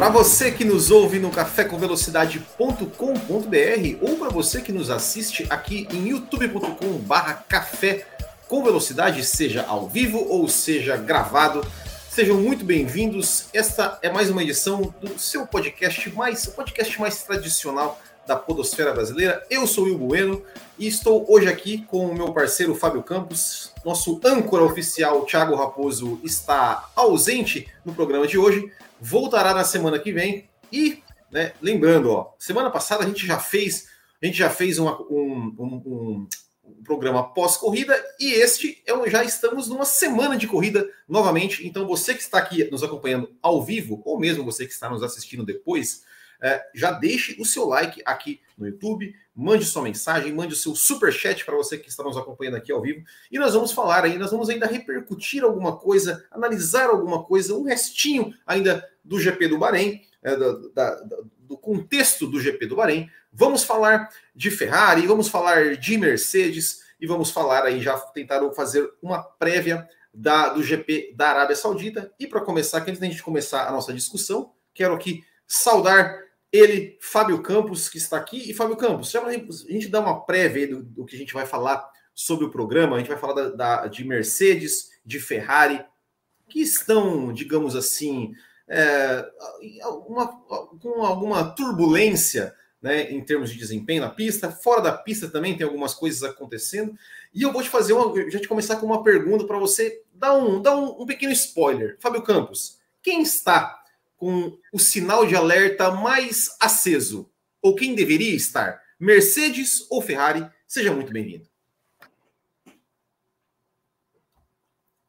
Para você que nos ouve no cafécomvelocidade.com.br ou para você que nos assiste aqui em youtube.com/barra café com velocidade, seja ao vivo ou seja gravado, sejam muito bem-vindos. Esta é mais uma edição do seu podcast mais, o podcast mais tradicional da podosfera brasileira. Eu sou o Will Bueno e estou hoje aqui com o meu parceiro Fábio Campos. Nosso âncora oficial, Thiago Raposo, está ausente no programa de hoje, voltará na semana que vem. E, né, lembrando, ó, semana passada a gente já fez, a gente já fez uma, um, um, um, um programa pós-corrida e este é já estamos numa semana de corrida novamente. Então, você que está aqui nos acompanhando ao vivo, ou mesmo você que está nos assistindo depois, é, já deixe o seu like aqui no YouTube, mande sua mensagem, mande o seu super chat para você que está nos acompanhando aqui ao vivo. E nós vamos falar aí, nós vamos ainda repercutir alguma coisa, analisar alguma coisa, um restinho ainda do GP do Bahrein, é, do, da, do contexto do GP do Bahrein. Vamos falar de Ferrari, vamos falar de Mercedes e vamos falar aí, já tentaram fazer uma prévia da, do GP da Arábia Saudita. E para começar, antes da gente começar a nossa discussão, quero aqui saudar ele, Fábio Campos, que está aqui. E Fábio Campos, já a gente dá uma prévia do, do, que a gente vai falar sobre o programa. A gente vai falar da, da, de Mercedes, de Ferrari, que estão, digamos assim, é, uma, com alguma turbulência né, em termos de desempenho na pista. Fora da pista também tem algumas coisas acontecendo. E eu vou te fazer uma. Já te começar com uma pergunta para você dar um, dar um, um pequeno spoiler. Fábio Campos, quem está com o sinal de alerta mais aceso? Ou quem deveria estar? Mercedes ou Ferrari? Seja muito bem-vindo.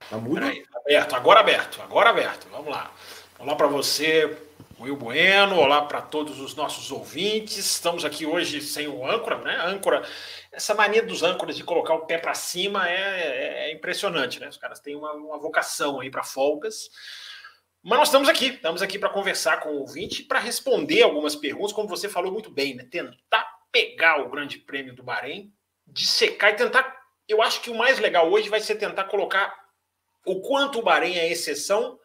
Tá mudo? aberto, agora aberto, agora aberto. Vamos lá. Olá para você, Will Bueno. Olá para todos os nossos ouvintes. Estamos aqui hoje sem o âncora, né? Âncora. Essa mania dos âncoras de colocar o pé para cima é, é, é, impressionante, né? Os caras têm uma, uma vocação aí para folgas. Mas nós estamos aqui, estamos aqui para conversar com o ouvinte, para responder algumas perguntas, como você falou muito bem, né? Tentar pegar o Grande Prêmio do Bahrein, dissecar e tentar. Eu acho que o mais legal hoje vai ser tentar colocar o quanto o Bahrein é exceção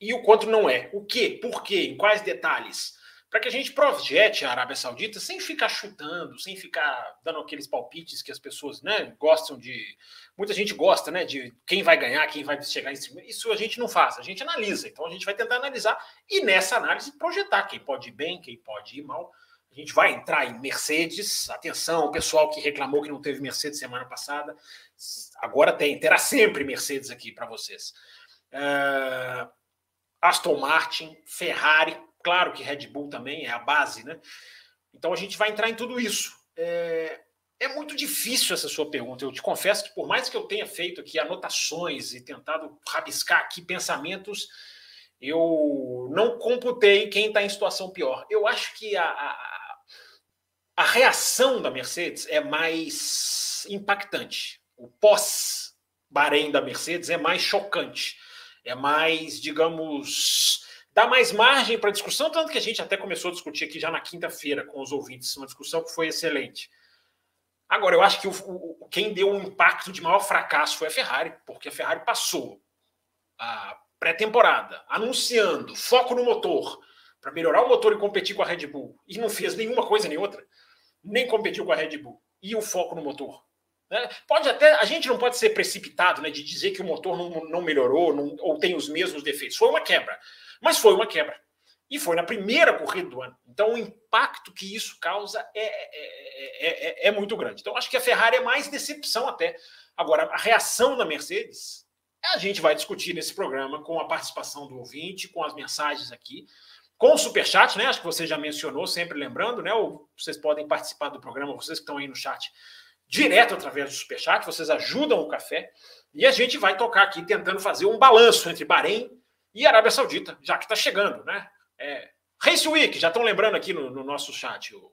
e o quanto não é. O que, por quê, em quais detalhes para que a gente projete a Arábia Saudita sem ficar chutando, sem ficar dando aqueles palpites que as pessoas né, gostam de. Muita gente gosta né, de quem vai ganhar, quem vai chegar em cima. Isso a gente não faz, a gente analisa. Então a gente vai tentar analisar e nessa análise projetar quem pode ir bem, quem pode ir mal. A gente vai entrar em Mercedes. Atenção, o pessoal que reclamou que não teve Mercedes semana passada. Agora tem, terá sempre Mercedes aqui para vocês. Uh, Aston Martin, Ferrari, Claro que Red Bull também é a base, né? Então a gente vai entrar em tudo isso. É, é muito difícil essa sua pergunta. Eu te confesso que, por mais que eu tenha feito aqui anotações e tentado rabiscar aqui pensamentos, eu não computei quem está em situação pior. Eu acho que a, a, a, reação da Mercedes é mais impactante. O pós-Bahrein da Mercedes é mais chocante. É mais, digamos, dá mais margem para discussão, tanto que a gente até começou a discutir aqui já na quinta-feira com os ouvintes, uma discussão que foi excelente. Agora, eu acho que o, o, quem deu um impacto de maior fracasso foi a Ferrari, porque a Ferrari passou a pré-temporada anunciando foco no motor para melhorar o motor e competir com a Red Bull, e não fez nenhuma coisa nem outra, nem competiu com a Red Bull, e o foco no motor. Né? Pode até, a gente não pode ser precipitado né, de dizer que o motor não, não melhorou não, ou tem os mesmos defeitos. Foi uma quebra. Mas foi uma quebra. E foi na primeira corrida do ano. Então, o impacto que isso causa é, é, é, é, muito grande. Então, acho que a Ferrari é mais decepção até. Agora, a reação da Mercedes, a gente vai discutir nesse programa com a participação do ouvinte, com as mensagens aqui, com o superchat, né? Acho que você já mencionou, sempre lembrando, né? Ou vocês podem participar do programa, vocês que estão aí no chat, direto através do superchat, vocês ajudam o café. E a gente vai tocar aqui tentando fazer um balanço entre Bahrein e Arábia Saudita, já que está chegando, né? É, Race Week, já estão lembrando aqui no, no nosso chat, o,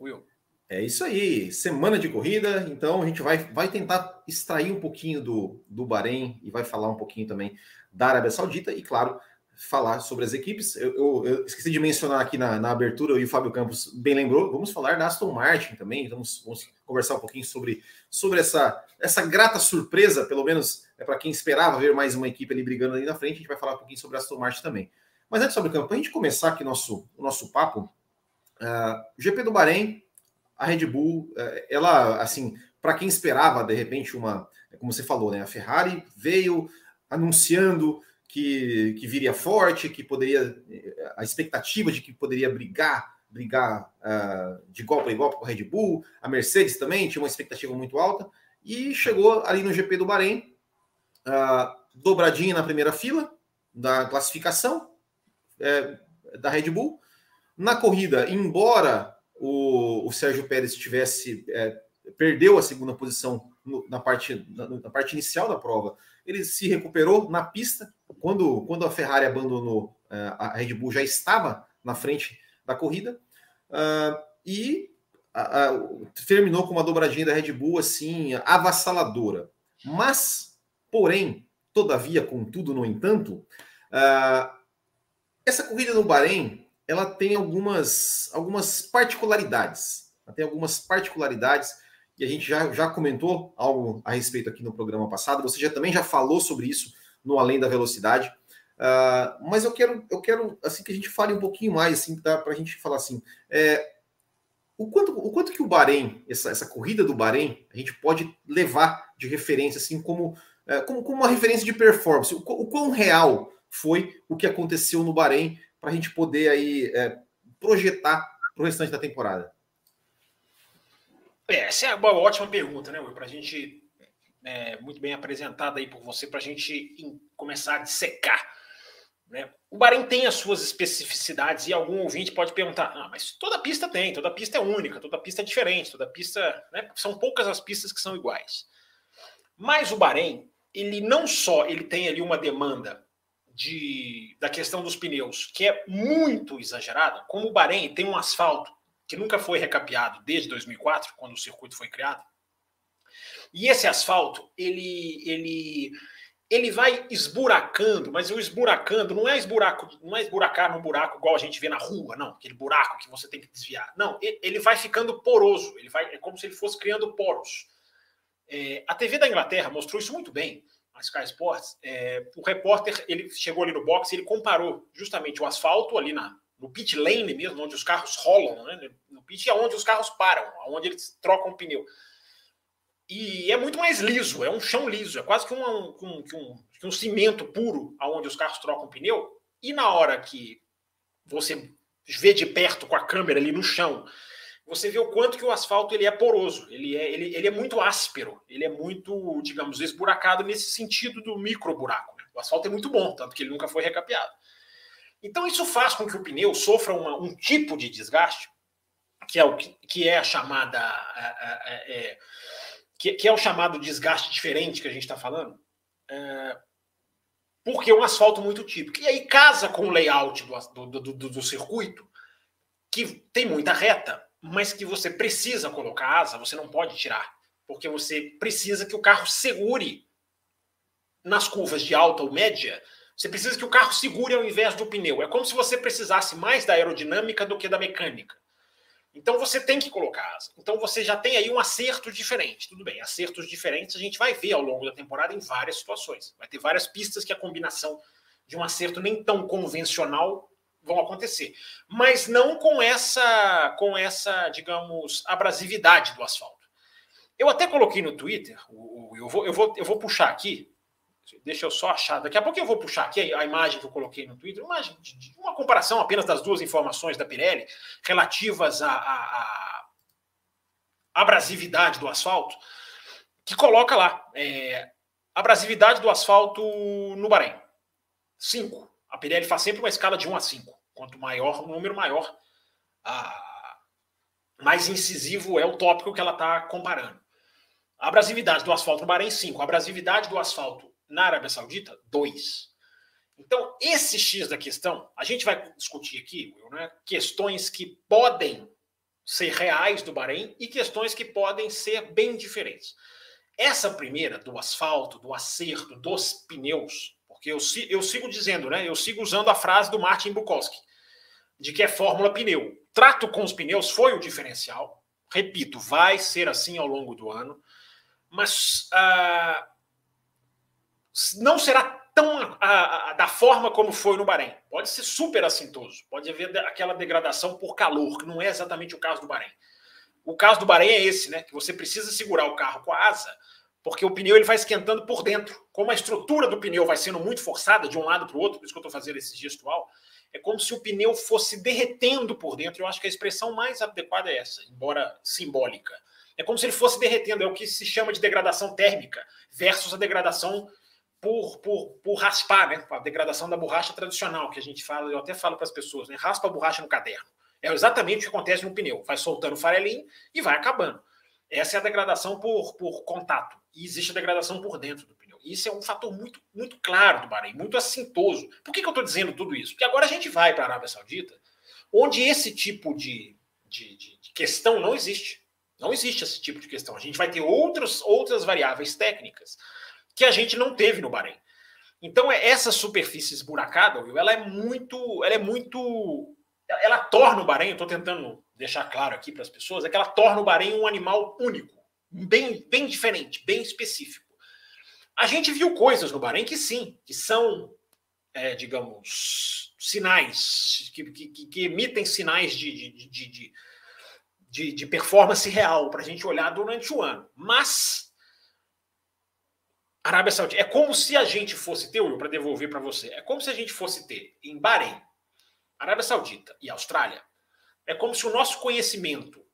Will. É isso aí, semana de corrida, então a gente vai, vai tentar extrair um pouquinho do, do Bahrein e vai falar um pouquinho também da Arábia Saudita e, claro, falar sobre as equipes. Eu, eu, eu esqueci de mencionar aqui na, na, abertura, e o Fábio Campos bem lembrou, vamos falar da Aston Martin também, vamos, vamos conversar um pouquinho sobre, sobre essa, essa grata surpresa, pelo menos é para quem esperava ver mais uma equipe ali brigando ali na frente, a gente vai falar um pouquinho sobre a Aston Martin também. Mas antes, Fábio Campos, para a gente começar aqui nosso, o nosso papo, uh, GP do Bahrein, a Red Bull, é, ela, assim, para quem esperava, de repente, uma, como você falou, né? A Ferrari veio anunciando que, que viria forte, que poderia, a expectativa de que poderia brigar, brigar uh, de igual para igual com a Red Bull, a Mercedes também tinha uma expectativa muito alta, e chegou ali no GP do Bahrein, uh, dobradinha na primeira fila da classificação é, da Red Bull. Na corrida, embora o, o Sérgio Pérez tivesse é, perdeu a segunda posição no, na, parte, na, na, parte inicial da prova. Ele se recuperou na pista quando, quando a Ferrari abandonou, é, a Red Bull já estava na frente da corrida uh, e a, a, terminou com uma dobradinha da Red Bull assim avassaladora. Mas, porém, todavia, contudo, no entanto, uh, essa corrida no Bahrein ela tem algumas, algumas particularidades. Ela tem algumas particularidades e a gente já, já comentou algo a respeito aqui no programa passado. Você já também já falou sobre isso no Além da Velocidade. Uh, mas eu quero, eu quero assim que a gente fale um pouquinho mais, assim, para a gente falar assim. É, o quanto, o quanto que o Bahrein, essa, essa corrida do Bahrein, a gente pode levar de referência, assim, como, é, como, como uma referência de performance. O, o quão real foi o que aconteceu no Bahrein para a gente poder aí é, projetar para o restante da temporada? É, essa é uma ótima pergunta, né? Para a gente, é, muito bem apresentada aí por você, para a gente começar a dissecar. Né? O Bahrein tem as suas especificidades e algum ouvinte pode perguntar: ah, mas toda pista tem, toda pista é única, toda pista é diferente, toda pista. Né? São poucas as pistas que são iguais. Mas o Bahrein, ele não só ele tem ali uma demanda de, da questão dos pneus, que é muito exagerada, como o Bahrein tem um asfalto que nunca foi recapeado desde 2004, quando o circuito foi criado. E esse asfalto, ele, ele, ele vai esburacando, mas o esburacando não é esburaco, não é esburacar num buraco igual a gente vê na rua, não, aquele buraco que você tem que desviar. Não, ele vai ficando poroso, ele vai, é como se ele fosse criando poros. É, a TV da Inglaterra mostrou isso muito bem a Sky Sports, é, o repórter ele chegou ali no box e ele comparou justamente o asfalto ali na, no pit lane mesmo, onde os carros rolam, né? no pit é onde os carros param, onde eles trocam o pneu. E é muito mais liso, é um chão liso, é quase que, uma, um, que um, que um cimento puro aonde os carros trocam pneu. E na hora que você vê de perto com a câmera ali no chão você vê o quanto que o asfalto ele é poroso, ele é, ele, ele é muito áspero, ele é muito, digamos, esburacado nesse sentido do micro buraco. Né? O asfalto é muito bom, tanto que ele nunca foi recapeado. Então isso faz com que o pneu sofra uma, um tipo de desgaste, que é, o, que é a chamada. É, é, que, que, é o chamado desgaste diferente que a gente está falando, é, porque é um asfalto muito típico. E aí casa com o layout do, do, do, do circuito, que tem muita reta, mas que você precisa colocar asa, você não pode tirar, porque você precisa que o carro segure nas curvas de alta ou média. Você precisa que o carro segure ao invés do pneu. É como se você precisasse mais da aerodinâmica do que da mecânica. Então você tem que colocar asa. Então você já tem aí um acerto diferente. Tudo bem, acertos diferentes a gente vai ver ao longo da temporada em várias situações. Vai ter várias pistas que a combinação de um acerto nem tão convencional vão acontecer, mas não com essa, com essa, digamos, abrasividade do asfalto. Eu até coloquei no Twitter, eu vou, eu vou, eu vou puxar aqui, deixa eu só achar, daqui a pouco eu vou puxar aqui a imagem que eu coloquei no Twitter, uma, uma comparação apenas das duas informações da Pirelli relativas à, abrasividade do asfalto, que coloca lá, é, abrasividade do asfalto no Bahrein, 5. A Pirelli faz sempre uma escala de 1 a 5. Quanto maior o número, maior a... mais incisivo é o tópico que ela está comparando. A abrasividade do asfalto no Bahrein, 5. A abrasividade do asfalto na Arábia Saudita, 2. Então, esse X da questão, a gente vai discutir aqui, né, questões que podem ser reais do Bahrein e questões que podem ser bem diferentes. Essa primeira, do asfalto, do acerto, dos pneus, porque eu, eu sigo dizendo, né? Eu sigo usando a frase do Martin Bukowski, de que é fórmula pneu. Trato com os pneus foi o diferencial. Repito, vai ser assim ao longo do ano, mas ah, não será tão da forma como foi no Bahrein. Pode ser super assintoso, pode haver aquela degradação por calor, que não é exatamente o caso do Bahrein. O caso do Bahrein é esse, né? Que você precisa segurar o carro com a asa, porque o pneu ele vai esquentando por dentro. Como a estrutura do pneu vai sendo muito forçada de um lado para o outro, por isso que eu estou fazendo esse gestual, é como se o pneu fosse derretendo por dentro. Eu acho que a expressão mais adequada é essa, embora simbólica. É como se ele fosse derretendo, é o que se chama de degradação térmica versus a degradação por, por, por raspar, né? A degradação da borracha tradicional que a gente fala, eu até falo para as pessoas, né? Raspa a borracha no caderno. É exatamente o que acontece no pneu. Vai soltando o farelinho e vai acabando. Essa é a degradação por, por contato. E existe a degradação por dentro do pneu. Isso é um fator muito, muito claro do Bahrein, muito assintoso. Por que, que eu estou dizendo tudo isso? Porque agora a gente vai para a Arábia Saudita, onde esse tipo de, de, de, de questão não existe. Não existe esse tipo de questão. A gente vai ter outros, outras variáveis técnicas que a gente não teve no Bahrein. Então, é, essa superfície esburacada, ela é muito, ela é muito, ela torna o Bahrein, estou tentando deixar claro aqui para as pessoas, é que ela torna o Bahrein um animal único, bem, bem diferente, bem específico. A gente viu coisas no Bahrein que sim, que são, é, digamos, sinais, que, que, que, emitem sinais de, de, de, de, de performance real para a gente olhar durante o ano. Mas Arábia Saudita. É como se a gente fosse ter, para devolver para você, é como se a gente fosse ter em Bahrein, Arábia Saudita e Austrália, é como se o nosso conhecimento,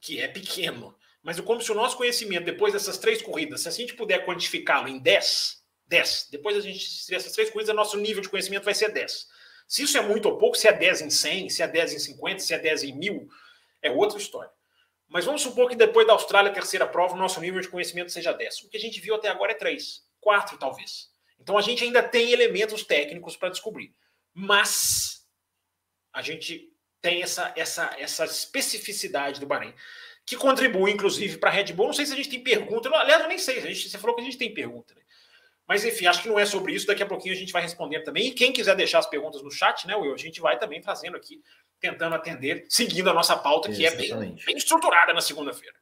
que é pequeno, mas é como se o nosso conhecimento, depois dessas três corridas, se a gente puder quantificá-lo em 10, 10, depois a gente, se essas três corridas, nosso nível de conhecimento vai ser 10. Se isso é muito ou pouco, se é 10 em 100, se é 10 em 50, se é 10 em 1000, é outra história. Mas vamos supor que depois da Austrália, terceira prova, o nosso nível de conhecimento seja 10. O que a gente viu até agora é 3, 4 talvez. Então a gente ainda tem elementos técnicos para descobrir. Mas a gente tem essa, essa, essa especificidade do Bahrein, que contribui, inclusive, para a Red Bull. Não sei se a gente tem pergunta. Aliás, eu nem sei. A gente, você falou que a gente tem pergunta. Né? Mas, enfim, acho que não é sobre isso. Daqui a pouquinho a gente vai responder também. E quem quiser deixar as perguntas no chat, né, Will, a gente vai também trazendo aqui tentando atender, seguindo a nossa pauta, que Exatamente. é bem, bem estruturada na segunda-feira.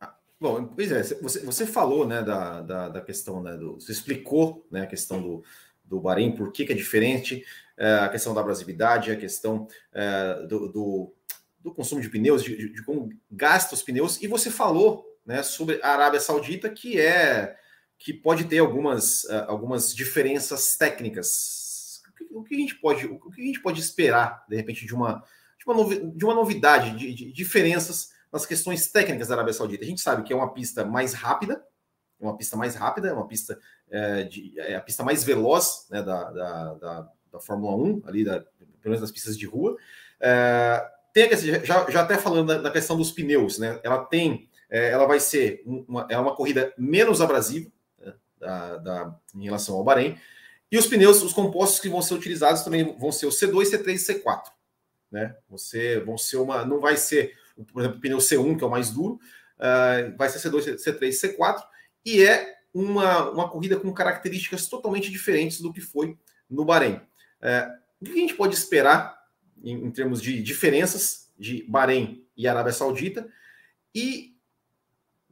Ah, bom, pois é, você, você falou né, da, da, da questão, né, do, você explicou né, a questão do, do Bahrein, por que, que é diferente, é, a questão da abrasividade, a questão é, do, do, do, consumo de pneus, de, de, de, como gasta os pneus, e você falou né, sobre a Arábia Saudita, que é que pode ter algumas, uh, algumas diferenças técnicas o que a gente pode, o que a gente pode esperar, de repente, de uma, de uma, novi, de uma novidade, de, de, diferenças nas questões técnicas da Arábia Saudita? A gente sabe que é uma pista mais rápida, é uma pista mais rápida, uma pista é, de, é a pista mais veloz né, da, da, da, da, Fórmula 1, ali, da, pelo menos das pistas de rua. É, tem já, já até falando da, da, questão dos pneus, né? Ela tem, é, ela vai ser uma, é uma corrida menos abrasiva né, da, da, em relação ao Bahrein. E os pneus, os compostos que vão ser utilizados também vão ser o C2, C3 e C4. Né? Você vão ser uma. Não vai ser, por exemplo, o pneu C1, que é o mais duro, uh, vai ser C2, C3 e C4, e é uma, uma corrida com características totalmente diferentes do que foi no Bahrein. Uh, o que a gente pode esperar em, em termos de diferenças de Bahrein e Arábia Saudita? E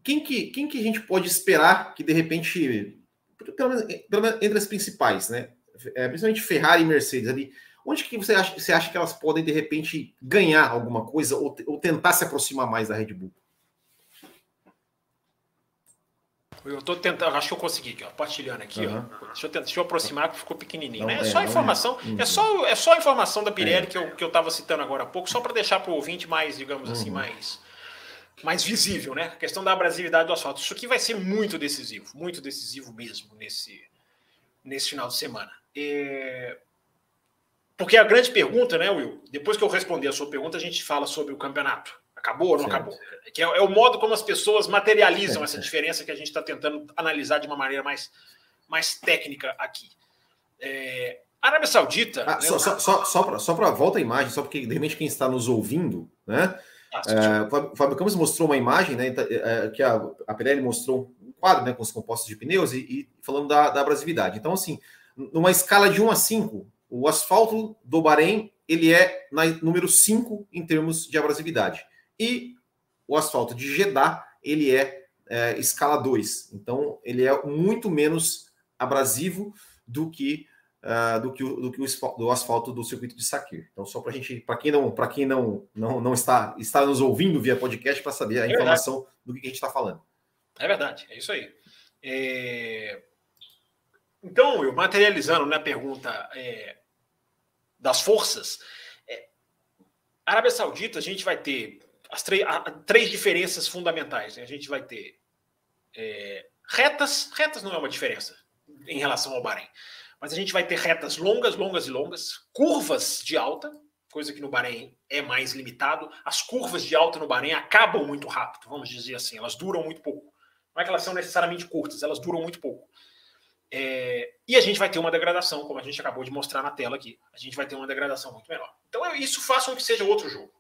quem que, quem que a gente pode esperar que de repente pelo menos, pelo menos entre as principais, né? É, principalmente Ferrari e Mercedes ali. Onde que você acha, você acha que elas podem, de repente, ganhar alguma coisa ou, ou tentar se aproximar mais da Red Bull? Eu tô tentando, acho que eu consegui aqui, ó, partilhando aqui, uhum. ó. Deixa eu, tentar, deixa eu aproximar que ficou pequenininho. Não, né? é, é, só informação, é. é só é só informação da Pirelli é. que eu que eu tava citando agora há pouco, só para deixar para o ouvinte mais, digamos assim, uhum. assim, mais mais visível, né? A questão da abrasividade do asfalto. Isso aqui vai ser muito decisivo, muito decisivo mesmo nesse, nesse final de semana. É... Porque a grande pergunta, né, Will? Depois que eu responder a sua pergunta, a gente fala sobre o campeonato. Acabou ou não certo. acabou? Que é, é, o modo como as pessoas materializam essa diferença que a gente está tentando analisar de uma maneira mais, mais técnica aqui. É... Arábia Saudita. Ah, né, só, só, só, só para só volta a imagem, só porque de repente quem está nos ouvindo, né? Ah, é, o Fábio Campos mostrou uma imagem, né? Então, é, que a, a Pirelli mostrou um quadro né, com os compostos de pneus e, e falando da, da abrasividade. Então, assim, numa escala de 1 a 5, o asfalto do Bahrein ele é na, número 5 em termos de abrasividade. E o asfalto de Jeddah ele é, é escala 2. Então, ele é muito menos abrasivo do que uh, do que, o, do, que o, do asfalto do circuito de Sakir. Então, só para gente, para quem não, para quem não, não, não está, está nos ouvindo via podcast para saber a é informação verdade. do que a gente está falando. É verdade, é isso aí. É... Então, eu materializando na né, pergunta é, das forças, é, Arábia Saudita a gente vai ter as três diferenças fundamentais. Né? A gente vai ter é, retas, retas não é uma diferença em relação ao Bahrein. Mas a gente vai ter retas longas, longas e longas, curvas de alta, coisa que no Bahrein é mais limitado. As curvas de alta no Bahrein acabam muito rápido, vamos dizer assim, elas duram muito pouco. Não é que elas são necessariamente curtas, elas duram muito pouco. É, e a gente vai ter uma degradação, como a gente acabou de mostrar na tela aqui. A gente vai ter uma degradação muito menor. Então, isso faz com que seja outro jogo.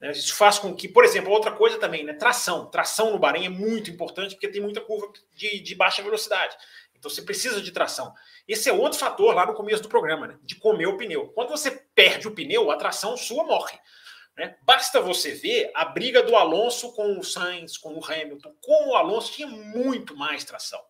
Né? Isso faz com que, por exemplo, outra coisa também, né? Tração. Tração no Bahrein é muito importante porque tem muita curva de, de baixa velocidade. Então você precisa de tração. Esse é outro fator lá no começo do programa, né? de comer o pneu. Quando você perde o pneu, a tração sua morre. Né? Basta você ver a briga do Alonso com o Sainz, com o Hamilton, como o Alonso tinha muito mais tração.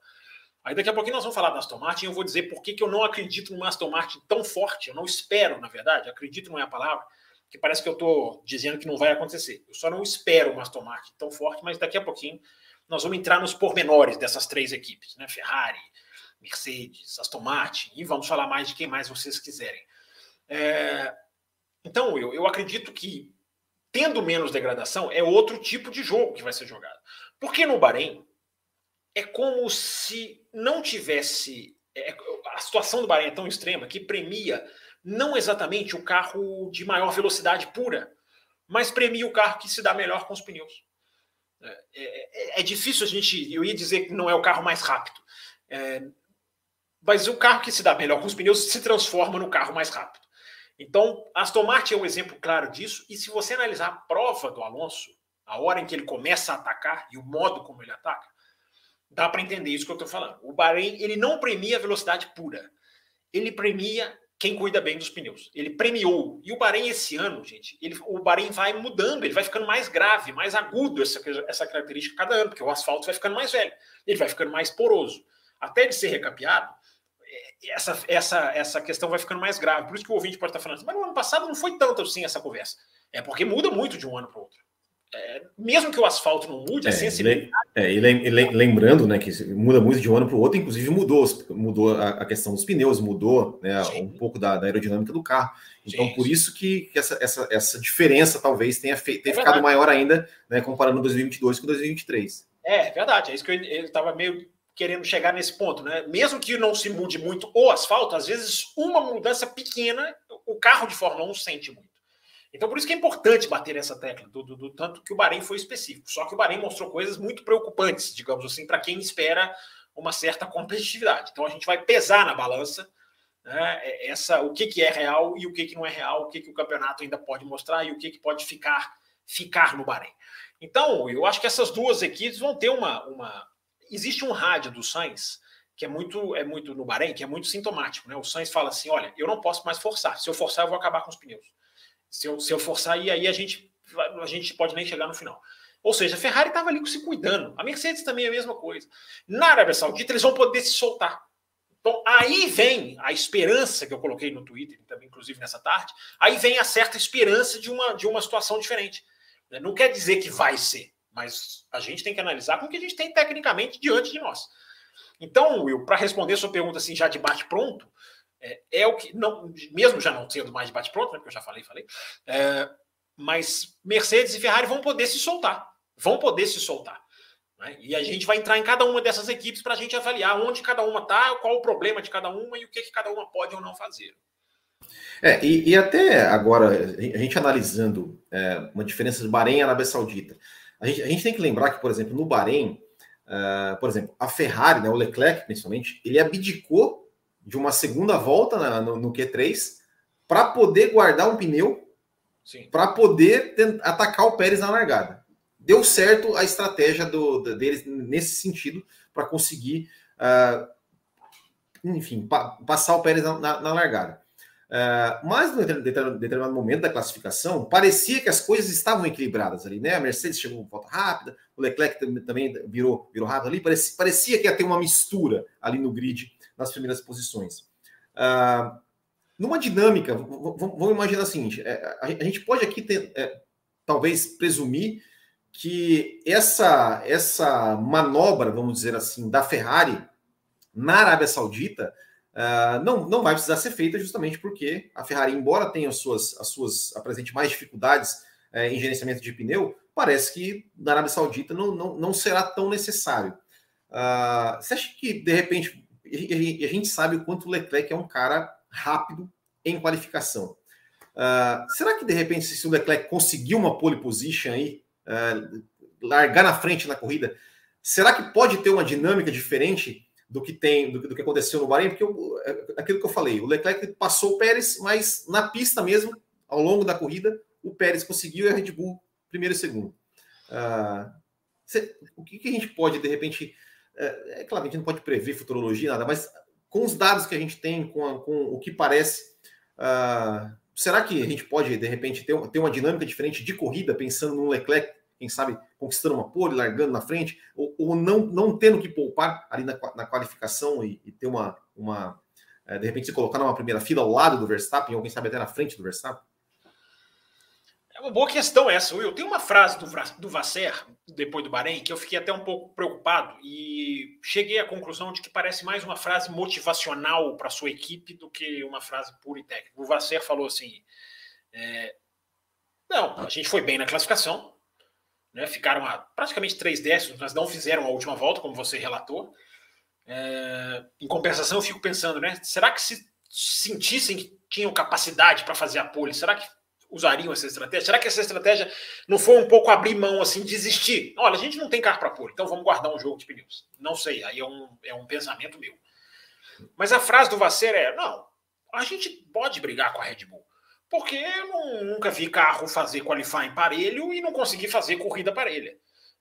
Aí daqui a pouquinho nós vamos falar da Aston Martin e eu vou dizer por que, que eu não acredito numa Aston Martin tão forte. Eu não espero, na verdade, acredito não é a palavra, que parece que eu estou dizendo que não vai acontecer. Eu só não espero uma Aston Martin tão forte, mas daqui a pouquinho nós vamos entrar nos pormenores dessas três equipes, né? Ferrari, Mercedes, Aston Martin, e vamos falar mais de quem mais vocês quiserem. É... Então, eu, eu acredito que, tendo menos degradação, é outro tipo de jogo que vai ser jogado. Porque no Bahrein, é como se não tivesse. É, a situação do Bahrein é tão extrema que premia não exatamente o carro de maior velocidade pura, mas premia o carro que se dá melhor com os pneus. É, é, é, difícil a gente. Eu ia dizer que não é o carro mais rápido. É, mas o carro que se dá melhor com os pneus se transforma no carro mais rápido. Então, Aston Martin é um exemplo claro disso. E se você analisar a prova do Alonso, a hora em que ele começa a atacar e o modo como ele ataca, dá para entender isso que eu estou falando. O Bahrein ele não premia a velocidade pura. Ele premia quem cuida bem dos pneus. Ele premiou. E o Bahrein esse ano, gente, ele, o Bahrein vai mudando, ele vai ficando mais grave, mais agudo essa, essa característica cada ano, porque o asfalto vai ficando mais velho, ele vai ficando mais poroso. Até ele ser recapeado, é, essa, essa, essa questão vai ficando mais grave. Por isso que o ouvinte pode estar falando assim, mas no ano passado não foi tanto assim essa conversa. É porque muda muito de um ano para o outro é, mesmo que o asfalto não mude, a é, sensibilidade. É, e lembrando né, que muda muito de um ano para o outro, inclusive mudou, mudou a, questão dos pneus, mudou né, um pouco da, da, aerodinâmica do carro. Então, Sim. por isso que, que essa, essa, essa, diferença talvez tenha, fe, tenha é ficado maior ainda, né, comparando 2022 com 2023. É, verdade. É isso que eu estava meio querendo chegar nesse ponto, né? Mesmo que não se mude muito o asfalto, às vezes uma mudança pequena, o carro de Fórmula 1 sente muito. Então, por isso que é importante bater nessa tecla, do, do, do, tanto que o Bahrein foi específico. Só que o Bahrein mostrou coisas muito preocupantes, digamos assim, para quem espera uma certa competitividade. Então, a gente vai pesar na balança né, é, essa, o que, que é real e o que, que não é real, o que, que o campeonato ainda pode mostrar e o que, que pode ficar, ficar no Bahrein. Então, eu acho que essas duas equipes vão ter uma. uma... Existe um rádio do Sainz que é muito, é muito no Bahrein, que é muito sintomático. Né? O Sainz fala assim: olha, eu não posso mais forçar. Se eu forçar, eu vou acabar com os pneus. Se eu, se eu forçar aí, a gente, a gente pode nem chegar no final. Ou seja, a Ferrari estava ali se cuidando. A Mercedes também é a mesma coisa. Na Arábia Saudita, eles vão poder se soltar. Então, aí vem a esperança que eu coloquei no Twitter, também, inclusive nessa tarde. Aí vem a certa esperança de uma, de uma situação diferente. Não quer dizer que vai ser, mas a gente tem que analisar com o que a gente tem tecnicamente diante de nós. Então, Will, para responder sua pergunta assim, já de bate-pronto, é, é, o que, não, mesmo já não sendo mais bate-pronto, né, porque eu já falei, falei, é, mas Mercedes e Ferrari vão poder se soltar, vão poder se soltar. Né? E a gente vai entrar em cada uma dessas equipes para a gente avaliar onde cada uma está, qual o problema de cada uma e o que, que cada uma pode ou não fazer. É, e, e até agora, a gente analisando é, uma diferença de Bahrein e Arábia Saudita, a gente, a gente tem que lembrar que, por exemplo, no Bahrein, uh, por exemplo, a Ferrari, né, o Leclerc principalmente, ele abdicou de uma segunda volta na, no, no, Q3 para poder guardar um pneu para poder tentar, atacar o Pérez na largada. Deu certo a estratégia do, deles nesse sentido para conseguir, uh, enfim, pa, passar o Pérez na, na, na largada. Uh, mas no determinado momento da classificação, parecia que as coisas estavam equilibradas ali, né? A Mercedes chegou com volta rápida, o Leclerc também virou, virou rápido ali, parecia, parecia que ia ter uma mistura ali no grid nas primeiras posições. Uh, numa dinâmica, vamos imaginar o seguinte: é, a gente pode aqui ter, é, talvez presumir que essa, essa manobra, vamos dizer assim, da Ferrari na Arábia Saudita uh, não, não vai precisar ser feita justamente porque a Ferrari, embora tenha as suas, as suas apresente mais dificuldades uh, em gerenciamento de pneu, parece que na Arábia Saudita não, não, não será tão necessário. Uh, você acha que, de repente, e a gente sabe o quanto o Leclerc é um cara rápido em qualificação. Uh, será que, de repente, se o Leclerc conseguir uma pole position aí, uh, largar na frente na corrida, será que pode ter uma dinâmica diferente do que tem do, do que aconteceu no Bahrein, porque eu, é, aquilo que eu falei, o Leclerc passou o Pérez, mas na pista mesmo, ao longo da corrida, o Pérez conseguiu e a Red Bull primeiro e segundo. Uh, o que, que, a gente pode, de repente, é, é, claro, a gente não pode prever futurologia, nada, mas com os dados que a gente tem, com, a, com o que parece, uh, será que a gente pode, de repente, ter, ter uma dinâmica diferente de corrida, pensando no Leclerc quem sabe conquistando uma pole, largando na frente, ou, ou não, não tendo que poupar ali na, na qualificação e, e, ter uma, uma é, de repente se colocar numa primeira fila ao lado do Verstappen, ou quem sabe até na frente do Verstappen? É uma boa questão essa, Will. Tem uma frase do, do Vasser, depois do Bahrein, que eu fiquei até um pouco preocupado e cheguei à conclusão de que parece mais uma frase motivacional para sua equipe do que uma frase pura e técnica. O Vasser falou assim: é, não, a gente foi bem na classificação, né, ficaram a praticamente três décimos, mas não fizeram a última volta, como você relatou. É, em compensação, eu fico pensando, né? Será que se sentissem que tinham capacidade para fazer a pole, será que usariam essa estratégia? Será que essa estratégia não foi um pouco abrir mão, assim, desistir? Olha, a gente não tem carro para pole, então vamos guardar um jogo de pneus. Não sei, aí é um, é um pensamento meu. Mas a frase do Vasser é: não, a gente pode brigar com a Red Bull. Porque eu nunca vi carro fazer qualifying parelho e não consegui fazer corrida parelha.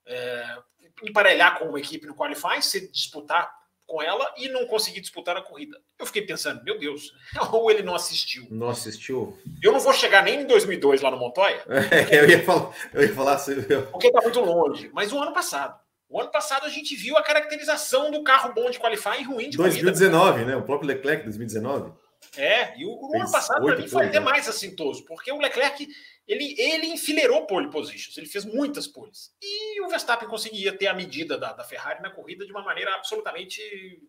É, emparelhar com uma equipe no qualifying, se disputar com ela e não conseguir disputar a corrida. Eu fiquei pensando, meu Deus, ou ele não assistiu. Não assistiu? Eu não vou chegar nem em 2002 lá no Montoya. É, eu ia falar, eu ia falar assim. Porque está muito longe. Mas o ano passado. O ano passado a gente viu a caracterização do carro bom de qualifying e ruim de 2019, corrida. né? O próprio Leclerc 2019. É, e o, o ano passado para mim foi até né? mais assintoso, porque o Leclerc ele, ele enfileirou pole positions, ele fez muitas poles. E o Verstappen conseguia ter a medida da, da Ferrari na corrida de uma maneira absolutamente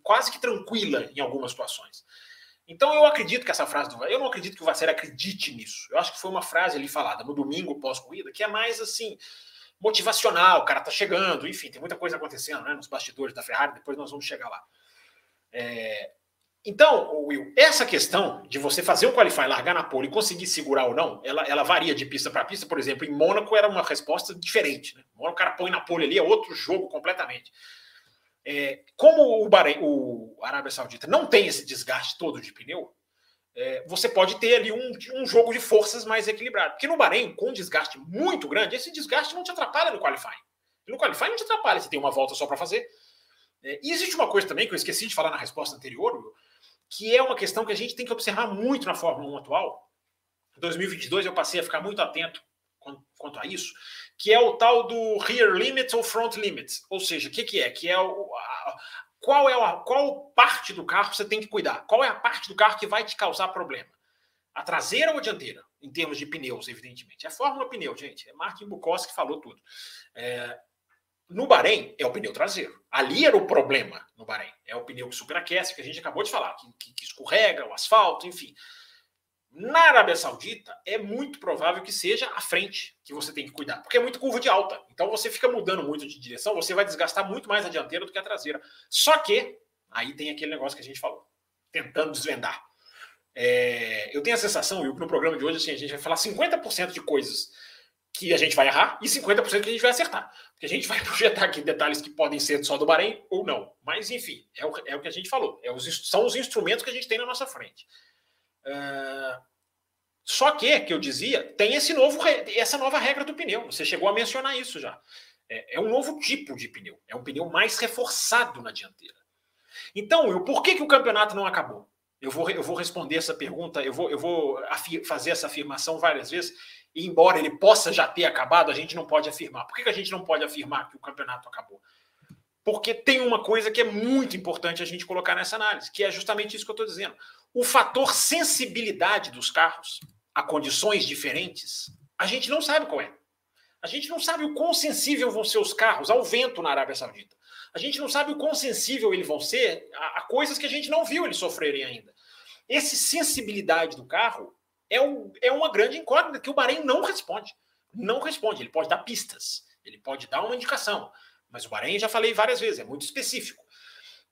quase que tranquila em algumas situações. Então eu acredito que essa frase do eu não acredito que o Vasser acredite nisso. Eu acho que foi uma frase ali falada no domingo pós-corrida que é mais assim motivacional, o cara tá chegando, enfim, tem muita coisa acontecendo né, nos bastidores da Ferrari, depois nós vamos chegar lá. É, então, Will, essa questão de você fazer um qualify, largar na pole e conseguir segurar ou não, ela, ela varia de pista para pista. Por exemplo, em Mônaco era uma resposta diferente. Né? O cara põe na pole ali, é outro jogo completamente. É, como o, Bahrein, o Arábia Saudita não tem esse desgaste todo de pneu, é, você pode ter ali um, um jogo de forças mais equilibrado. Porque no Bahrein, com um desgaste muito grande, esse desgaste não te atrapalha no qualifying. No qualifying não te atrapalha, você tem uma volta só para fazer. É, e existe uma coisa também que eu esqueci de falar na resposta anterior, Will, que é uma questão que a gente tem que observar muito na Fórmula 1 atual. Em 2022 eu passei a ficar muito atento quanto a isso, que é o tal do rear limits ou front limits. Ou seja, o que, que é? Que é o, a, qual é a, qual parte do carro você tem que cuidar? Qual é a parte do carro que vai te causar problema? A traseira ou a dianteira? Em termos de pneus, evidentemente. É Fórmula Pneu, gente. É Martin Bukowski que falou tudo. É, no Bahrein é o pneu traseiro. Ali era o problema no Bahrein. É o pneu que superaquece, que a gente acabou de falar, que, que, que escorrega, o asfalto, enfim. Na Arábia Saudita, é muito provável que seja a frente que você tem que cuidar, porque é muito curva de alta. Então você fica mudando muito de direção, você vai desgastar muito mais a dianteira do que a traseira. Só que, aí tem aquele negócio que a gente falou, tentando desvendar. É, eu tenho a sensação, e no programa de hoje, assim, a gente vai falar 50% de coisas que a gente vai errar e 50% que a gente vai acertar. Porque a gente vai projetar aqui detalhes que podem ser só do Bahrein ou não. Mas, enfim, é o, é o que a gente falou. É os, são os instrumentos que a gente tem na nossa frente. Uh, só que, que eu dizia, tem esse novo, essa nova regra do pneu. Você chegou a mencionar isso já. É, é um novo tipo de pneu. É um pneu mais reforçado na dianteira. Então, eu, por que, que o campeonato não acabou? Eu vou, eu vou responder essa pergunta, eu vou, eu vou fazer essa afirmação várias vezes e embora ele possa já ter acabado, a gente não pode afirmar. Por que, a gente não pode afirmar que o campeonato acabou? Porque tem uma coisa que é muito importante a gente colocar nessa análise, que é justamente isso que eu estou dizendo. O fator sensibilidade dos carros a condições diferentes, a gente não sabe qual é. A gente não sabe o quão sensível vão ser os carros ao vento na Arábia Saudita. A gente não sabe o quão sensível eles vão ser a, a coisas que a gente não viu eles sofrerem ainda. Essa sensibilidade do carro é, um, é uma grande incógnita que o Bahrein não responde. Não responde. Ele pode dar pistas, ele pode dar uma indicação, mas o Bahrein, já falei várias vezes, é muito específico.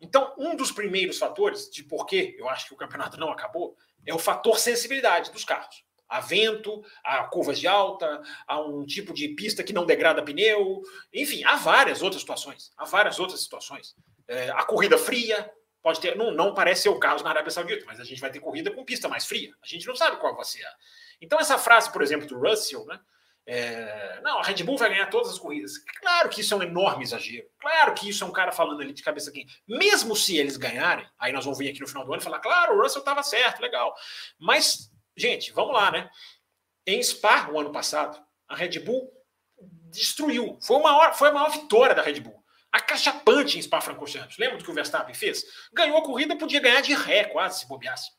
Então, um dos primeiros fatores de por que eu acho que o campeonato não acabou é o fator sensibilidade dos carros. Há vento, há curvas de alta, há um tipo de pista que não degrada pneu, enfim, há várias outras situações. Há várias outras situações. É, a corrida fria, Pode ter, não, não parece ser o caso na Arábia Saudita, mas a gente vai ter corrida com pista mais fria. A gente não sabe qual vai ser. Então, essa frase, por exemplo, do Russell, né? É, não, a Red Bull vai ganhar todas as corridas. Claro que isso é um enorme exagero. Claro que isso é um cara falando ali de cabeça aqui. Mesmo se eles ganharem, aí nós vamos vir aqui no final do ano e falar, claro, o Russell estava certo, legal. Mas, gente, vamos lá, né? Em Spa, o ano passado, a Red Bull destruiu. Foi, uma, foi a maior vitória da Red Bull acachapante em Spa-Francorchamps. Lembra do que o Verstappen fez? Ganhou a corrida, podia ganhar de ré quase, se bobeasse.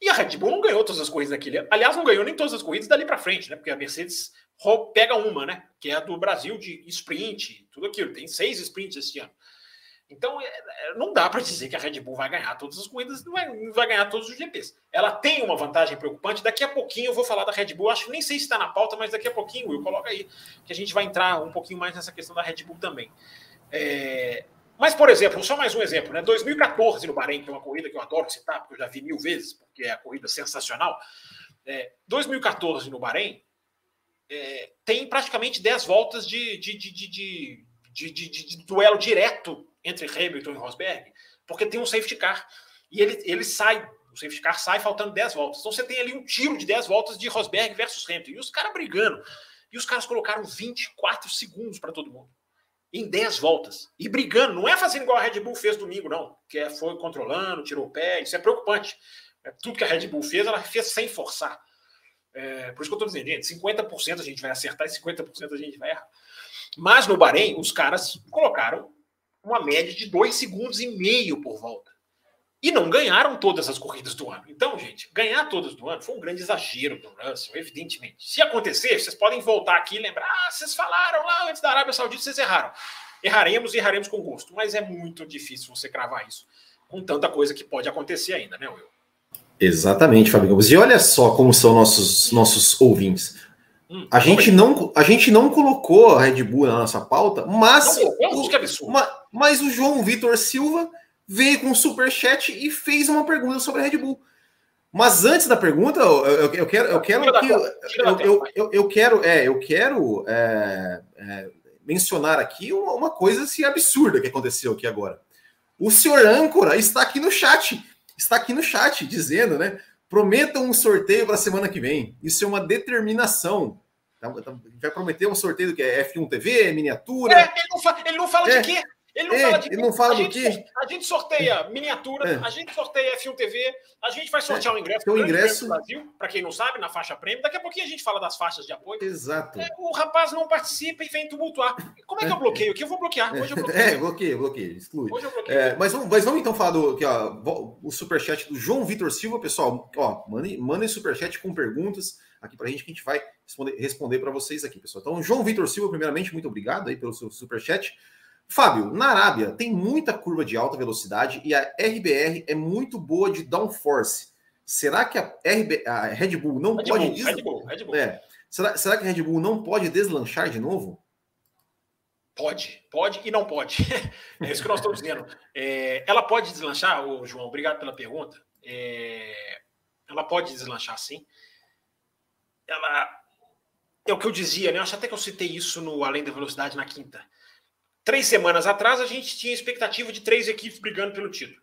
E a Red Bull não ganhou todas as corridas daquele Aliás, não ganhou nem todas as corridas dali para frente, né? Porque a Mercedes pega uma, né? Que é a do Brasil de sprint, tudo aquilo. Tem seis sprints esse ano. Então, é, é, não dá para dizer que a Red Bull vai ganhar todas as corridas, não vai, não vai, ganhar todos os GPs. Ela tem uma vantagem preocupante. Daqui a pouquinho eu vou falar da Red Bull. Acho que nem sei se está na pauta, mas daqui a pouquinho, Will, coloca aí, que a gente vai entrar um pouquinho mais nessa questão da Red Bull também. É... Mas, por exemplo, só mais um exemplo, né? 2014 no Bahrein, que é uma corrida que eu adoro citar, porque eu já vi mil vezes, porque é a corrida sensacional. É, 2014 no Bahrein é, tem praticamente 10 voltas de, de, de, de, de, de, de duelo direto entre Hamilton e Rosberg, porque tem um safety car. E ele, ele sai, o safety car sai faltando 10 voltas. Então você tem ali um tiro de 10 voltas de Rosberg versus Hamilton. E os caras brigando. E os caras colocaram 24 segundos para todo mundo. Em 10 voltas. E brigando. Não é fazendo igual a Red Bull fez domingo, não. Que é, foi controlando, tirou o pé. Isso é preocupante. É, tudo que a Red Bull fez, ela fez sem forçar. É, por isso que eu estou dizendo, gente, 50% a gente vai acertar e 50% a gente vai errar. Mas no Bahrein, os caras colocaram uma média de dois segundos e meio por volta. E não ganharam todas as corridas do ano. Então, gente, ganhar todas do ano foi um grande exagero do Russell, evidentemente. Se acontecer, vocês podem voltar aqui e lembrar: ah, vocês falaram lá antes da Arábia Saudita, vocês erraram. Erraremos e erraremos com gosto. Mas é muito difícil você cravar isso com tanta coisa que pode acontecer ainda, né, Will? Exatamente, Gomes. E olha só como são nossos, nossos ouvintes. Hum, a, gente não, a gente não colocou a Red Bull na nossa pauta, mas, o, mas, o João Vitor Silva veio com um super chat e fez uma pergunta sobre a Red Bull. Mas antes da pergunta, eu, eu, eu quero, eu quero, que, eu, eu, eu, eu, quero, é, eu quero é, é, mencionar aqui uma, uma coisa assim, absurda que aconteceu aqui agora. O senhor âncora está aqui no chat, está aqui no chat dizendo, né? Prometam um sorteio para a semana que vem. Isso é uma determinação. Tá, tá, vai prometer um sorteio do que é F1 TV, miniatura. É, ele, não fala, ele não fala é. de quê? Ele não é, fala de ele não fala a do gente, quê? A gente sorteia miniatura, é. a gente sorteia F1 TV, a gente vai sortear o é. um ingresso o ingresso do Brasil, para quem não sabe, na faixa prêmio. Daqui a pouquinho a gente fala das faixas de apoio. Exato. É, o rapaz não participa e vem tumultuar. Como é que eu bloqueio aqui? Eu vou bloquear. Hoje eu bloqueio. É, bloqueio, bloqueio, exclui. Hoje eu bloqueio. É, mas, vamos, mas vamos então falar do aqui, ó, o superchat do João Vitor Silva, pessoal. Ó, mandem, mandem superchat com perguntas aqui para a gente que a gente vai responder, responder para vocês aqui, pessoal. Então, João Vitor Silva, primeiramente, muito obrigado aí pelo seu superchat. Fábio, na Arábia tem muita curva de alta velocidade e a RBR é muito boa de downforce. Será que a, RB, a Red Bull não Red pode Bull, des... Red Bull, Red Bull. É. Será, será que a Red Bull não pode deslanchar de novo? Pode, pode e não pode. é isso que nós estamos dizendo. É, ela pode deslanchar, ô, João, obrigado pela pergunta. É, ela pode deslanchar sim. Ela é o que eu dizia, né? Eu acho até que eu citei isso no Além da Velocidade na quinta. Três semanas atrás, a gente tinha expectativa de três equipes brigando pelo título.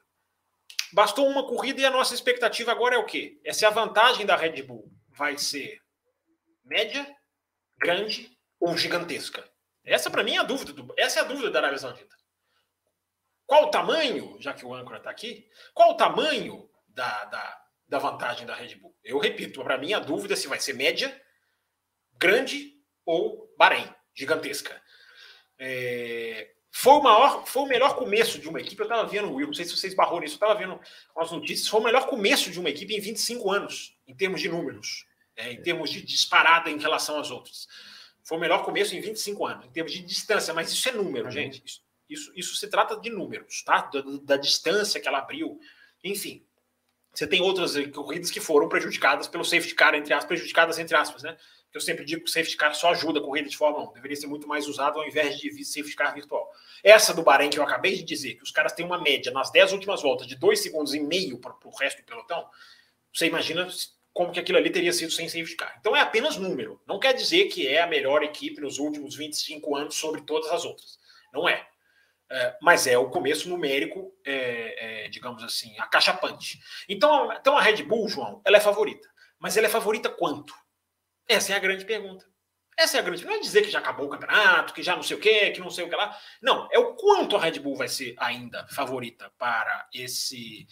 Bastou uma corrida e a nossa expectativa agora é o quê? É se a vantagem da Red Bull vai ser média, grande ou gigantesca. Essa, para mim, é a dúvida. Do, essa é a dúvida da Arábia Saudita. Qual o tamanho, já que o âncora está aqui, qual o tamanho da, da, da vantagem da Red Bull? Eu repito, para mim, a dúvida é se vai ser média, grande ou Bahrein, gigantesca. É, foi o maior, foi o melhor começo de uma equipe. Eu estava vendo, Will, não sei se você esbarrou nisso, eu estava vendo as notícias. Foi o melhor começo de uma equipe em 25 anos, em termos de números, é, em termos de disparada em relação às outras. Foi o melhor começo em 25 anos, em termos de distância, mas isso é número, uhum. gente. Isso, isso, isso, se trata de números, tá? Da, da, distância que ela abriu. Enfim, você tem outras corridas que foram prejudicadas pelo safety car, entre aspas, prejudicadas entre aspas, né? Eu sempre digo que o safety car só ajuda a corrida de Fórmula 1, deveria ser muito mais usado ao invés de safety car virtual. Essa do Bahrein que eu acabei de dizer, que os caras têm uma média nas 10 últimas voltas de 2 segundos e meio para o resto do pelotão, você imagina como que aquilo ali teria sido sem safety car. Então é apenas número. Não quer dizer que é a melhor equipe nos últimos 25 anos sobre todas as outras. Não é. é mas é o começo numérico, é, é, digamos assim, acachapante. Então, então a Red Bull, João, ela é favorita. Mas ela é favorita quanto? Essa é a grande pergunta. Essa é a grande. Não é dizer que já acabou o campeonato, que já não sei o quê, que não sei o que lá. Não, é o quanto a Red Bull vai ser ainda favorita para esse,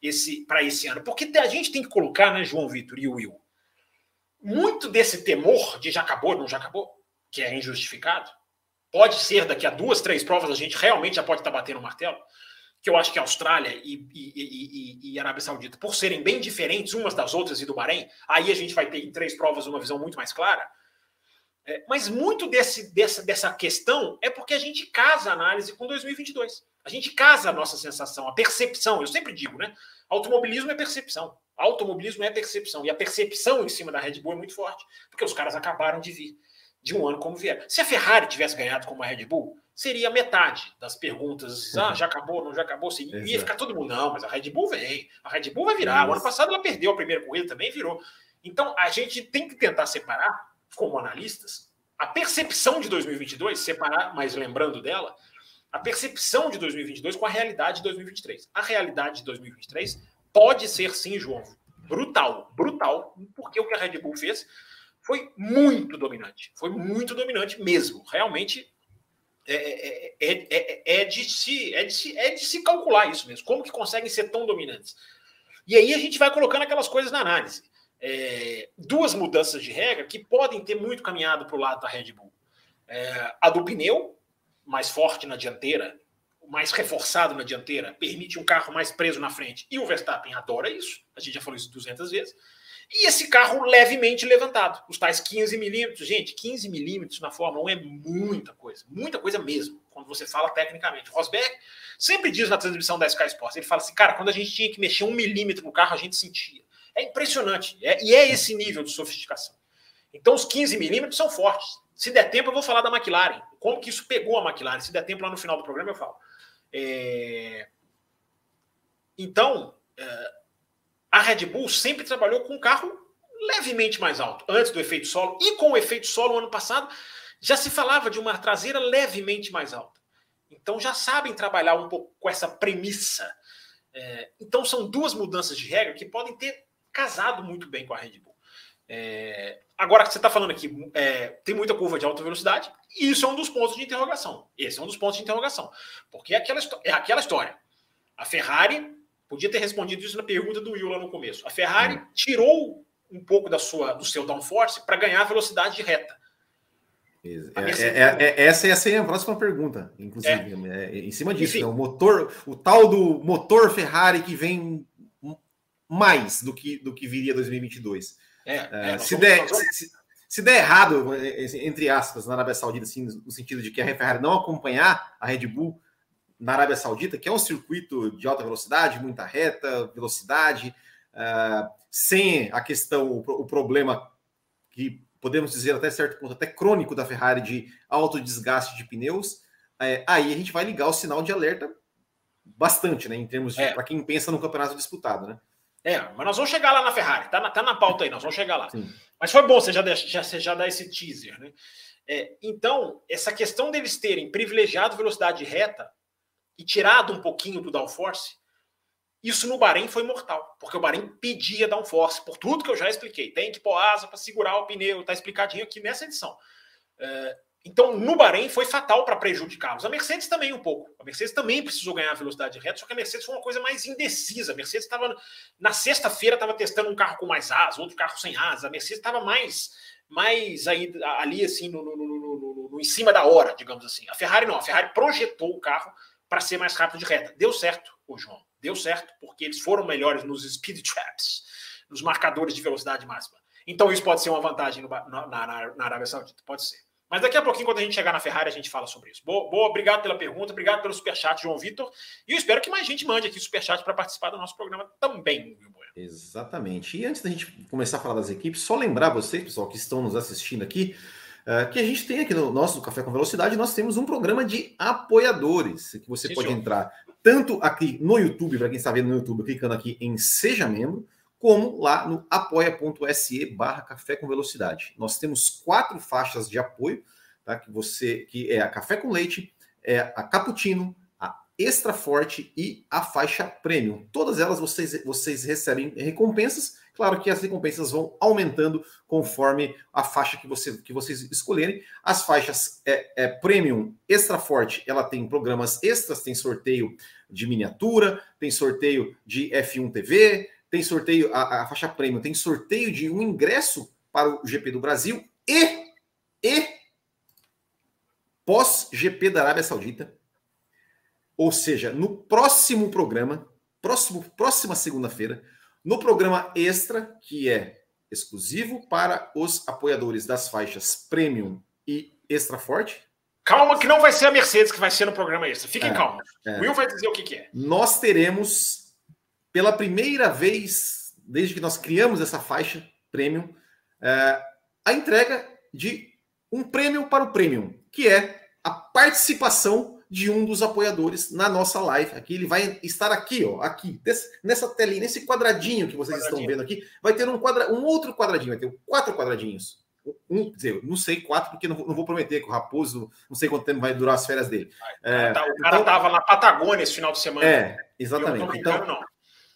esse, para esse ano. Porque a gente tem que colocar, né, João Vitor e Will, muito desse temor de já acabou, não já acabou, que é injustificado. Pode ser daqui a duas, três provas a gente realmente já pode estar batendo o martelo. Que eu acho que a Austrália e, e, e, e, Arábia Saudita, por serem bem diferentes umas das outras e do Bahrein, aí a gente vai ter em três provas uma visão muito mais clara. É, mas muito desse, dessa, dessa questão é porque a gente casa a análise com 2022. A gente casa a nossa sensação, a percepção. Eu sempre digo, né? Automobilismo é percepção. Automobilismo é percepção. E a percepção em cima da Red Bull é muito forte, porque os caras acabaram de vir de um ano como vieram. Se a Ferrari tivesse ganhado como a Red Bull, seria metade das perguntas. Ah, já acabou, não já acabou. Sim. Ia ficar todo mundo, não, mas a Red Bull vem. A Red Bull vai virar. O ano passado ela perdeu a primeira corrida, também virou. Então, a gente tem que tentar separar como analistas, a percepção de 2022, separar, mas lembrando dela, a percepção de 2022 com a realidade de 2023. A realidade de 2023 pode ser, sim, João, brutal, brutal, porque o que a Red Bull fez foi muito dominante, foi muito dominante mesmo. Realmente é, é, é, é, de se, é, de se, é de se calcular isso mesmo. Como que conseguem ser tão dominantes? E aí a gente vai colocando aquelas coisas na análise é, duas mudanças de regra que podem ter muito caminhado para o lado da Red Bull. É, a do pneu, mais forte na dianteira, mais reforçado na dianteira, permite um carro mais preso na frente. E o Verstappen adora isso, a gente já falou isso 200 vezes. E esse carro levemente levantado, os tais 15 milímetros. Gente, 15 milímetros na Fórmula 1 é muita coisa, muita coisa mesmo, quando você fala tecnicamente. Rosberg sempre diz na transmissão da Sky Sports, ele fala assim, cara, quando a gente tinha que mexer um milímetro no carro, a gente sentia. É impressionante. É, e é esse nível de sofisticação. Então, os 15 milímetros são fortes. Se der tempo, eu vou falar da McLaren. Como que isso pegou a McLaren? Se der tempo, lá no final do programa, eu falo. É... Então, é... a Red Bull sempre trabalhou com um carro levemente mais alto, antes do efeito solo. E com o efeito solo, ano passado, já se falava de uma traseira levemente mais alta. Então, já sabem trabalhar um pouco com essa premissa. É... Então, são duas mudanças de regra que podem ter casado muito bem com a Red Bull. É, agora que você está falando aqui, é, tem muita curva de alta velocidade, e isso é um dos pontos de interrogação. Esse é um dos pontos de interrogação. Porque é aquela, é aquela história. A Ferrari podia ter respondido isso na pergunta do Will lá no começo. A Ferrari hum. tirou um pouco da sua, do seu downforce para ganhar velocidade de reta. É, é, é, é, essa ia ser a próxima pergunta, inclusive, é. em cima disso. Né? O motor, o tal do motor Ferrari que vem mais do que, do que viria 2022. É, é, é se, der, se, se, der errado, entre aspas, na Arábia Saudita, assim, no sentido de que a Ferrari não acompanhar a Red Bull na Arábia Saudita, que é um circuito de alta velocidade, muita reta, velocidade, uh, sem a questão, o, o, problema que podemos dizer até certo ponto, até crônico da Ferrari de alto desgaste de pneus, aí a gente vai ligar o sinal de alerta bastante, né? Em termos de é. para quem pensa no campeonato disputado, né? É, mas nós vamos chegar lá na Ferrari, tá na, tá na pauta aí, nós vamos chegar lá. Sim. Mas foi bom você já, já, você já dar esse teaser, né? É, então, essa questão deles terem privilegiado velocidade reta e tirado um pouquinho do downforce, isso no Bahrein foi mortal, porque o Bahrein pedia downforce, por tudo que eu já expliquei. Tem que pôr asa para segurar o pneu, tá explicadinho aqui nessa edição. É, então, no Bahrein foi fatal para prejudicá-los. A Mercedes também um pouco. A Mercedes também precisou ganhar velocidade reta, só que a Mercedes foi uma coisa mais indecisa. A Mercedes estava na sexta-feira estava testando um carro com mais asa, outro carro sem asa. A Mercedes estava mais mais aí, ali assim no, no, no, no, em cima da hora, digamos assim. A Ferrari não. A Ferrari projetou o carro para ser mais rápido de reta. Deu certo, o João. Deu certo porque eles foram melhores nos speed traps, nos marcadores de velocidade máxima. Então isso pode ser uma vantagem na, na, na Arábia Saudita, pode ser. Mas daqui a pouquinho, quando a gente chegar na Ferrari, a gente fala sobre isso. Boa, boa obrigado pela pergunta, obrigado pelo superchat, João Vitor. E eu espero que mais gente mande aqui superchat para participar do nosso programa também, Exatamente. E antes da gente começar a falar das equipes, só lembrar vocês, pessoal, que estão nos assistindo aqui, uh, que a gente tem aqui no nosso Café com Velocidade, nós temos um programa de apoiadores, que você Sim, pode senhor. entrar tanto aqui no YouTube, para quem está vendo no YouTube, clicando aqui em Seja Membro, como lá no apoia.se barra café com velocidade. Nós temos quatro faixas de apoio, tá? Que você que é a café com leite, é a cappuccino, a extra forte e a faixa premium. Todas elas vocês, vocês recebem recompensas. Claro que as recompensas vão aumentando conforme a faixa que, você, que vocês escolherem. As faixas é, é premium, extra forte, ela tem programas extras, tem sorteio de miniatura, tem sorteio de F1 TV, tem sorteio, a, a faixa prêmio tem sorteio de um ingresso para o GP do Brasil e, e pós-GP da Arábia Saudita. Ou seja, no próximo programa, próximo, próxima segunda-feira, no programa extra, que é exclusivo para os apoiadores das faixas Premium e Extra Forte. Calma, que não vai ser a Mercedes que vai ser no programa extra. Fiquem é, calmos. É. Will vai dizer o que, que é. Nós teremos pela primeira vez, desde que nós criamos essa faixa premium, é, a entrega de um prêmio para o premium, que é a participação de um dos apoiadores na nossa live. Aqui ele vai estar aqui, ó, aqui, nessa telinha, nesse quadradinho que vocês estão vendo aqui, vai ter um, quadra, um outro quadradinho, vai ter quatro quadradinhos. Um, dizer, não sei quatro, porque não, não, vou prometer que o Raposo, não sei quanto tempo vai durar as férias dele. É, o cara estava então, na Patagônia esse final de semana. É, exatamente. Então, não.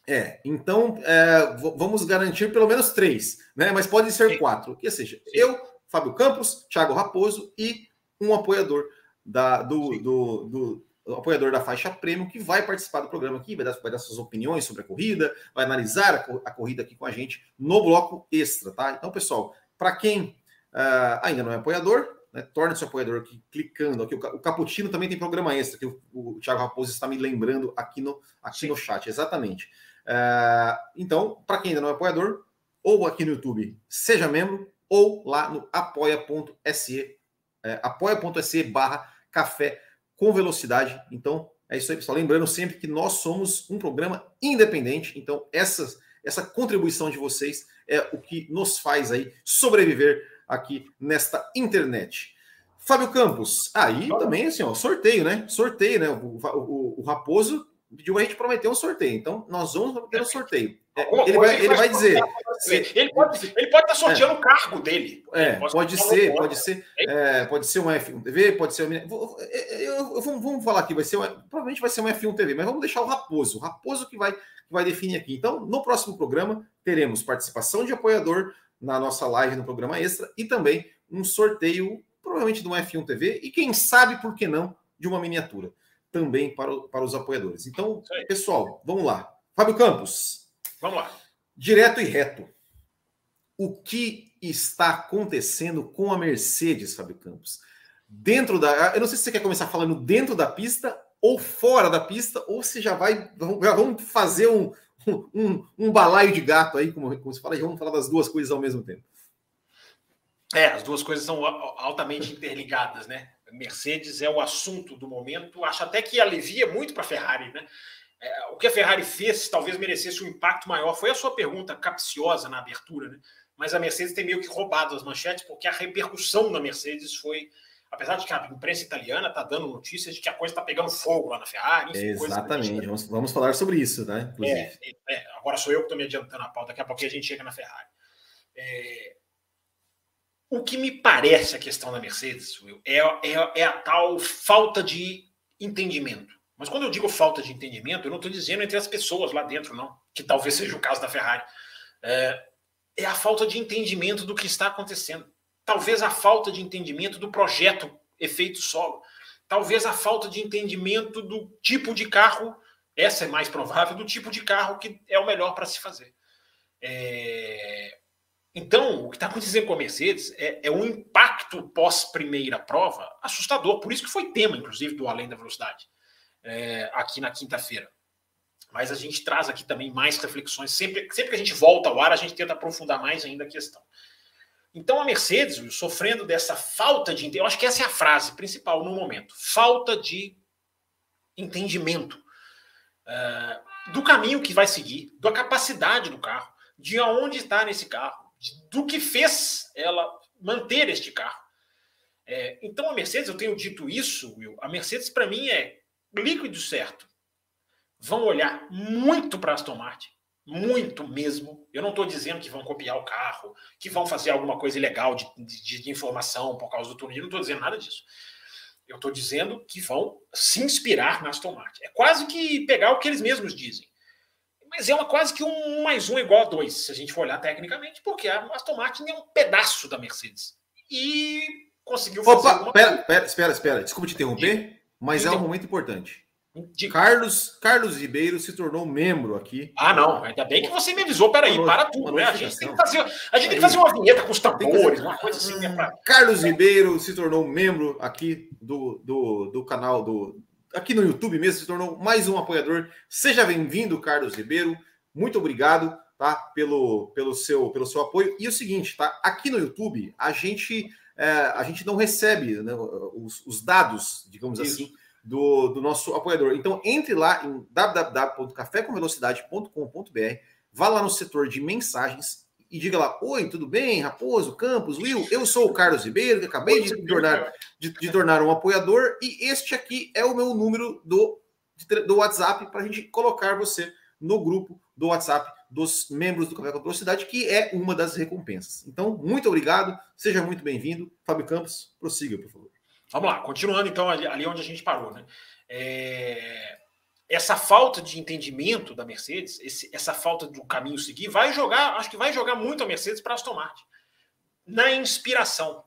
É, então é, vamos garantir pelo menos três, né? Mas pode ser Sim. quatro. Que seja, Sim. eu, Fábio Campos, Thiago Raposo e um apoiador da, do, do, do, do, apoiador da faixa prêmio que vai participar do programa aqui, vai dar, vai dar suas opiniões sobre a corrida, vai analisar a, a, corrida aqui com a gente no bloco extra, tá? Então, pessoal, para quem uh, ainda não é apoiador, né, torne-se apoiador aqui, clicando aqui. O, o Caputino também tem programa extra, que o, o Thiago Raposo está me lembrando aqui no, aqui no chat, exatamente. É, então, para quem ainda não é apoiador, ou aqui no YouTube, seja membro, ou lá no apoia.se, é, apoia.se barra café com velocidade. Então, é isso aí, pessoal. Lembrando sempre que nós somos um programa independente, então essas, essa contribuição de vocês é o que nos faz aí sobreviver aqui nesta internet. Fábio Campos, aí também assim, ó, sorteio, né? Sorteio, né? O, o, o Raposo pediu a gente prometer um sorteio. Então, nós vamos ter um sorteio. É, ele, vai, ele vai dizer. Ele pode, ele pode estar sorteando é, o cargo dele. É, pode, pode ser, pode ser, é, pode ser um F1 TV, pode ser um. Eu, eu, vamos, vamos falar aqui, vai ser provavelmente vai ser um F1 TV, mas vamos deixar o Raposo, o Raposo que vai, que vai definir aqui. Então, no próximo programa, teremos participação de apoiador na nossa live no programa extra e também um sorteio, provavelmente de um F1 TV, e quem sabe, por que não, de uma miniatura também para, para os apoiadores. Então, pessoal, vamos lá. Fábio Campos. Vamos lá. Direto e reto. O que está acontecendo com a Mercedes, Fábio Campos? Dentro da. Eu não sei se você quer começar falando dentro da pista ou fora da pista, ou se já vai. Já vamos fazer um, um, um balaio de gato aí, como, como se fala, já vamos falar das duas coisas ao mesmo tempo. É, as duas coisas são altamente interligadas, né? Mercedes é o assunto do momento. Acho até que alivia muito para a Ferrari, né? É, o que a Ferrari fez talvez merecesse um impacto maior. Foi a sua pergunta capciosa na abertura, né? Mas a Mercedes tem meio que roubado as manchetes porque a repercussão da Mercedes foi Apesar de que a imprensa italiana está dando notícias de que a coisa está pegando fogo lá na Ferrari. Enfim, Exatamente, vamos, vamos falar sobre isso, né? É, é, agora sou eu que estou me adiantando a pauta, daqui a pouco a gente chega na Ferrari. É, o que me parece a questão da Mercedes, Will, é, é, é a tal falta de entendimento. Mas quando eu digo falta de entendimento, eu não estou dizendo entre as pessoas lá dentro, não, que talvez seja o caso da Ferrari. É, é a falta de entendimento do que está acontecendo. Talvez a falta de entendimento do projeto efeito solo. Talvez a falta de entendimento do tipo de carro, essa é mais provável, do tipo de carro que é o melhor para se fazer. É... Então, o que está acontecendo com a Mercedes é, é um impacto pós-primeira prova assustador. Por isso que foi tema, inclusive, do Além da Velocidade, é, aqui na quinta-feira. Mas a gente traz aqui também mais reflexões. Sempre, sempre que a gente volta ao ar, a gente tenta aprofundar mais ainda a questão. Então a Mercedes, sofrendo dessa falta de. Eu acho que essa é a frase principal no momento: falta de entendimento uh, do caminho que vai seguir, da capacidade do carro, de aonde está nesse carro, do que fez ela manter este carro. É, então a Mercedes, eu tenho dito isso, Will, a Mercedes para mim é líquido certo. Vão olhar muito para Aston Martin muito mesmo. Eu não estou dizendo que vão copiar o carro, que vão fazer alguma coisa ilegal de, de, de informação por causa do túnel. Não estou dizendo nada disso. Eu estou dizendo que vão se inspirar na Aston Martin. É quase que pegar o que eles mesmos dizem. Mas é uma, quase que um mais um igual a dois, se a gente for olhar tecnicamente, porque a Aston Martin é um pedaço da Mercedes. E conseguiu fazer. Opa, pera, pera, espera, espera. Desculpa te interromper, mas é um momento importante. De... Carlos, Carlos Ribeiro se tornou membro aqui. Ah, não. Ainda bem que você me avisou. Peraí, para tudo, né? A gente tem que fazer, a gente tem que fazer uma vinheta com os tambores, uma coisa assim. Né, pra... Carlos Ribeiro se tornou membro aqui do, do, do canal do. Aqui no YouTube mesmo, se tornou mais um apoiador. Seja bem-vindo, Carlos Ribeiro. Muito obrigado, tá? Pelo, pelo, seu, pelo seu apoio. E o seguinte, tá? Aqui no YouTube, a gente, é, a gente não recebe né, os, os dados, digamos Isso. assim do, do nosso apoiador. Então, entre lá em www.cafécomvelocidade.com.br, vá lá no setor de mensagens e diga lá: Oi, tudo bem, Raposo, Campos, Will? Eu sou o Carlos Ribeiro, que acabei de tornar, de, de tornar um apoiador, e este aqui é o meu número do, do WhatsApp para a gente colocar você no grupo do WhatsApp dos membros do Café com Velocidade, que é uma das recompensas. Então, muito obrigado, seja muito bem-vindo. Fábio Campos, prossiga, por favor. Vamos lá, continuando então ali, ali onde a gente parou, né? É, essa falta de entendimento da Mercedes, esse, essa falta do caminho seguir, vai jogar, acho que vai jogar muito a Mercedes para Aston Martin. Na inspiração.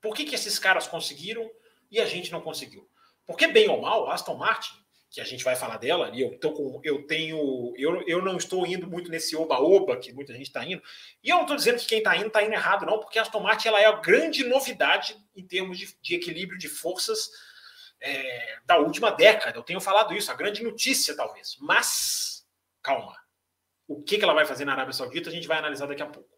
Por que, que esses caras conseguiram e a gente não conseguiu? Porque, bem ou mal, a Aston Martin que a gente vai falar dela, e eu tô com, eu tenho, eu, eu não estou indo muito nesse oba-oba que muita gente está indo, e eu não estou dizendo que quem está indo está indo errado, não, porque a Aston Martin ela é a grande novidade em termos de, de equilíbrio de forças é, da última década. Eu tenho falado isso, a grande notícia, talvez. Mas, calma. O que, que ela vai fazer na Arábia Saudita a gente vai analisar daqui a pouco.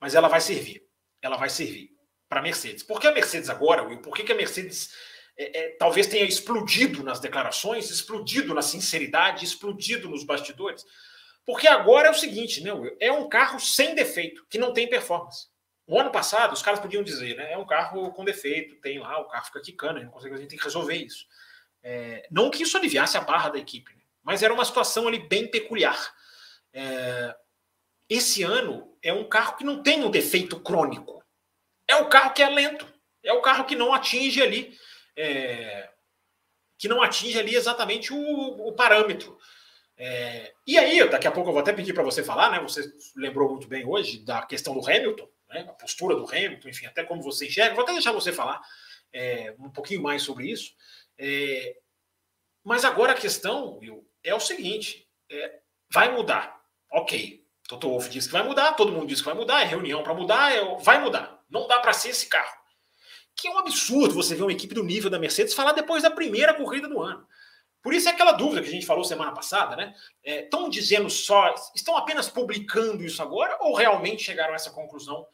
Mas ela vai servir. Ela vai servir para a Mercedes. Por que a Mercedes agora, Will? Por que, que a Mercedes é, é, talvez tenha explodido nas declarações, explodido na sinceridade, explodido nos bastidores. Porque agora é o seguinte, né, É um carro sem defeito, que não tem performance. No ano passado, os caras podiam dizer, né? É um carro com defeito, tem lá, o carro fica quicando, a gente, consegue, a gente tem que resolver isso. É, não que isso aliviasse a barra da equipe, né? mas era uma situação ali bem peculiar. É, esse ano é um carro que não tem um defeito crônico. É o carro que é lento. É o carro que não atinge ali é, que não atinge ali exatamente o, o parâmetro. É, e aí, daqui a pouco eu vou até pedir para você falar, né? Você lembrou muito bem hoje da questão do Hamilton, né? a postura do Hamilton, enfim, até como você enxerga. Vou até deixar você falar é, um pouquinho mais sobre isso. É, mas agora a questão Will, é o seguinte: é, vai mudar. Ok, Toto Wolff disse que vai mudar, todo mundo disse que vai mudar, é reunião para mudar, é, vai mudar. Não dá para ser esse carro que é um absurdo você ver uma equipe do nível da Mercedes falar depois da primeira corrida do ano. Por isso é aquela dúvida que a gente falou semana passada, né? Estão é, dizendo só, estão apenas publicando isso agora ou realmente chegaram a essa conclusão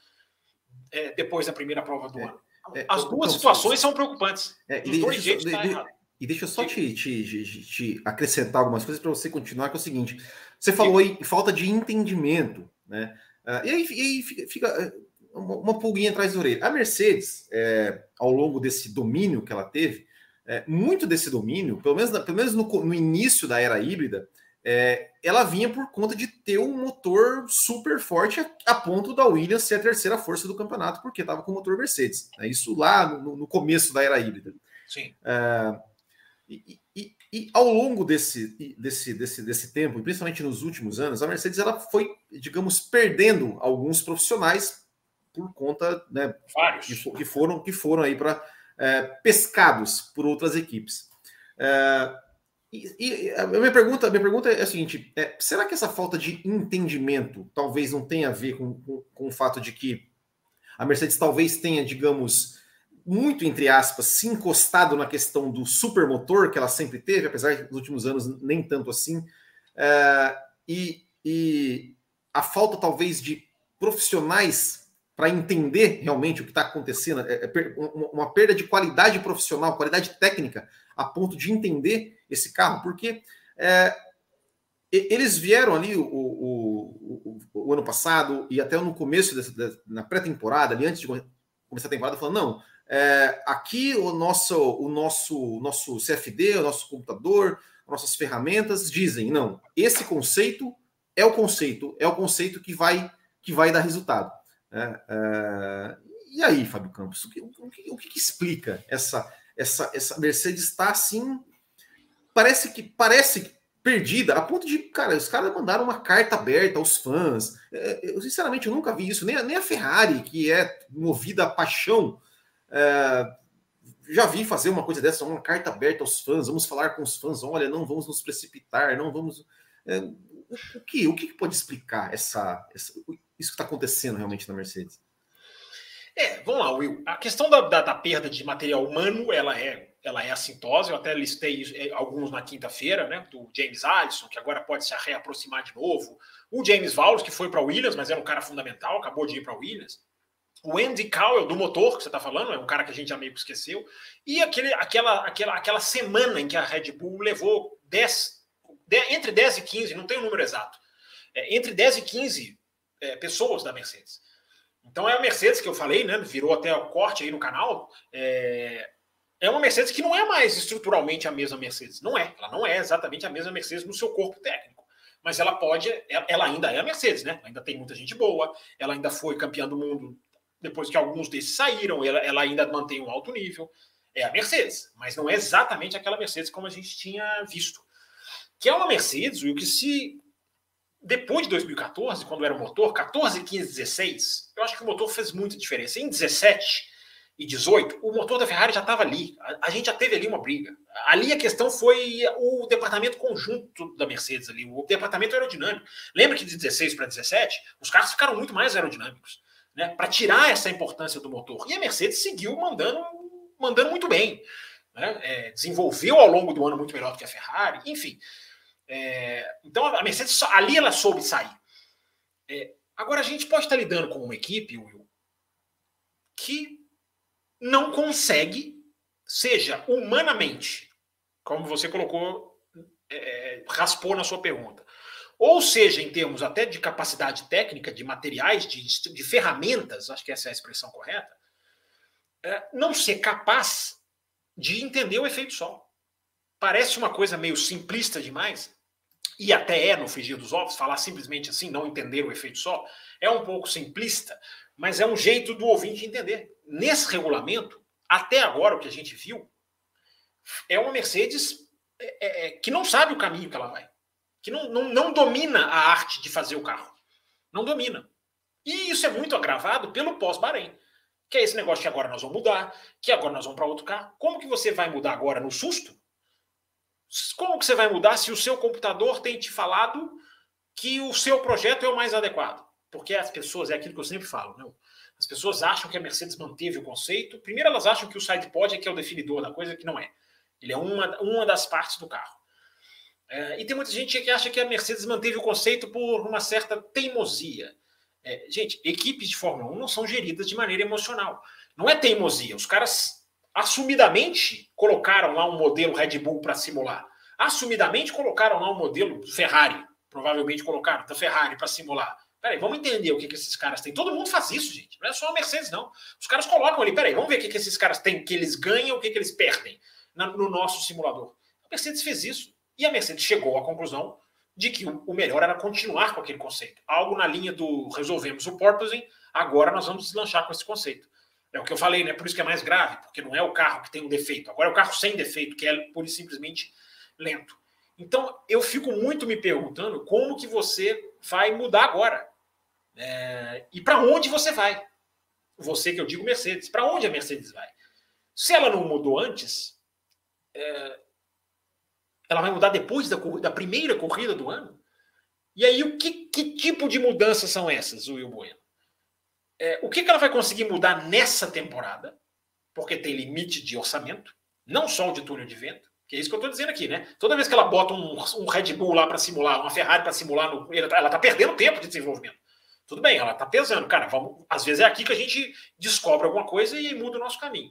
é, depois da primeira prova do é, ano? É, As duas então, situações são preocupantes. É, dois jeitos errado. E deixa eu só te, te, te, te acrescentar algumas coisas para você continuar, que é o seguinte: você falou aí falta de entendimento, né? Uh, e aí, e aí fica, fica uma, uma pulguinha atrás da orelha. A Mercedes, é, ao longo desse domínio que ela teve, é, muito desse domínio, pelo menos, pelo menos no, no início da era híbrida, é, ela vinha por conta de ter um motor super forte a, a, ponto da Williams ser a terceira força do campeonato, porque estava com o motor Mercedes. Né? Isso lá no, no, começo da era híbrida. Sim. É, e, e, e, ao longo desse, desse, desse, desse tempo, principalmente nos últimos anos, a Mercedes ela foi, digamos, perdendo alguns profissionais por conta, né, Vários. Que, que foram que foram aí para é, pescados por outras equipes. É, e, e, a minha pergunta, minha pergunta é a seguinte: é, será que essa falta de entendimento talvez não tenha a ver com, com, com o fato de que a Mercedes talvez tenha, digamos, muito entre aspas, se encostado na questão do supermotor que ela sempre teve, apesar de nos últimos anos nem tanto assim, é, e, e a falta talvez de profissionais para entender realmente o que está acontecendo, é, é uma perda de qualidade profissional, qualidade técnica, a ponto de entender esse carro, porque é, eles vieram ali o, o, o, o, ano passado e até no começo, dessa, na pré-temporada, ali antes de começar a temporada, falando: não, é, aqui o nosso, o nosso, nosso CFD, o nosso computador, nossas ferramentas dizem: não, esse conceito é o conceito, é o conceito que vai, que vai dar resultado. É, é, e aí, Fábio Campos, o que, o que, o que explica essa, essa, essa Mercedes está assim? Parece que parece perdida, a ponto de, cara, os caras mandaram uma carta aberta aos fãs. É, eu, sinceramente, eu nunca vi isso. Nem, nem a Ferrari, que é movida a paixão, é, já vi fazer uma coisa dessa, uma carta aberta aos fãs. Vamos falar com os fãs. Olha, não vamos nos precipitar, não vamos. É, o, que, o que pode explicar essa, essa isso que está acontecendo realmente na Mercedes? É, vamos lá, Will. A questão da, da, da, perda de material humano, ela é, ela é assintosa. Eu até listei é, alguns na quinta-feira, né? Do James Allison, que agora pode se reaproximar de novo. O James Valls, que foi para Williams, mas era um cara fundamental, acabou de ir para Williams. O Andy Cowell, do motor, que você está falando, é um cara que a gente já meio que esqueceu. E aquele, aquela, aquela, aquela semana em que a Red Bull levou 10, 10 entre 10 e 15, não tem o número exato, é, entre 10 e 15 é, pessoas da Mercedes. Então é a Mercedes que eu falei, né? Virou até o corte aí no canal. É, é uma Mercedes que não é mais estruturalmente a mesma Mercedes. Não é. Ela não é exatamente a mesma Mercedes no seu corpo técnico. Mas ela pode, ela ainda é a Mercedes, né? Ainda tem muita gente boa, ela ainda foi campeã do mundo depois que alguns desses saíram, ela, ela ainda mantém um alto nível. É a Mercedes, mas não é exatamente aquela Mercedes como a gente tinha visto. Que é uma Mercedes, o que se depois de 2014, quando era o motor, 14, 15, 16, eu acho que o motor fez muita diferença. Em 17 e 18, o motor da Ferrari já estava ali. A, a, gente já teve ali uma briga. Ali a questão foi o departamento conjunto da Mercedes ali, o departamento aerodinâmico. Lembra que de 16 para 17, os carros ficaram muito mais aerodinâmicos, né? Para tirar essa importância do motor. E a Mercedes seguiu mandando, mandando muito bem. Né? É, desenvolveu ao longo do ano muito melhor do que a Ferrari, enfim. É, então a Mercedes ali ela soube sair. É, agora a gente pode estar lidando com uma equipe, Will, que não consegue, seja humanamente, como você colocou, é, raspou na sua pergunta, ou seja, em termos até de capacidade técnica, de materiais, de, de ferramentas, acho que essa é a expressão correta, é, não ser capaz de entender o efeito sol. Parece uma coisa meio simplista demais, e até é no frigir dos ovos, falar simplesmente assim, não entender o efeito solo, é um pouco simplista, mas é um jeito do ouvinte entender. Nesse regulamento, até agora o que a gente viu é uma Mercedes é, é, é, que não sabe o caminho que ela vai, que não, não, não domina a arte de fazer o carro. Não domina. E isso é muito agravado pelo pós-Bahrein. Que é esse negócio que agora nós vamos mudar, que agora nós vamos para outro carro. Como que você vai mudar agora no susto? Como que você vai mudar se o seu computador tem te falado que o seu projeto é o mais adequado? Porque as pessoas, é aquilo que eu sempre falo, né? As pessoas acham que a Mercedes manteve o conceito. Primeiro, elas acham que o sidepod é que é o definidor da coisa, que não é. Ele é uma, uma das partes do carro. É, e tem muita gente que acha que a Mercedes manteve o conceito por uma certa teimosia. É, gente, equipes de Fórmula 1 não são geridas de maneira emocional. Não é teimosia. Os caras assumidamente colocaram lá um modelo Red Bull para simular. Assumidamente colocaram lá um modelo Ferrari, provavelmente colocaram da Ferrari para simular. Peraí, vamos entender o que, que esses caras têm. Todo mundo faz isso, gente. Não é só a Mercedes, não. Os caras colocam ali, peraí, vamos ver o que, que esses caras têm, que eles ganham, o que, que eles perdem no nosso simulador. A Mercedes fez isso. E a Mercedes chegou à conclusão de que o melhor era continuar com aquele conceito. Algo na linha do resolvemos o porpoising, agora nós vamos deslanchar com esse conceito. É o que eu falei, né? Por isso que é mais grave, porque não é o carro que tem um defeito. Agora é o carro sem defeito, que é pura e simplesmente lento. Então, eu fico muito me perguntando como que você vai mudar agora. É... e para onde você vai? Você que eu digo Mercedes. Para onde a Mercedes vai? Se ela não mudou antes, é... ela vai mudar depois da, da, primeira corrida do ano? E aí, o que, que tipo de mudanças são essas, Will Bueno? É, o que, que ela vai conseguir mudar nessa temporada? Porque tem limite de orçamento, não só o de túnel de vento, que é isso que eu estou dizendo aqui, né? Toda vez que ela bota um, um Red Bull lá para simular, uma Ferrari para simular, no, ela está perdendo tempo de desenvolvimento. Tudo bem, ela está pesando, cara. Vamos, às vezes é aqui que a gente descobre alguma coisa e muda o nosso caminho.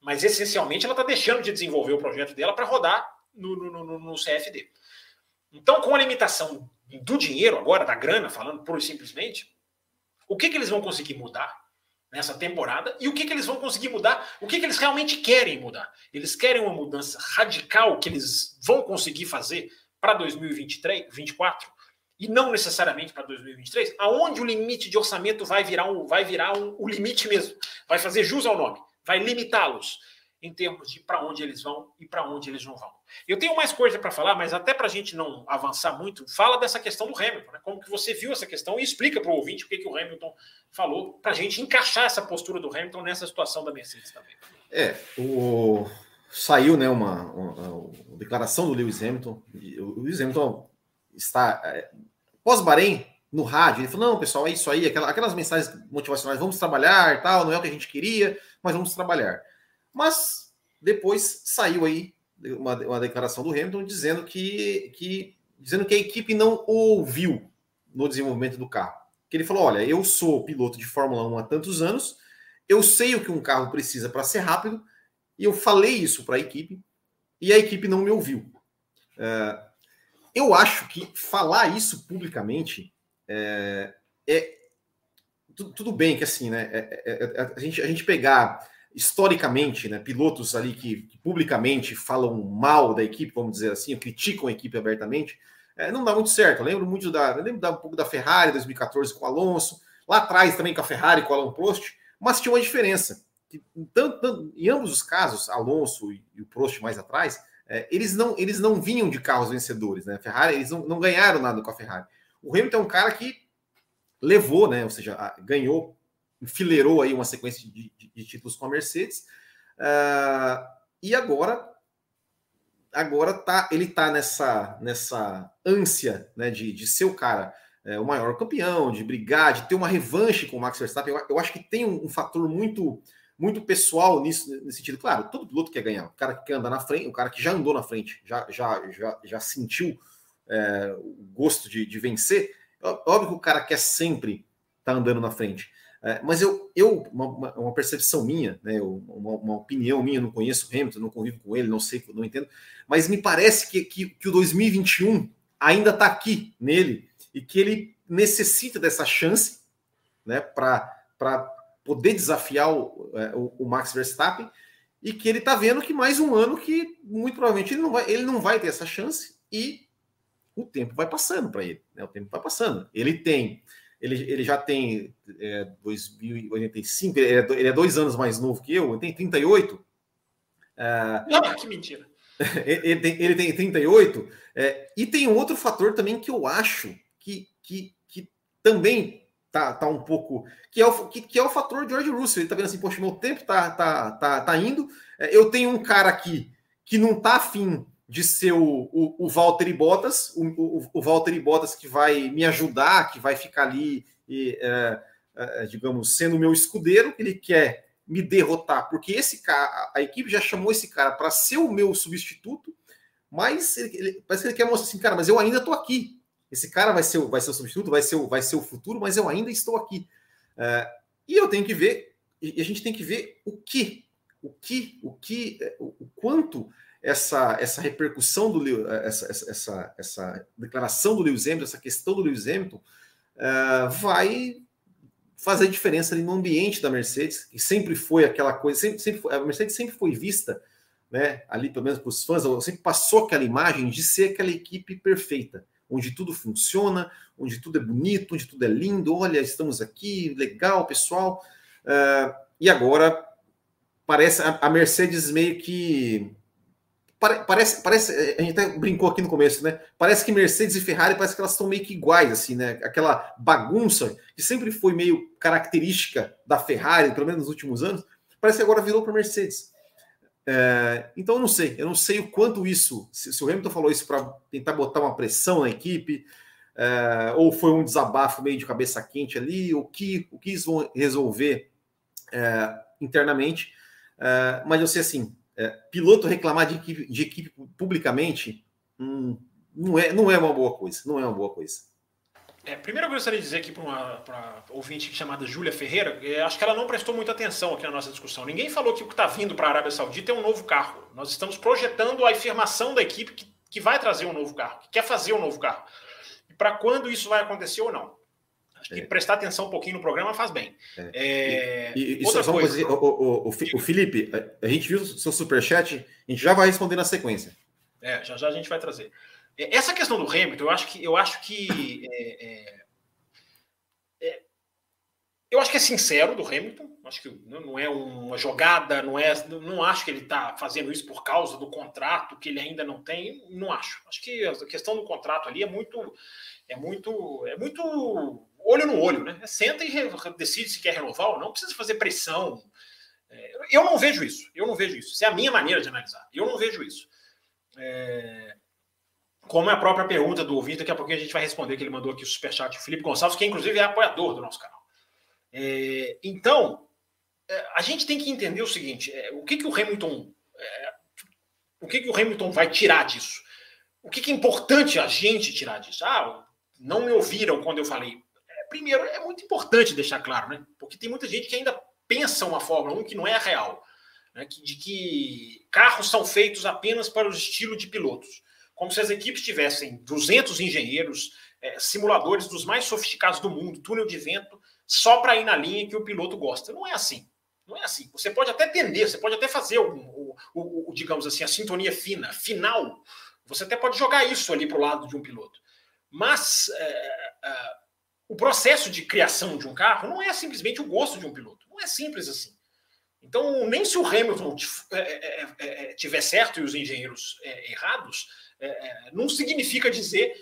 Mas essencialmente ela está deixando de desenvolver o projeto dela para rodar no, no, no, no, CFD. Então, com a limitação do dinheiro agora, da grana, falando pura e simplesmente, o que, que eles vão conseguir mudar nessa temporada e o que, que eles vão conseguir mudar, o que, que eles realmente querem mudar. Eles querem uma mudança radical que eles vão conseguir fazer para 2023, 2024 e não necessariamente para 2023, aonde o limite de orçamento vai virar um, vai virar um, o limite mesmo, vai fazer jus ao nome, vai limitá-los em termos de para onde eles vão e para onde eles não vão. Eu tenho mais coisa para falar, mas até para a gente não avançar muito, fala dessa questão do Hamilton, né? como que você viu essa questão e explica para o ouvinte o que, que o Hamilton falou, para a gente encaixar essa postura do Hamilton nessa situação da Mercedes também. É, o... saiu né, uma, uma, uma declaração do Lewis Hamilton, o Lewis Hamilton está, é, pós-Bahrein, no rádio, ele falou, não, pessoal, é isso aí, aquelas mensagens motivacionais, vamos trabalhar, tal, não é o que a gente queria, mas vamos trabalhar. Mas depois saiu aí uma, uma declaração do Hamilton dizendo que, que, dizendo que a equipe não ouviu no desenvolvimento do carro. Que ele falou: olha, eu sou piloto de Fórmula 1 há tantos anos, eu sei o que um carro precisa para ser rápido, e eu falei isso para a equipe, e a equipe não me ouviu. É, eu acho que falar isso publicamente é, é tudo, bem que assim, né? É, é, é, a, gente, a gente pegar historicamente, né, pilotos ali que, que, publicamente falam mal da equipe, vamos dizer assim, criticam a equipe abertamente, é, não dá muito certo. Eu lembro muito da, lembro da, um pouco da Ferrari 2014 com o Alonso, lá atrás também com a Ferrari com o Alan Prost, mas tinha uma diferença. Que, tanto, tanto, em ambos os casos, Alonso e, e o Prost mais atrás, é, eles, não, eles não vinham de carros vencedores, né? A Ferrari, eles não, não ganharam nada com a Ferrari. O Hamilton é um cara que levou, né? Ou seja, ganhou enfileirou aí uma sequência de, de, de títulos com a Mercedes. Uh, e agora agora tá, ele tá nessa, nessa ânsia né, de, de ser o cara, é, o maior campeão, de brigar, de ter uma revanche com o Max Verstappen. Eu, eu acho que tem um, um, fator muito muito pessoal nisso, nesse sentido. Claro, todo piloto quer ganhar. O cara que quer andar na frente, o cara que já andou na frente, já, já, já, já sentiu é, o gosto de, de vencer. Óbvio que o cara quer sempre estar tá andando na frente. É, mas eu, eu uma, uma, percepção minha, né, uma, uma, opinião minha, não conheço o Hamilton, não convivo com ele, não sei, não entendo, mas me parece que, que, que o 2021 ainda está aqui nele e que ele necessita dessa chance né, para poder desafiar o, é, o, o, Max Verstappen e que ele está vendo que mais um ano que muito provavelmente ele não vai, ele não vai ter essa chance e o tempo vai passando para ele, né, o tempo vai passando. Ele tem ele, ele já tem é, 2085, ele é, ele é dois anos mais novo que eu, ele tem 38. É, Não, que mentira. Ele tem, ele tem 38. É, e tem um outro fator também que eu acho que, que, que também tá, tá um pouco. Que é, o, que, que é o fator George Russell. Ele tá vendo assim, poxa, meu tempo tá, tá, tá, tá indo. É, eu tenho um cara aqui que não tá afim de ser o, o, Valtteri Bottas, o, o, Valtteri Bottas que vai me ajudar, que vai ficar ali, e, é, é, digamos, sendo o meu escudeiro, ele quer me derrotar, porque esse cara, a equipe já chamou esse cara para ser o meu substituto, mas ele, ele, parece que ele quer mostrar assim, cara, mas eu ainda estou aqui. Esse cara vai ser, vai ser o substituto, vai ser o, vai ser o futuro, mas eu ainda estou aqui. É, e eu tenho que ver, e a gente tem que ver o que, o que, o que, o, o quanto essa, essa repercussão do essa, essa, essa declaração do Lewis Hamilton, essa questão do Lewis Hamilton, uh, vai fazer diferença ali no ambiente da Mercedes, que sempre foi aquela coisa, sempre, sempre foi, a Mercedes sempre foi vista, né, ali pelo menos para os fãs, sempre passou aquela imagem de ser aquela equipe perfeita, onde tudo funciona, onde tudo é bonito, onde tudo é lindo, olha, estamos aqui, legal, pessoal. Uh, e agora parece a, a Mercedes meio que parece, parece, eh, a gente até brincou aqui no começo, né? Parece que Mercedes e Ferrari parece que elas estão meio que iguais, assim, né? Aquela bagunça que sempre foi meio característica da Ferrari, pelo menos nos últimos anos, parece que agora virou para Mercedes. É, então eu não sei, eu não sei o quanto isso, se, se o Hamilton falou isso para tentar botar uma pressão na equipe, é, ou foi um desabafo meio de cabeça quente ali, o que, o que eles vão resolver é, internamente. É, mas eu sei assim, é, piloto reclamar de equipe, de equipe publicamente hum, não, é, não é uma boa coisa. Não é uma boa coisa. É, primeiro eu gostaria de dizer aqui para uma ouvinte chamada Júlia Ferreira, é, acho que ela não prestou muita atenção aqui na nossa discussão. Ninguém falou que o que está vindo para a Arábia Saudita é um novo carro. Nós estamos projetando a afirmação da equipe que, que vai trazer um novo carro, que quer fazer um novo carro. E para quando isso vai acontecer ou não. Acho que é. prestar atenção um pouquinho no programa faz bem. É. É... E, e, outra coisa, coisa o, o, o, o, Felipe, a gente viu o seu superchat, a gente já vai responder na sequência. É, já já a gente vai trazer. É, essa questão do Hamilton, eu acho que eu acho que é, é, eu acho que é sincero do Hamilton. Acho que não é uma jogada, não é, não acho que ele está fazendo isso por causa do contrato que ele ainda não tem. Não acho. Acho que a questão do contrato ali é muito, é muito, é muito olho no olho, né? Senta e decide se quer renovar ou não, precisa fazer pressão. É, eu não vejo isso, eu não vejo isso. Isso é a minha maneira de analisar. Eu não vejo isso. É... Como é a própria pergunta do ouvinte, daqui a pouquinho a gente vai responder que ele mandou aqui o superchat, o Felipe Gonçalves, que inclusive é apoiador do nosso canal. É... Então, é, a gente tem que entender o seguinte: é, o que, que o Hamilton. O que, que o Hamilton vai tirar disso? O que, que é importante a gente tirar disso? Ah, não me ouviram quando eu falei primeiro, é muito importante deixar claro, né? Porque tem muita gente que ainda pensa uma Fórmula 1 que não é real. Né? De que carros são feitos apenas para o estilo de pilotos. Como se as equipes tivessem 200 engenheiros, é, simuladores dos mais sofisticados do mundo, túnel de vento, só para ir na linha que o piloto gosta. Não é assim. Não é assim. Você pode até tender, você pode até fazer o, o, o, o digamos assim, a sintonia fina, final. Você até pode jogar isso ali para o lado de um piloto. Mas é, é, o processo de criação de um carro não é simplesmente o gosto de um piloto. Não é simples assim. Então, nem se o Hamilton é, é, é, tiver certo e os engenheiros errados, não significa dizer,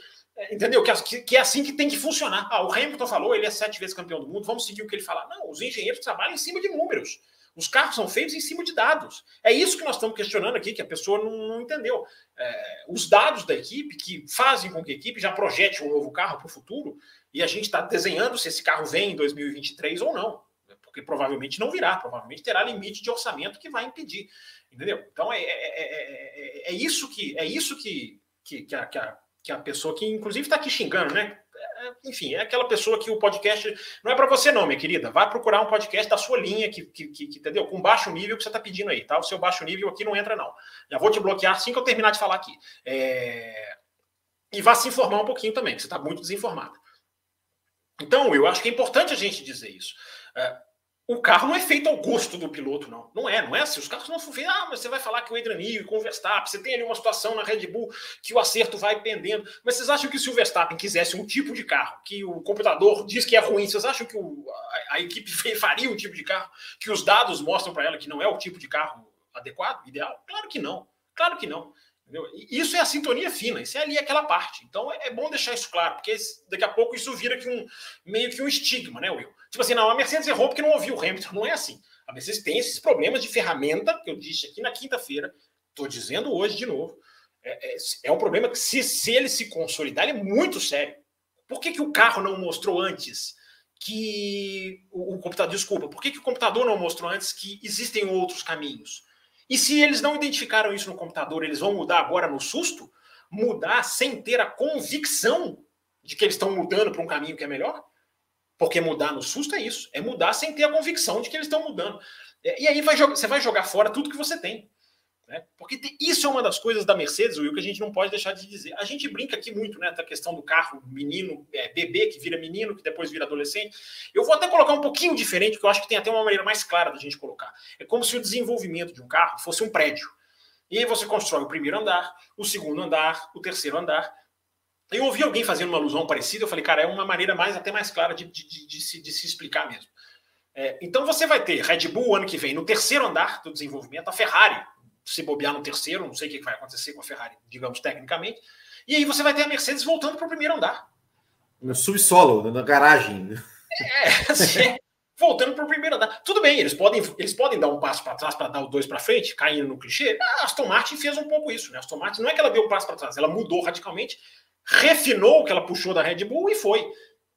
entendeu? Que, é assim que tem que funcionar. Ah, o Hamilton falou, ele é sete vezes campeão do mundo, vamos seguir o que ele falar. Não, os engenheiros trabalham em cima de números. Os carros são feitos em cima de dados. É isso que nós estamos questionando aqui, que a pessoa não, não entendeu. É, os dados da equipe que fazem com que a equipe já projete um novo carro para o futuro, e a gente está desenhando se esse carro vem em 2023 ou não, né? porque provavelmente não virá, provavelmente terá limite de orçamento que vai impedir, entendeu? Então é, é, é, é isso que é isso que, que, que, a, que, a, que a pessoa que inclusive está aqui xingando, né? Enfim, é aquela pessoa que o podcast não é para você não, minha querida. Vai procurar um podcast da sua linha que, que, que, entendeu? Com baixo nível que você está pedindo aí, tá? O seu baixo nível aqui não entra não. Já vou te bloquear assim que eu terminar de falar aqui. É... E vá se informar um pouquinho também, que você está muito desinformado. Então, eu acho que é importante a gente dizer isso. É, o carro não é feito ao gosto do piloto, não. Não é, não é assim. Os carros não são feitos. Ah, mas você vai falar que o Adrian Newey com o Verstappen, você tem ali uma situação na Red Bull que o acerto vai pendendo. Mas vocês acham que se o Verstappen quisesse um tipo de carro que o computador diz que é ruim, vocês acham que o, a, a, equipe faria um tipo de carro que os dados mostram para ela que não é o tipo de carro adequado, ideal? Claro que não. Claro que não. Entendeu? Isso é a sintonia fina, isso é ali aquela parte. Então é, é bom deixar isso claro, porque daqui a pouco isso vira que um, meio que um estigma, né, Will? Tipo assim, não, a Mercedes errou porque não ouviu o Hamilton. Não é assim. A Mercedes tem esses problemas de ferramenta, que eu disse aqui na quinta-feira, estou dizendo hoje de novo. É, é, é, um problema que, se, se ele se consolidar, ele é muito sério. Por que, que o carro não mostrou antes que. O, o computador, desculpa, por que, que o computador não mostrou antes que existem outros caminhos? E se eles não identificaram isso no computador, eles vão mudar agora no susto? Mudar sem ter a convicção de que eles estão mudando para um caminho que é melhor? Porque mudar no susto é isso, é mudar sem ter a convicção de que eles estão mudando. E aí vai você vai jogar fora tudo que você tem. Né? Porque isso é uma das coisas da Mercedes, Will, que a gente não pode deixar de dizer. A gente brinca aqui muito, né? Da questão do carro menino, é, bebê que vira menino, que depois vira adolescente. Eu vou até colocar um pouquinho diferente, porque eu acho que tem até uma maneira mais clara da gente colocar. É como se o desenvolvimento de um carro fosse um prédio. E aí você constrói o primeiro andar, o segundo andar, o terceiro andar. Eu ouvi alguém fazendo uma alusão parecida, eu falei, cara, é uma maneira mais até mais clara de, de, de, de se, se explicar mesmo. É, então você vai ter Red Bull ano que vem no terceiro andar do desenvolvimento, a Ferrari se bobear no terceiro, não sei o que vai acontecer com a Ferrari, digamos tecnicamente. E aí você vai ter a Mercedes voltando para o primeiro andar. No subsolo, na garagem. É, assim, voltando para o primeiro andar. Tudo bem, eles podem, eles podem dar um passo para trás para dar o dois para frente, caindo no clichê. A Aston Martin fez um pouco isso, né? A Aston Martin não é que ela deu um passo para trás, ela mudou radicalmente, refinou o que ela puxou da Red Bull e foi.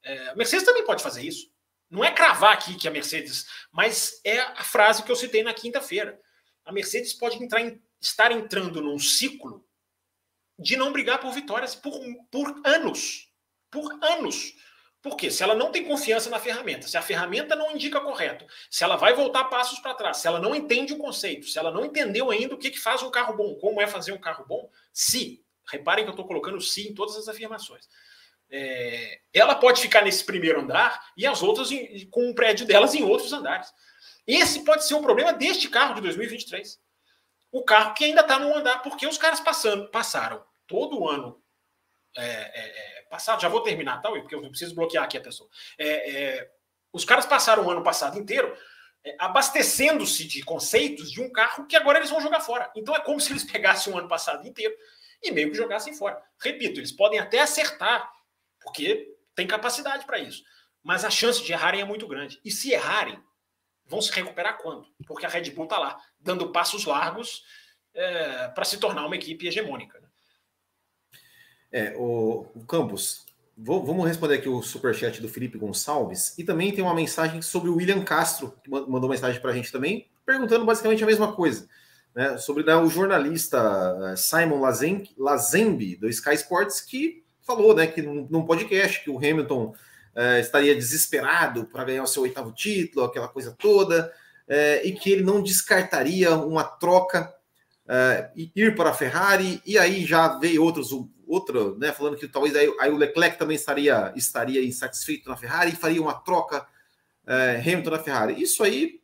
É, a Mercedes também pode fazer isso. Não é cravar aqui que a Mercedes, mas é a frase que eu citei na quinta-feira a Mercedes pode entrar em, estar entrando num ciclo de não brigar por vitórias por, por anos. Por anos. Porque se ela não tem confiança na ferramenta, se a ferramenta não indica correto, se ela vai voltar passos para trás, se ela não entende o conceito, se ela não entendeu ainda o que, que faz um carro bom, como é fazer um carro bom, se, reparem que eu estou colocando se em todas as afirmações, é, ela pode ficar nesse primeiro andar e as outras em, com o prédio delas em outros andares. Esse pode ser um problema deste carro de 2023. O carro que ainda está no andar, porque os caras passando, passaram todo ano é, é, é passado, já vou terminar, tá, porque eu preciso bloquear aqui a pessoa. É, é, os caras passaram o ano passado inteiro abastecendo-se de conceitos de um carro que agora eles vão jogar fora. Então é como se eles pegassem o ano passado inteiro e meio que jogassem fora. Repito, eles podem até acertar, porque tem capacidade para isso. Mas a chance de errarem é muito grande. E se errarem, vão se recuperar quando? Porque a Red Bull está lá, dando passos largos é, para se tornar uma equipe hegemônica. Né? É, o, o Campos, vou, vamos responder aqui o superchat do Felipe Gonçalves e também tem uma mensagem sobre o William Castro, que mandou mensagem para a gente também, perguntando basicamente a mesma coisa. Né, sobre né, o jornalista é, Simon Lazembe, do Sky Sports, que falou né, que num, num podcast que o Hamilton é, estaria desesperado para ganhar o seu oitavo título, aquela coisa toda, é, e que ele não descartaria uma troca é, ir para a Ferrari, e aí já veio outros, outro, né, falando que talvez aí, aí, o Leclerc também estaria, estaria insatisfeito na Ferrari e faria uma troca Hamilton na Ferrari. Isso aí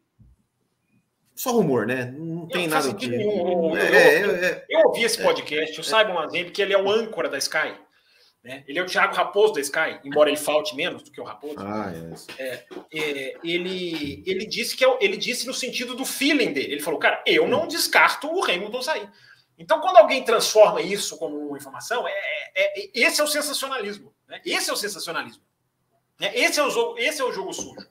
só rumor, né? Não tem não, nada que. Nenhum. Eu, é, eu, eu, eu, ouvi esse podcast, o Simon Lazembe, que ele é o âncora da Sky. Né? Ele é o Thiago Raposo da Sky, embora ele falte menos do que o Raposo. Ah, é, é, ele, ele disse que é, ele disse no sentido do feeling dele. Ele falou, cara, eu não descarto o Hamilton sair. Então, quando alguém transforma isso como uma informação, é, é, é esse é o sensacionalismo. Né? Esse é o sensacionalismo. Né? Esse, é o jogo, esse é o jogo sujo.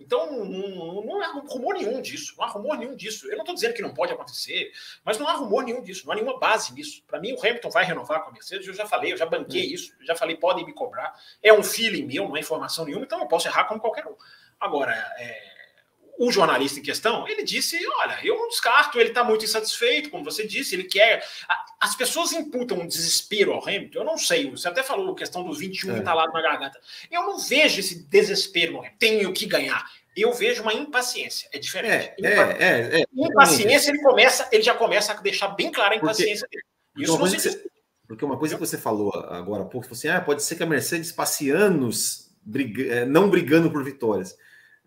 Então, não, não, há rumor nenhum disso. Não há rumor nenhum disso. Eu não estou dizendo que não pode acontecer, mas não há rumor nenhum disso. Não há nenhuma base nisso. Para mim, o Hamilton vai renovar com a Mercedes. Eu já falei, eu já banquei hum. isso. Já falei, podem me cobrar. É um feeling meu, não é informação nenhuma, então eu posso errar como qualquer um. Agora, é, o jornalista em questão, ele disse: Olha, eu não descarto, ele está muito insatisfeito, como você disse, ele quer. As pessoas imputam um desespero ao Hamilton, eu não sei, você até falou a questão dos 21 é. entalado na garganta. Eu não vejo esse desespero no Hamilton, tenho que ganhar. Eu vejo uma impaciência, é diferente. É, é, é, é, impaciência, ele começa, ele já começa a deixar bem clara a impaciência porque, dele. Isso não se... você, Porque uma coisa que você falou agora há pouco, você assim, ah, pode ser que a Mercedes passe anos briga, é, não brigando por vitórias.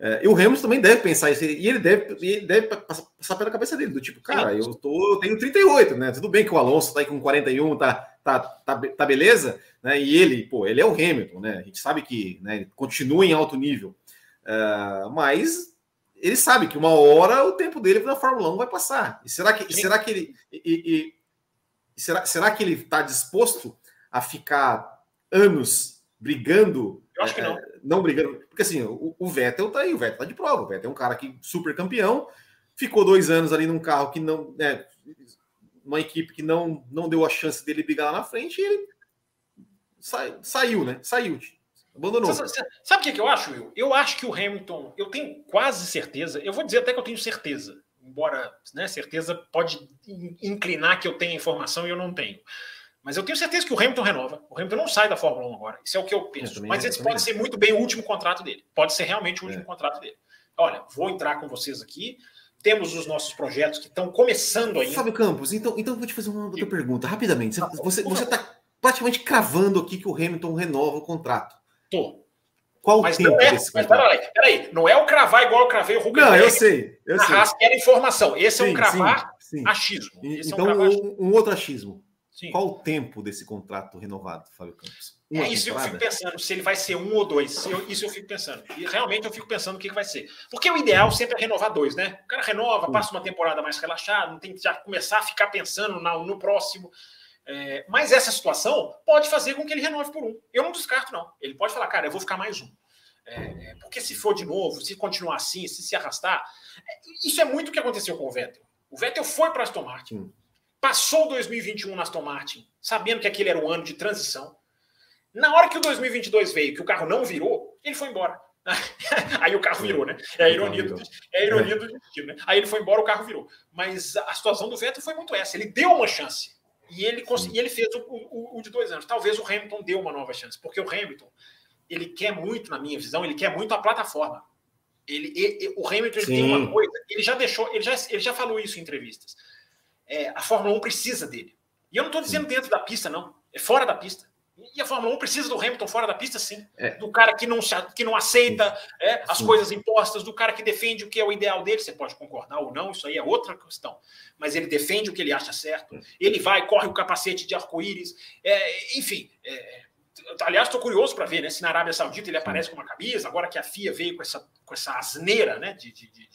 É, e o Hamilton também deve pensar isso, e ele deve, ele deve passar pela cabeça dele, do tipo, cara, eu, tô, eu tenho 38, né? Tudo bem que o Alonso tá aí com 41, tá, tá, tá, tá beleza, né? E ele, pô, ele é o Hamilton, né? A gente sabe que né, continua em alto nível. Uh, mas ele sabe que uma hora o tempo dele na Fórmula 1 vai passar. E será que, será que ele. E, e, será, será que ele está disposto a ficar anos brigando? Eu acho que não. É, não brigando. Porque assim, o, o Vettel tá aí, o Vettel tá de prova. O Vettel é um cara que super campeão, ficou dois anos ali num carro que não. É, uma equipe que não, não deu a chance dele brigar lá na frente e ele saiu, né? Saiu. Abandonou. Sabe, sabe o que, que eu acho, Will? Eu acho que o Hamilton, eu tenho quase certeza, eu vou dizer até que eu tenho certeza, embora né, certeza pode inclinar que eu tenha informação e eu não tenho. Mas eu tenho certeza que o Hamilton renova. O Hamilton não sai da Fórmula 1 agora. Isso é o que eu penso. Eu Mas esse pode ser muito bem o último contrato dele. Pode ser realmente o último é. contrato dele. Olha, vou entrar com vocês aqui temos os nossos projetos que estão começando ainda. Fábio Campos, então, então vou te fazer uma outra pergunta, rapidamente. Você está praticamente cravando aqui que o Hamilton renova o contrato. Tô. Qual mas tempo não é, desse mas peraí, peraí, não é o cravar igual eu cravei o Huckenberg. Não, eu sei. Eu sei. Haas era informação. Esse sim, é um cravar sim, sim. achismo. Esse então, é um, um, um, outro achismo. Sim. Qual o tempo desse contrato renovado, Fábio Campos? Uma é isso temporada? eu fico pensando, se ele vai ser um ou dois. Eu, isso eu fico pensando. E realmente eu fico pensando o que, que vai ser. Porque o ideal sempre é renovar dois, né? O cara renova, passa uma temporada mais relaxada, não tem que já começar a ficar pensando no, no próximo. É, mas essa situação pode fazer com que ele renove por um. Eu não descarto, não. Ele pode falar, cara, eu vou ficar mais um. É, é, porque se for de novo, se continuar assim, se se arrastar, é, isso é muito o que aconteceu com o Vettel. O Vettel foi para Aston Martin, passou 2021 na Aston Martin, sabendo que aquele era um ano de transição. Na hora que o 2022 veio, que o carro não virou, ele foi embora. Aí o carro virou, né? É a ironia do, é a ironia do destino, né? Aí ele foi embora, o carro virou. Mas a situação do Vettel foi muito essa. Ele deu uma chance. E ele, e ele fez o, o, o, de dois anos. Talvez o Hamilton deu uma nova chance, porque o Hamilton ele quer muito, na minha visão, ele quer muito a plataforma. Ele, ele o Hamilton ele tem uma coisa, ele já deixou, ele já, ele já falou isso em entrevistas. É, a Fórmula 1 precisa dele. E eu não estou dizendo dentro da pista, não. É fora da pista. E a Fórmula 1 precisa do Hamilton fora da pista, sim. É. Do cara que não, que não aceita é, as sim. coisas impostas, do cara que defende o que é o ideal dele. Você pode concordar ou não, isso aí é outra questão. Mas ele defende o que ele acha certo. Ele vai, corre o capacete de arco-íris. É, enfim, é, Aliás, estou curioso para ver né, se na Arábia Saudita ele aparece com uma camisa, agora que a FIA veio com essa, com essa asneira né, de, de, de,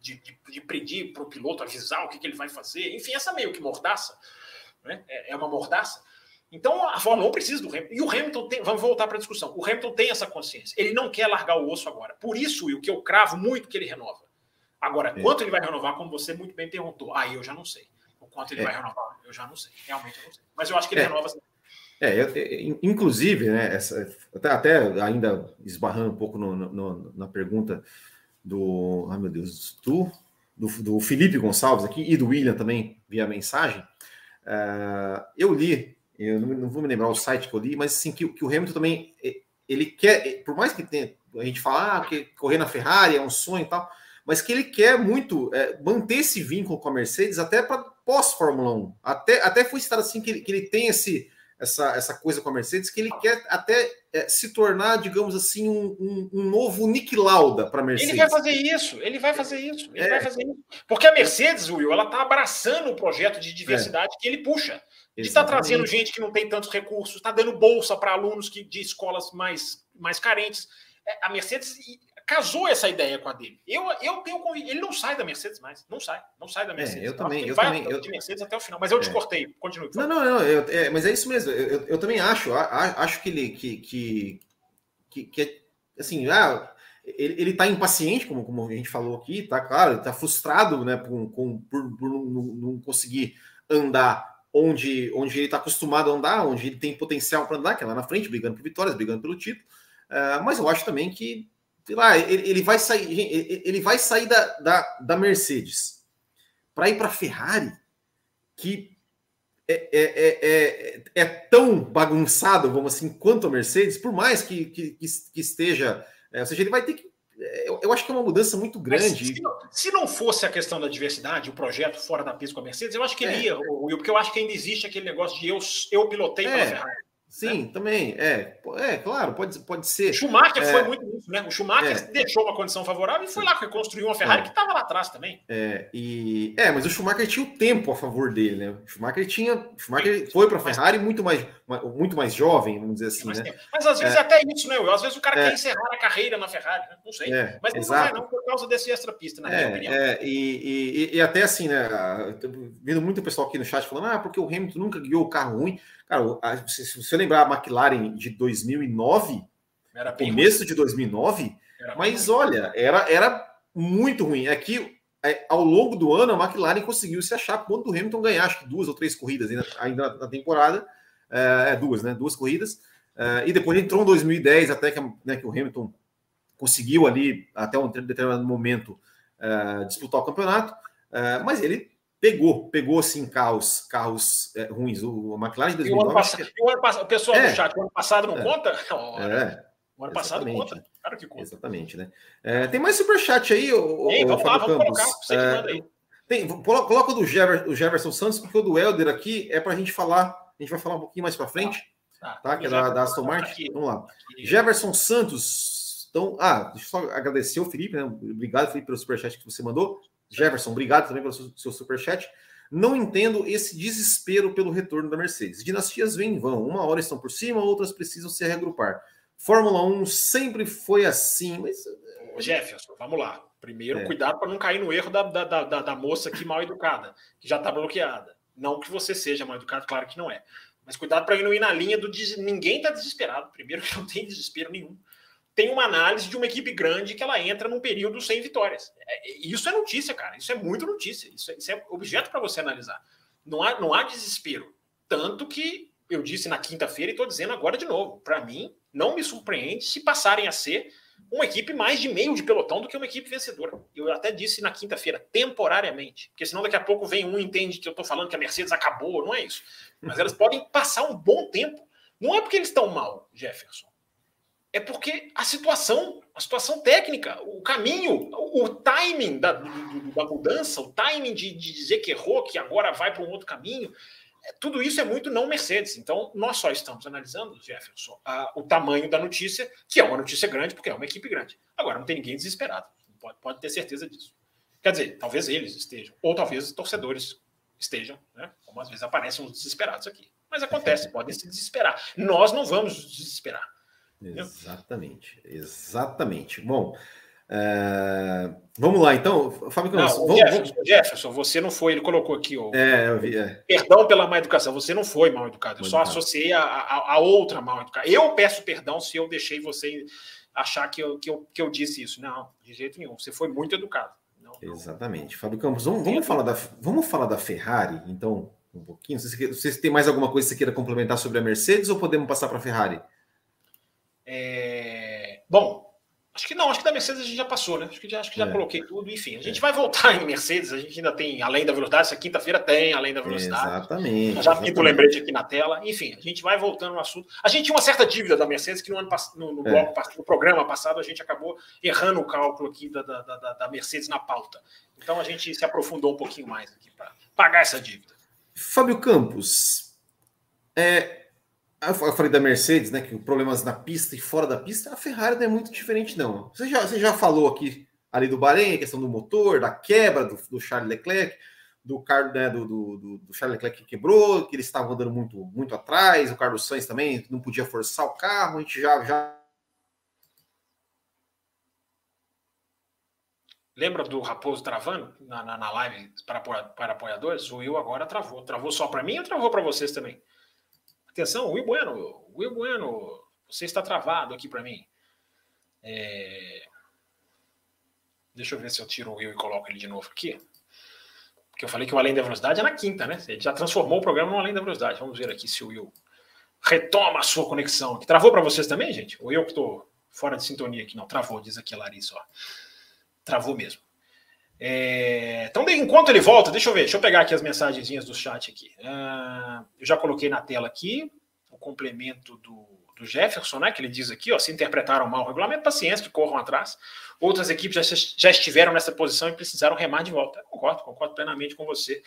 de, de, de pedir para o piloto avisar o que, que, ele vai fazer. Enfim, essa meio que mordaça. Né, é, é uma mordaça. Então a Fórmula 1 precisa do Hamilton. E o Hamilton tem. Vamos voltar para a discussão. O Hamilton tem essa consciência. Ele não quer largar o osso agora. Por isso, o que eu cravo muito que ele renova. Agora, é. quanto ele vai renovar, como você muito bem perguntou, aí eu já não sei. O quanto ele é. vai renovar, eu já não sei. Realmente eu não sei. Mas eu acho que ele é. renova. É, eu, inclusive, né, essa, até, até, ainda esbarrando um pouco no, no, na pergunta do, ai meu Deus, do, do, do, Felipe Gonçalves aqui e do William também via mensagem, uh, eu li, eu não, não, vou me lembrar o site que eu li, mas assim, que, que o Hamilton também, ele quer, por mais que tenha, a gente fala ah, que correr na Ferrari é um sonho e tal, mas que ele quer muito é, manter esse vínculo com a Mercedes até para pós-Fórmula 1. Até, até foi citado assim que ele, que ele tem esse essa, essa coisa com a Mercedes, que ele quer até é, se tornar, digamos assim, um, um, um novo Nick Lauda para a Mercedes. Ele vai fazer isso, ele vai fazer isso, ele é. vai fazer isso. Porque a Mercedes, Will, ela está abraçando o projeto de diversidade é. que ele puxa. De estar tá trazendo gente que não tem tantos recursos, está dando bolsa para alunos que, de escolas mais, mais carentes. É, a Mercedes casou essa ideia com a dele. Eu, eu tenho ele não sai da Mercedes mais, não sai, não sai da é, Mercedes. É, eu também, eu vai também, eu... de Mercedes até o final, mas eu te é. cortei, continue. Não, não, não, eu, é, mas é isso mesmo. Eu, eu também acho, acho que ele que, que, que, que assim, ah, ele, ele tá impaciente, como, como a gente falou aqui, tá claro, ele tá frustrado, né, por, com, por, por não, não conseguir andar onde, onde ele está acostumado a andar, onde ele tem potencial para andar, que é lá na frente, brigando por vitórias, brigando pelo título. Uh, mas eu acho também que sei lá, ele, ele vai sair, ele vai sair da, da, da Mercedes para ir para a Ferrari, que é, é, é, é, tão bagunçado, vamos assim, quanto a Mercedes, por mais que, que, que esteja. ou seja, ele vai ter que. Eu, eu, acho que é uma mudança muito grande. Se não, se não, fosse a questão da diversidade, o projeto fora da pista com a Mercedes, eu acho que ele ia, Will, porque eu acho que ainda existe aquele negócio de eu, eu pilotei para a Ferrari. Sim, né? também. É, é, claro, pode, pode ser. O Schumacher é, foi muito isso, né? O Schumacher é, deixou uma condição favorável e foi lá reconstruir uma Ferrari é, que estava lá atrás também. É, e, é, mas o Schumacher tinha o tempo a favor dele, né? O Schumacher tinha. O Schumacher sim, foi para a Ferrari muito mais, muito mais jovem, vamos dizer assim, né? Mas às vezes é. até isso, né? Às vezes o cara quer encerrar a carreira na Ferrari, né? Não sei. mas ele exato. não vai, não, por causa desse extra pista, na minha opinião. É, e, e, e até assim, né? Vendo muito pessoal aqui no chat falando, ah, porque o Hamilton nunca guiou o carro ruim. Cara, se, você lembrar a McLaren de 2009, era começo de 2009, era mas olha, era, era muito ruim. É que é, ao longo do ano a McLaren conseguiu se achar quando o Hamilton ganhar, acho que duas ou três corridas ainda, ainda na temporada, é, é, duas, né? Duas corridas. É, e depois entrou em 2010 até que, né, que o Hamilton conseguiu ali, até um determinado momento, é, disputar o campeonato. É, mas ele pegou, pegou assim carros, carros é, ruins. O McLaren de 2009. E o ano passado, o, ano passado, o pessoal é, do chat, o ano passado não é, conta? é, o ano passado não conta. Claro que conta. Exatamente, né? É, tem mais superchat aí, o, Ei, vamos lá, vamos colocar. Você que é, manda aí. Tem, coloca o do Jever, o Jefferson Santos, porque o do Helder aqui é para a gente falar. A gente vai falar um pouquinho mais para frente, tá? tá que é da, da Aston Martin. Aqui, Vamos lá. Aqui. Jefferson Santos. Então, ah, deixa eu só agradecer o Felipe, né? Obrigado, Felipe, pelo superchat que você mandou. Jefferson, obrigado também pelo seu, seu superchat. Não entendo esse desespero pelo retorno da Mercedes. Dinastias vêm e vão. Uma hora estão por cima, outras precisam se reagrupar. Fórmula 1 sempre foi assim, mas. Jefferson, vamos lá. Primeiro, é. cuidado para não cair no erro da, da, da, da moça aqui mal educada, que já está bloqueada. Não que você seja mal educado, claro que não é. Mas cuidado para não ir na linha do des... ninguém está desesperado. Primeiro que não tem desespero nenhum. Tem uma análise de uma equipe grande que ela entra num período sem vitórias. É, isso é notícia, cara. Isso é muito notícia. Isso é, isso é objeto para você analisar. Não há, não há desespero. Tanto que eu disse na quinta-feira e estou dizendo agora de novo. Para mim, não me surpreende se passarem a ser uma equipe mais de meio de pelotão do que uma equipe vencedora. Eu até disse na quinta-feira, temporariamente, porque senão daqui a pouco vem um e entende que eu estou falando que a Mercedes acabou, não é isso. Mas elas podem passar um bom tempo. Não é porque eles estão mal, Jefferson. É porque a situação, a situação técnica, o caminho, o, timing da, do, da mudança, o timing de, de dizer que errou, que agora vai para um outro caminho, é, tudo isso é muito não Mercedes. Então, nós só estamos analisando, Jefferson, a, o tamanho da notícia, que é uma notícia grande, porque é uma equipe grande. Agora, não tem ninguém desesperado. Pode, pode ter certeza disso. Quer dizer, talvez eles estejam, ou talvez os torcedores estejam, né? como às vezes aparecem os desesperados aqui. Mas acontece, podem se desesperar. Nós não vamos desesperar. Exatamente, exatamente. Bom, é, vamos lá, então, Fábio Campos. Não, vamos, Jefferson, vamos... Jefferson, você não foi, ele colocou aqui o. É, eu vi, é. Perdão pela má educação, você não foi mal educado, eu só associei a, a, a, outra mal educada. Eu peço perdão se eu deixei você achar que eu, que, eu, que eu disse isso. Não, de jeito nenhum, você foi muito educado. Não, Exatamente. Não. Fábio Campos, vamos, vamos, falar da, vamos falar da Ferrari, então, um pouquinho. Se você tem mais alguma coisa que você queira complementar sobre a Mercedes ou podemos passar para a Ferrari? É... Bom, Acho que não, acho que da Mercedes a gente já passou, né? Acho que já, acho que já é. coloquei tudo. Enfim, a gente é. vai voltar em Mercedes. A gente ainda tem além da velocidade. Essa quinta-feira tem além da velocidade. Exatamente. Já pinto o lembrete aqui na tela. Enfim, a gente vai voltando no assunto. A gente tinha uma certa dívida da Mercedes que no, ano, no, no, é. bloco, no programa passado a gente acabou errando o cálculo aqui da, da, da, da Mercedes na pauta. Então a gente se aprofundou um pouquinho mais aqui para pagar essa dívida. Fábio Campos, é, eu falei da Mercedes, né? Que problemas na pista e fora da pista, a Ferrari não é muito diferente, não. Você já, você já falou aqui ali do Bahrein, a questão do motor, da quebra do, do Charles Leclerc, do, né, do, do, do, Charles Leclerc que quebrou, que eles estavam andando muito, muito atrás, o Carlos Sainz também não podia forçar o carro, a gente já. já... Lembra do Raposo travando na, na, na live para, para apoiadores? O Will agora travou. Travou só para mim ou travou para vocês também? Atenção, Will Bueno, Will Bueno, você está travado aqui para mim. É... Deixa eu ver se eu tiro o Will e coloco ele de novo aqui. Porque eu falei que o Além da Velocidade é na quinta, né? Ele já transformou o programa no Além da Velocidade. Vamos ver aqui se o Will retoma a sua conexão. Travou para vocês também, gente? Ou eu que estou fora de sintonia aqui? Não, travou, diz aqui a Larissa. Ó. Travou mesmo. É... Então, enquanto ele volta, deixa eu ver, deixa eu pegar aqui as mensagenzinhas do chat aqui. Uh, eu já coloquei na tela aqui o complemento do, do Jefferson, né? Que ele diz aqui, ó, se interpretaram mal o regulamento, paciência, que corram atrás. Outras equipes já, já estiveram nessa posição e precisaram remar de volta. Eu concordo, concordo plenamente com você,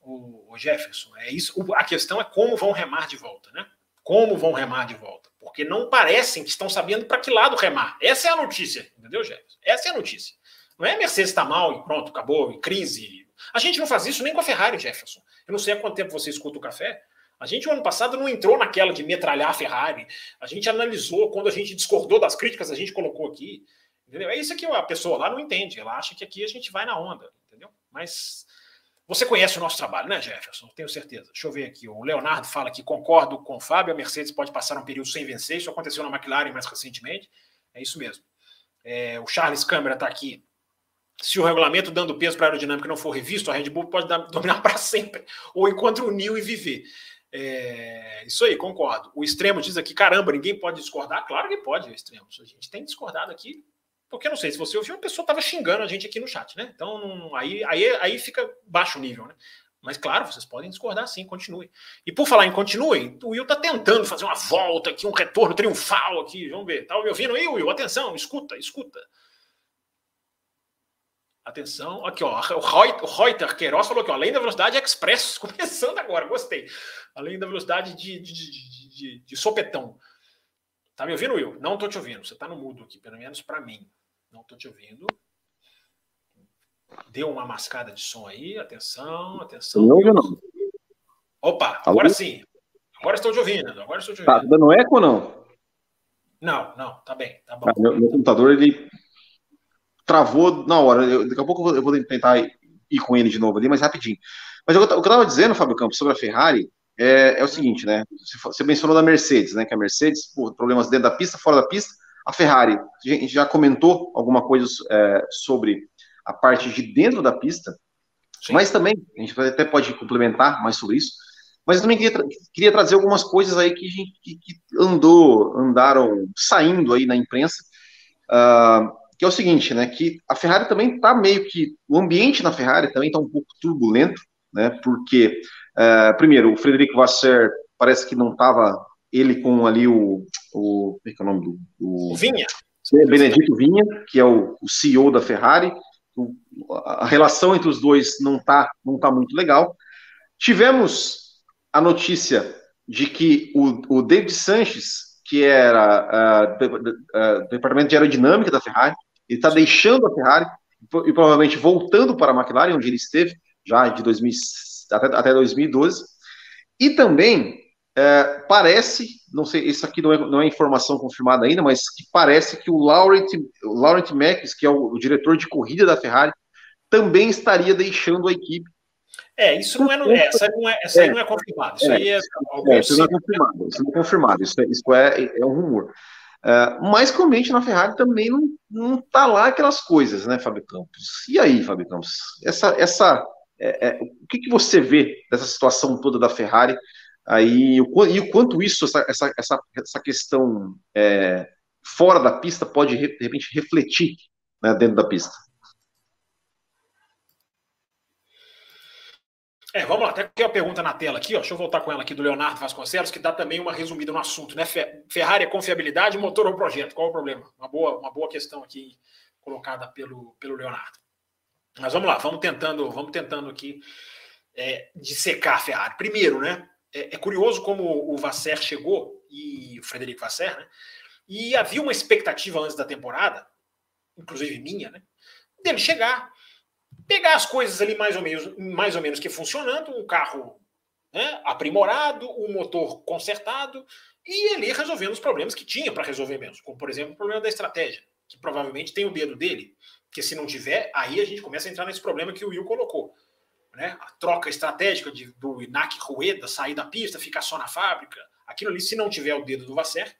o, o Jefferson. É isso. A questão é como vão remar de volta, né? Como vão remar de volta? Porque não parecem que estão sabendo para que lado remar. Essa é a notícia, entendeu, Jefferson? Essa é a notícia. Não é a Mercedes está mal e pronto, acabou, e crise. A gente não faz isso nem com a Ferrari, Jefferson. Eu não sei há quanto tempo você escuta o café. A gente, o ano passado, não entrou naquela de metralhar a Ferrari. A gente analisou, quando a gente discordou das críticas, a gente colocou aqui. Entendeu? É isso que a pessoa lá não entende. Ela acha que aqui a gente vai na onda, entendeu? Mas você conhece o nosso trabalho, né, Jefferson? Tenho certeza. Deixa eu ver aqui. O Leonardo fala que concordo com o Fábio. A Mercedes pode passar um período sem vencer. Isso aconteceu na McLaren mais recentemente. É isso mesmo. É, o Charles Câmara está aqui se o regulamento dando peso para a aerodinâmica não for revisto, a Red Bull pode dominar para sempre, ou enquanto unir e viver. É, isso aí, concordo. O extremo diz aqui: caramba, ninguém pode discordar. Claro que pode, o extremo. A gente tem discordado aqui, porque não sei se você ouviu, uma pessoa estava xingando a gente aqui no chat, né? Então, não, aí, aí, aí fica baixo o nível, né? Mas claro, vocês podem discordar sim, continue. E por falar em continue, o Will está tentando fazer uma volta aqui, um retorno triunfal aqui. Vamos ver. Tá me ouvindo aí, Will? Atenção, escuta, escuta. Atenção, aqui ó, o Reuter Queiroz falou que além da velocidade express, começando agora, gostei. Além da velocidade de, de, de, de, de sopetão. Tá me ouvindo, Will? Não tô te ouvindo. Você tá no mudo aqui, pelo menos para mim. Não tô te ouvindo. Deu uma mascada de som aí. Atenção, atenção. Não ouviu, não. Opa, agora sim. Agora estou te ouvindo. Agora estou te tá ouvindo. Tá dando eco ou não? Não, não, tá bem, tá bom. Ah, meu, meu, computador, ele travou na hora. Eu, daqui a pouco eu vou, eu vou, tentar ir com ele de novo ali, mas rapidinho. Mas eu, o que eu estava dizendo, Fábio Campos, sobre a Ferrari é, é, o seguinte, né? Você mencionou da Mercedes, né? Que a Mercedes, por problemas dentro da pista, fora da pista, a Ferrari, a gente já comentou alguma coisa é, sobre a parte de dentro da pista, Sim. mas também, a gente até pode complementar mais sobre isso, mas eu também queria, tra queria trazer algumas coisas aí que, que, que, andou, andaram saindo aí na imprensa, uh, que é o seguinte, né, que a Ferrari também está meio que, o ambiente na Ferrari também está um pouco turbulento, né, porque, uh, primeiro, o Frederico Vasser parece que não estava, ele com ali o, o, como é que é o nome do... O, Vinha. Benedito Vinha, que é o, o CEO da Ferrari, a relação entre os dois não está não tá muito legal. Tivemos a notícia de que o, o David Sanches, que era uh, do, uh, departamento de aerodinâmica da Ferrari, ele está deixando a Ferrari e provavelmente voltando para a McLaren, onde ele esteve já de 2000, até, até 2012. E também uh, parece, não sei, isso aqui não é, não é, informação confirmada ainda, mas que parece que o Laurent, Laurent Max, que é o, o diretor de corrida da Ferrari, também estaria deixando a equipe é, isso não é, é essa, não é, essa é, aí não é confirmado. Isso é, aí é, é isso não é confirmado. Isso não é confirmado. Isso, é, isso é, é um rumor. Uh, mas ambiente na Ferrari também não, não tá lá aquelas coisas, né, Fábio Campos? E aí, Fábio Campos? Essa, essa, é, é, o que, que você vê dessa situação toda da Ferrari? Aí, e o quanto isso, essa, essa, essa, essa questão é, fora da pista pode, de repente, refletir né, dentro da pista? É, vamos lá, até aqui a pergunta na tela aqui, ó. Deixa eu voltar com ela aqui do Leonardo Vasconcelos, que dá também uma resumida no assunto, né? Ferrari é confiabilidade, motor ou projeto? Qual o problema? Uma boa, uma boa questão aqui colocada pelo, pelo Leonardo. Mas vamos lá, vamos tentando, vamos tentando aqui é, dissecar a Ferrari. Primeiro, né? É, é, curioso como o Vasser chegou, e o Frederico Vasser, né? E havia uma expectativa antes da temporada, inclusive minha, né? Dele chegar, pegar as coisas ali mais ou menos, mais ou menos que funcionando, um carro né, aprimorado, um motor consertado e ali resolvendo os problemas que tinha para resolver mesmo, como por exemplo o problema da estratégia, que provavelmente tem o dedo dele, porque se não tiver, aí a gente começa a entrar nesse problema que o Will colocou. Né? A troca estratégica de, do Inak Rueda sair da pista, ficar só na fábrica, aquilo ali, se não tiver o dedo do Vasser,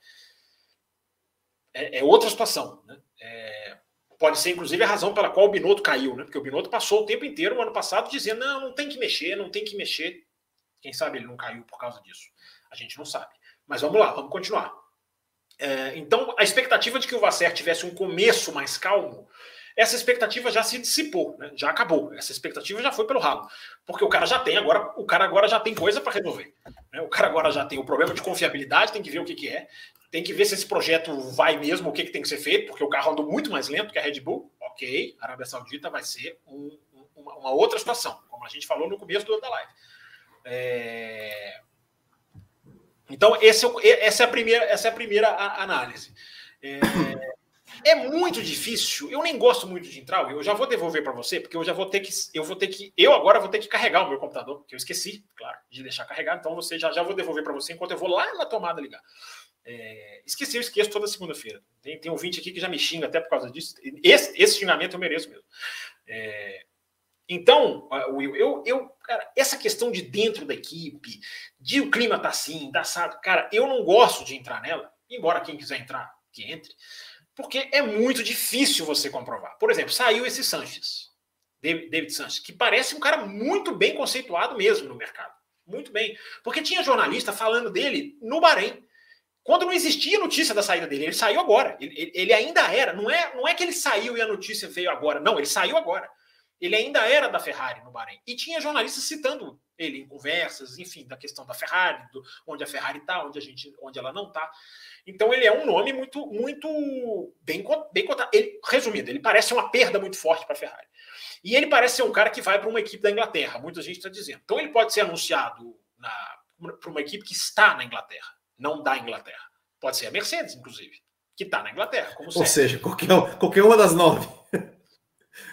é, é outra situação. Né? É, pode ser, inclusive, a razão pela qual o Binotto caiu, né? Porque o Binotto passou o tempo inteiro, o ano passado, dizendo: não, não tem que mexer, não tem que mexer. Quem sabe ele não caiu por causa disso? A gente não sabe. Mas vamos lá, vamos continuar. É, então, a expectativa de que o Vasser tivesse um começo mais calmo, essa expectativa já se dissipou, né? já acabou. Essa expectativa já foi pelo ralo, porque o cara já tem agora, o cara agora já tem coisa para resolver. Né? O cara agora já tem o problema de confiabilidade, tem que ver o que, que é, tem que ver se esse projeto vai mesmo, o que, que tem que ser feito, porque o carro andou muito mais lento que a Red Bull. Ok, a Arábia Saudita vai ser um, uma, uma, outra situação, como a gente falou no começo do, da live. É... Então, esse é, essa, é a primeira, essa é a primeira análise. É, é muito difícil. Eu nem gosto muito de entrar. Eu já vou devolver para você, porque eu já vou ter que. Eu vou ter que. Eu agora vou ter que carregar o meu computador, que eu esqueci, claro, de deixar carregado. Então você já, já vou devolver para você enquanto eu vou lá na tomada ligar. É, esqueci, eu esqueço toda segunda-feira. Tem, tem ouvinte aqui que já me xinga até por causa disso. Esse, esse xingamento eu mereço mesmo. É, então, Will, eu, eu, cara, essa questão de dentro da equipe, de o clima tá assim, tá assado, cara, eu não gosto de entrar nela, embora quem quiser entrar, que entre, porque é muito difícil você comprovar. Por exemplo, saiu esse Sanches, David, David Sanches, que parece um cara muito bem conceituado mesmo no mercado. Muito bem. Porque tinha jornalista falando dele no Bahrein. Quando não existia notícia da saída dele, ele saiu agora. Ele, ele, ainda era. Não é, não é que ele saiu e a notícia veio agora. Não, ele saiu agora. Ele ainda era da Ferrari no Bahrein. E tinha jornalistas citando ele em conversas, enfim, da questão da Ferrari, do, onde a Ferrari está, onde a gente, onde ela não está. Então ele é um nome muito, muito bem, bem cotado. Ele, resumindo, ele parece uma perda muito forte para a Ferrari. E ele parece ser um cara que vai para uma equipe da Inglaterra, muita gente está dizendo. Então ele pode ser anunciado para uma equipe que está na Inglaterra, não da Inglaterra. Pode ser a Mercedes, inclusive, que está na Inglaterra. Ou sempre. seja, qualquer, qualquer uma das nove.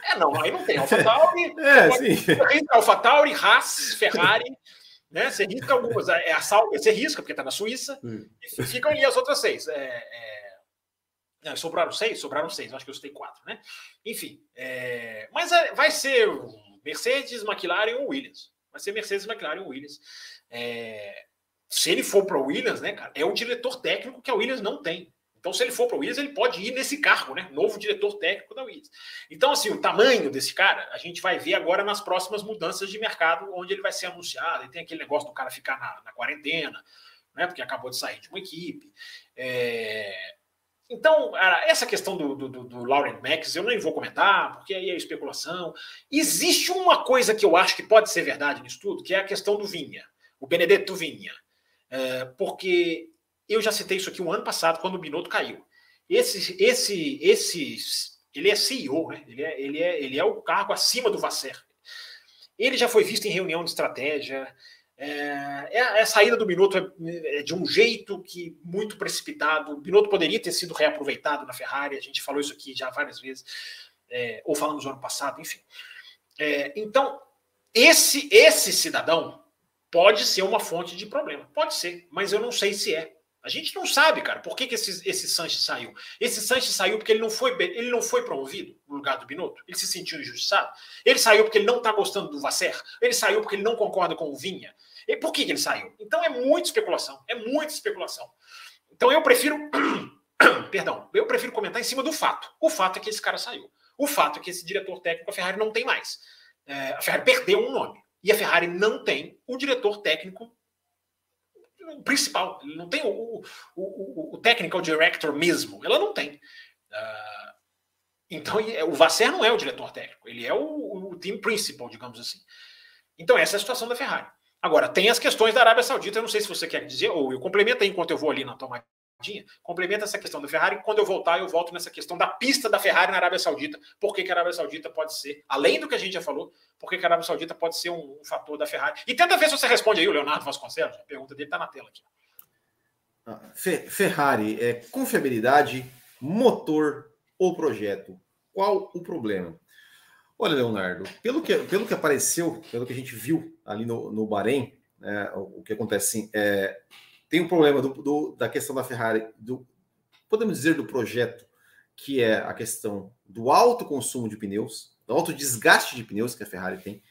É, não, aí não tem AlphaTauri, é, sim. AlphaTauri, Haas, Ferrari, né? Você risca algumas, é a Sal, você risca porque está na Suíça, hum. e ficam ali as outras seis. É, é, sobraram seis, sobraram seis, acho que eu citei quatro, né? Enfim, é, mas é, vai ser Mercedes, McLaren ou Williams. Vai ser Mercedes, McLaren ou Williams. É, se ele for para o Williams, né, cara, é o diretor técnico que a Williams não tem. Então, se ele for para o Williams, ele pode ir nesse cargo, né? Novo diretor técnico da Williams. Então, assim, o tamanho desse cara, a gente vai ver agora nas próximas mudanças de mercado, onde ele vai ser anunciado. E tem aquele negócio do cara ficar na, na quarentena, né? Porque acabou de sair de uma equipe. É... Então, essa questão do, do, do Lauren Max, eu nem vou comentar, porque aí é especulação. Existe uma coisa que eu acho que pode ser verdade nisso tudo, que é a questão do Vinha, o Benedetto Vinha. É, porque eu já citei isso aqui um ano passado, quando o Binotto caiu. Esse, esse, esse, ele é CEO, né? ele, é, ele, é, ele é o cargo acima do Vasser. Ele já foi visto em reunião de estratégia. É, é, é a saída do Binotto é, é, de um jeito que muito precipitado. O Binotto poderia ter sido reaproveitado na Ferrari. A gente falou isso aqui já várias vezes, é, ou falamos no ano passado, enfim. É, então, esse esse cidadão pode ser uma fonte de problema, pode ser, mas eu não sei se é. A gente não sabe, cara, por que, que esse, esse Sanches saiu. Esse Sanches saiu porque ele não foi ele não foi promovido no lugar do Binotto. Ele se sentiu injustiçado. Ele saiu porque ele não está gostando do Vasser. Ele saiu porque ele não concorda com o Vinha. E por que, que ele saiu? Então é muita especulação. É muita especulação. Então eu prefiro. Perdão, eu prefiro comentar em cima do fato. O fato é que esse cara saiu. O fato é que esse diretor técnico, a Ferrari, não tem mais. É, a Ferrari perdeu um nome. E a Ferrari não tem o diretor técnico principal. Não tem o, o, o, o technical director mesmo. Ela não tem. Uh, então, o Vasser não é o diretor técnico. Ele é o, o team principal, digamos assim. Então, essa é a situação da Ferrari. Agora, tem as questões da Arábia Saudita. Eu não sei se você quer dizer, ou eu complemento aí enquanto eu vou ali na tomada complementa essa questão da Ferrari. Quando eu voltar, eu volto nessa questão da pista da Ferrari na Arábia Saudita. Por que, que a Arábia Saudita pode ser, além do que a gente já falou, por que, que a Arábia Saudita pode ser um, um, fator da Ferrari? E tenta ver se você responde aí, o Leonardo Vasconcelos. A pergunta dele está na tela aqui. Ah, Ferrari, é confiabilidade, motor ou projeto? Qual o problema? Olha, Leonardo, pelo que, pelo que apareceu, pelo que a gente viu ali no, no Bahrein, é, o, que acontece é, tem um problema do, do, da questão da Ferrari, do, podemos dizer do projeto, que é a questão do alto consumo de pneus, do alto desgaste de pneus que a Ferrari tem,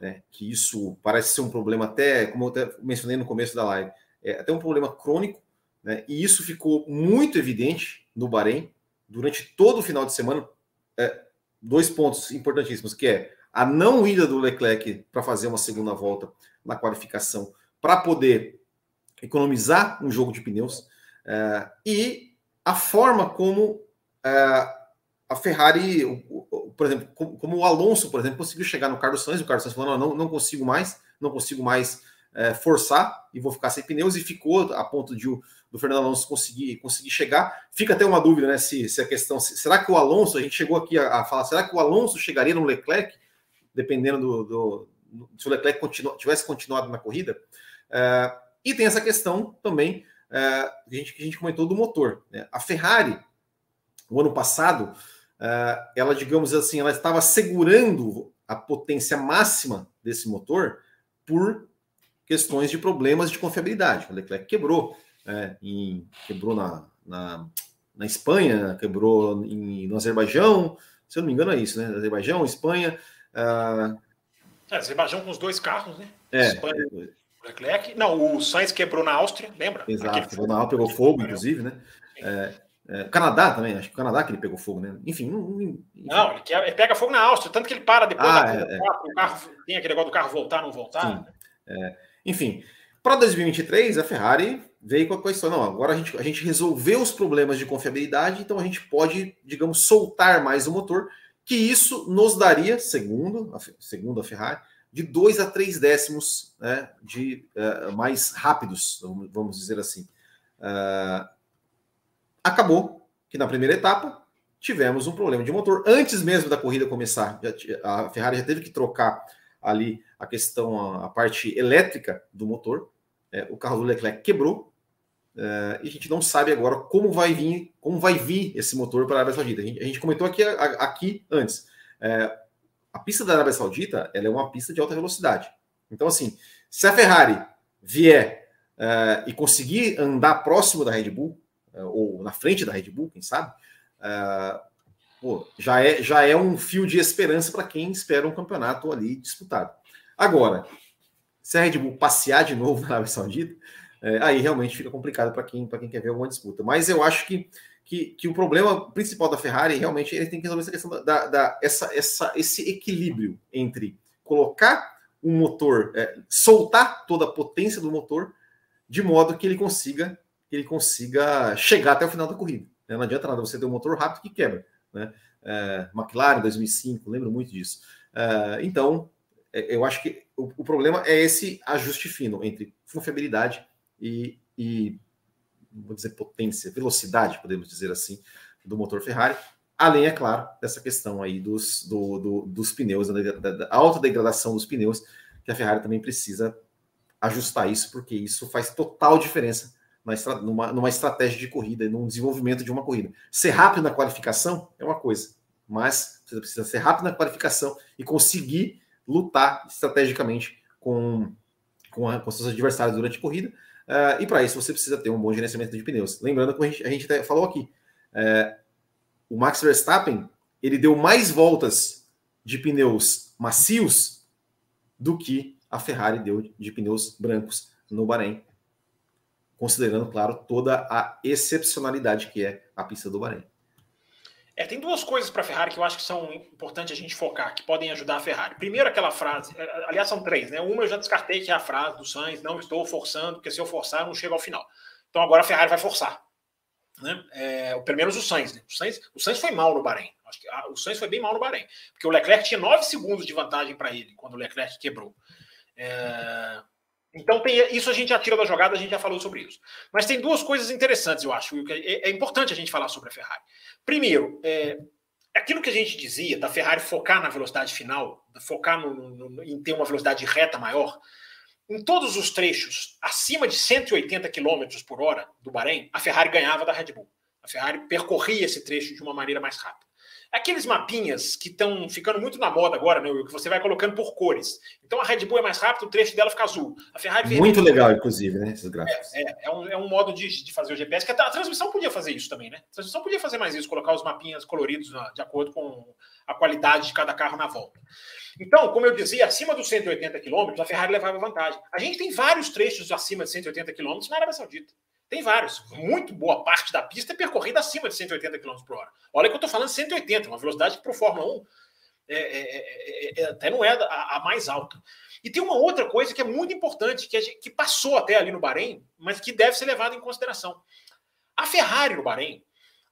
né, que isso parece ser um problema até, como eu até mencionei no começo da live, é até um problema crônico, né, e isso ficou muito evidente no Bahrein durante todo o final de semana. É, dois pontos importantíssimos, que é a não ida do Leclerc para fazer uma segunda volta na qualificação, para poder economizar um jogo de pneus é, e a forma como é, a Ferrari, por exemplo, como, o Alonso, por exemplo, conseguiu chegar no Carlos Sainz, o Carlos Sainz falou, não, não, não consigo mais, não consigo mais é, forçar e vou ficar sem pneus, e ficou a ponto de o do Fernando Alonso conseguir, conseguir chegar. Fica até uma dúvida, né? Se, se a questão. Se, será que o Alonso, a gente chegou aqui a, a, falar, será que o Alonso chegaria no Leclerc, dependendo do. do, se o Leclerc continu, tivesse continuado na corrida? É, e tem essa questão também é, que, a gente, que a gente comentou do motor. Né? A Ferrari, o ano passado, é, ela, digamos assim, ela estava segurando a potência máxima desse motor por questões de problemas de confiabilidade. O Leclerc quebrou, é, em, quebrou na, na, na, Espanha, quebrou em, no Azerbaijão, se eu não me engano é isso, né? Azerbaijão, Espanha. Uh... É, Azerbaijão com os dois carros, né? É, Espanha. Leclerc. Não, o Sainz quebrou na Áustria, lembra? Exato, quebrou na Áustria, pegou fogo, inclusive, né? É, é, Canadá também, acho que o Canadá que ele pegou fogo, né? Enfim. Não, enfim. não ele, ele, pega fogo na Áustria, tanto que ele para depois ah, da, é, carro, o carro, tem aquele negócio do carro voltar, não voltar. É, enfim, para 2023, a Ferrari veio com a questão, não, agora a gente, a gente resolveu os problemas de confiabilidade, então a gente pode, digamos, soltar mais o motor que isso nos daria, segundo, segundo a Ferrari, de 2 a 3 décimos né, de uh, mais rápidos, vamos dizer assim. Uh, acabou que na primeira etapa tivemos um problema de motor. Antes mesmo da corrida começar, a Ferrari já teve que trocar ali a questão, a, parte elétrica do motor. É, o carro do Leclerc quebrou. É, e a gente não sabe agora como vai vir, como vai vir esse motor para a Arábia Saudita. A gente, a gente comentou aqui, a, aqui antes. É, a pista da Arábia Saudita ela é uma pista de alta velocidade. Então, assim, se a Ferrari vier é, e conseguir andar próximo da Red Bull, é, ou na frente da Red Bull, quem sabe, é, pô, já, é, já é um fio de esperança para quem espera um campeonato ali disputado. Agora, se a Red Bull passear de novo na Arábia Saudita, aí realmente fica complicado para quem, quem quer ver alguma disputa. Mas eu acho que, que, que, o problema principal da Ferrari realmente ele tem que resolver essa questão da, da essa, essa, esse equilíbrio entre colocar um motor, é, soltar toda a potência do motor, de modo que ele consiga ele consiga chegar até o final da corrida. Né? Não adianta nada você ter um motor rápido que quebra. Né? É, McLaren 2005, lembro muito disso. É, então, é, eu acho que o, o, problema é esse ajuste fino entre confiabilidade e, e, vou dizer, potência, velocidade, podemos dizer assim, do motor Ferrari. Além, é claro, dessa questão aí dos, do, do, dos pneus, da, da, alta degradação dos pneus, que a Ferrari também precisa ajustar isso, porque isso faz total diferença numa, numa estratégia de corrida, num desenvolvimento de uma corrida. Ser rápido na qualificação é uma coisa, mas você precisa ser rápido na qualificação e conseguir lutar estrategicamente com, com, a, com seus adversários durante a corrida. Uh, e para isso você precisa ter um bom gerenciamento de pneus. Lembrando que a gente, a gente até falou aqui, uh, o Max Verstappen ele deu mais voltas de pneus macios do que a Ferrari deu de pneus brancos no Bahrein considerando, claro, toda a excepcionalidade que é a pista do Bahrein. É, tem duas coisas para a Ferrari que eu acho que são importantes a gente focar, que podem ajudar a Ferrari. Primeiro, aquela frase, é, aliás, são três, né? Uma eu já descartei, que é a frase do Sainz: não estou forçando, porque se eu forçar, eu não chego ao final. Então agora a Ferrari vai forçar. Né? É, pelo menos o Sainz, né? O Sainz, o Sainz foi mal no Bahrein. Acho que, o Sainz foi bem mal no Bahrein, porque o Leclerc tinha nove segundos de vantagem para ele quando o Leclerc quebrou. É, então tem isso a gente já tira da jogada, a gente já falou sobre isso. Mas tem duas coisas interessantes, eu acho, que é, é importante a gente falar sobre a Ferrari. Primeiro, é, aquilo que a gente dizia da Ferrari focar na velocidade final, focar no, no, em ter uma velocidade reta maior, em todos os trechos acima de 180 km por hora do Bahrein, a Ferrari ganhava da Red Bull. A Ferrari percorria esse trecho de uma maneira mais rápida. Aqueles mapinhas que estão ficando muito na moda agora, né, que você vai colocando por cores. Então a Red Bull é mais rápido, o trecho dela fica azul. A Ferrari Muito legal, inclusive, né? Esses gráficos. É, é, é, um, é um modo de, de fazer o GPS, que a, a, transmissão podia fazer isso também, né? A transmissão podia fazer mais isso, colocar os mapinhas coloridos na, de acordo com a qualidade de cada carro na volta. Então, como eu dizia, acima dos 180 km, a Ferrari levava vantagem. A gente tem vários trechos acima de 180 km na Arábia Saudita. Tem vários. Muito boa parte da pista é percorrida acima de 180 km por hora. Olha que eu estou falando 180, uma velocidade que para o Fórmula 1 é, é, é, é, até não é a, a, mais alta. E tem uma outra coisa que é muito importante, que, gente, que passou até ali no Bahrein, mas que deve ser levada em consideração. A Ferrari no Bahrein,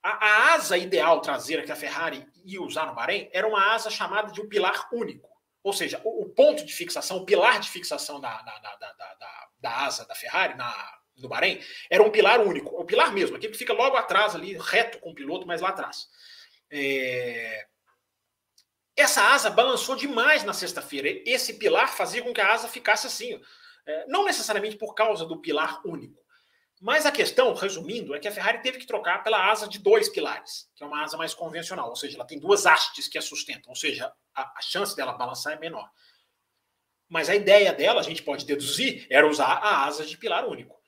a, a asa ideal traseira que a Ferrari ia usar no Bahrein era uma asa chamada de um pilar único. Ou seja, o, o ponto de fixação, o pilar de fixação da, da, da, da, da asa da Ferrari, na, no Bahrein, era um pilar único, o pilar mesmo, aquele que fica logo atrás ali, reto com o piloto, mas lá atrás. É... Essa asa balançou demais na sexta-feira. Esse pilar fazia com que a asa ficasse assim. É, não necessariamente por causa do pilar único. Mas a questão, resumindo, é que a Ferrari teve que trocar pela asa de dois pilares, que é uma asa mais convencional, ou seja, ela tem duas hastes que a sustentam, ou seja, a, a chance dela balançar é menor. Mas a ideia dela, a gente pode deduzir, era usar a asa de pilar único.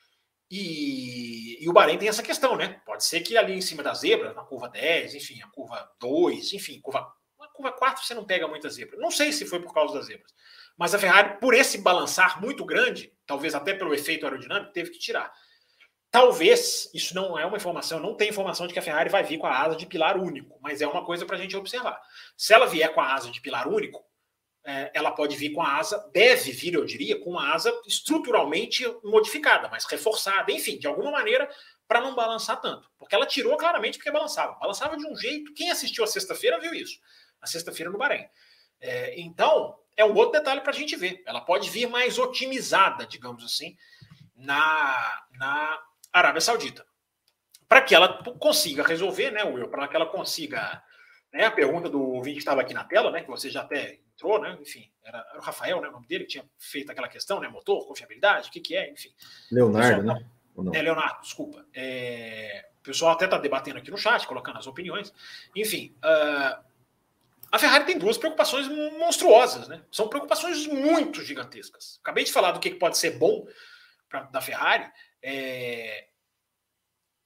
E, e, o Bahrein tem essa questão, né? Pode ser que ali em cima da zebra, na curva 10, enfim, a curva 2, enfim, curva, na curva 4 você não pega muita zebra. Não sei se foi por causa das zebras. Mas a Ferrari, por esse balançar muito grande, talvez até pelo efeito aerodinâmico, teve que tirar. Talvez, isso não é uma informação, não tem informação de que a Ferrari vai vir com a asa de pilar único, mas é uma coisa para a gente observar. Se ela vier com a asa de pilar único, ela pode vir com a asa, deve vir, eu diria, com a asa estruturalmente modificada, mas reforçada, enfim, de alguma maneira, para não balançar tanto. Porque ela tirou claramente porque balançava. Balançava de um jeito. Quem assistiu a sexta-feira viu isso. na sexta-feira no Bahrein. É, então, é um outro detalhe para a gente ver. Ela pode vir mais otimizada, digamos assim, na, na Arábia Saudita. Para que ela consiga resolver, né, Will? Para que ela consiga. Né, a pergunta do ouvinte que estava aqui na tela, né, que você já até entrou, né? Enfim, era, era o Rafael, né, o nome dele, que tinha feito aquela questão, né? Motor, confiabilidade, o que, que é, enfim. Leonardo, pessoal, né? É, Leonardo, desculpa. É, o pessoal até está debatendo aqui no chat, colocando as opiniões. Enfim, uh, a Ferrari tem duas preocupações monstruosas, né? São preocupações muito gigantescas. Acabei de falar do que pode ser bom pra, da Ferrari. É...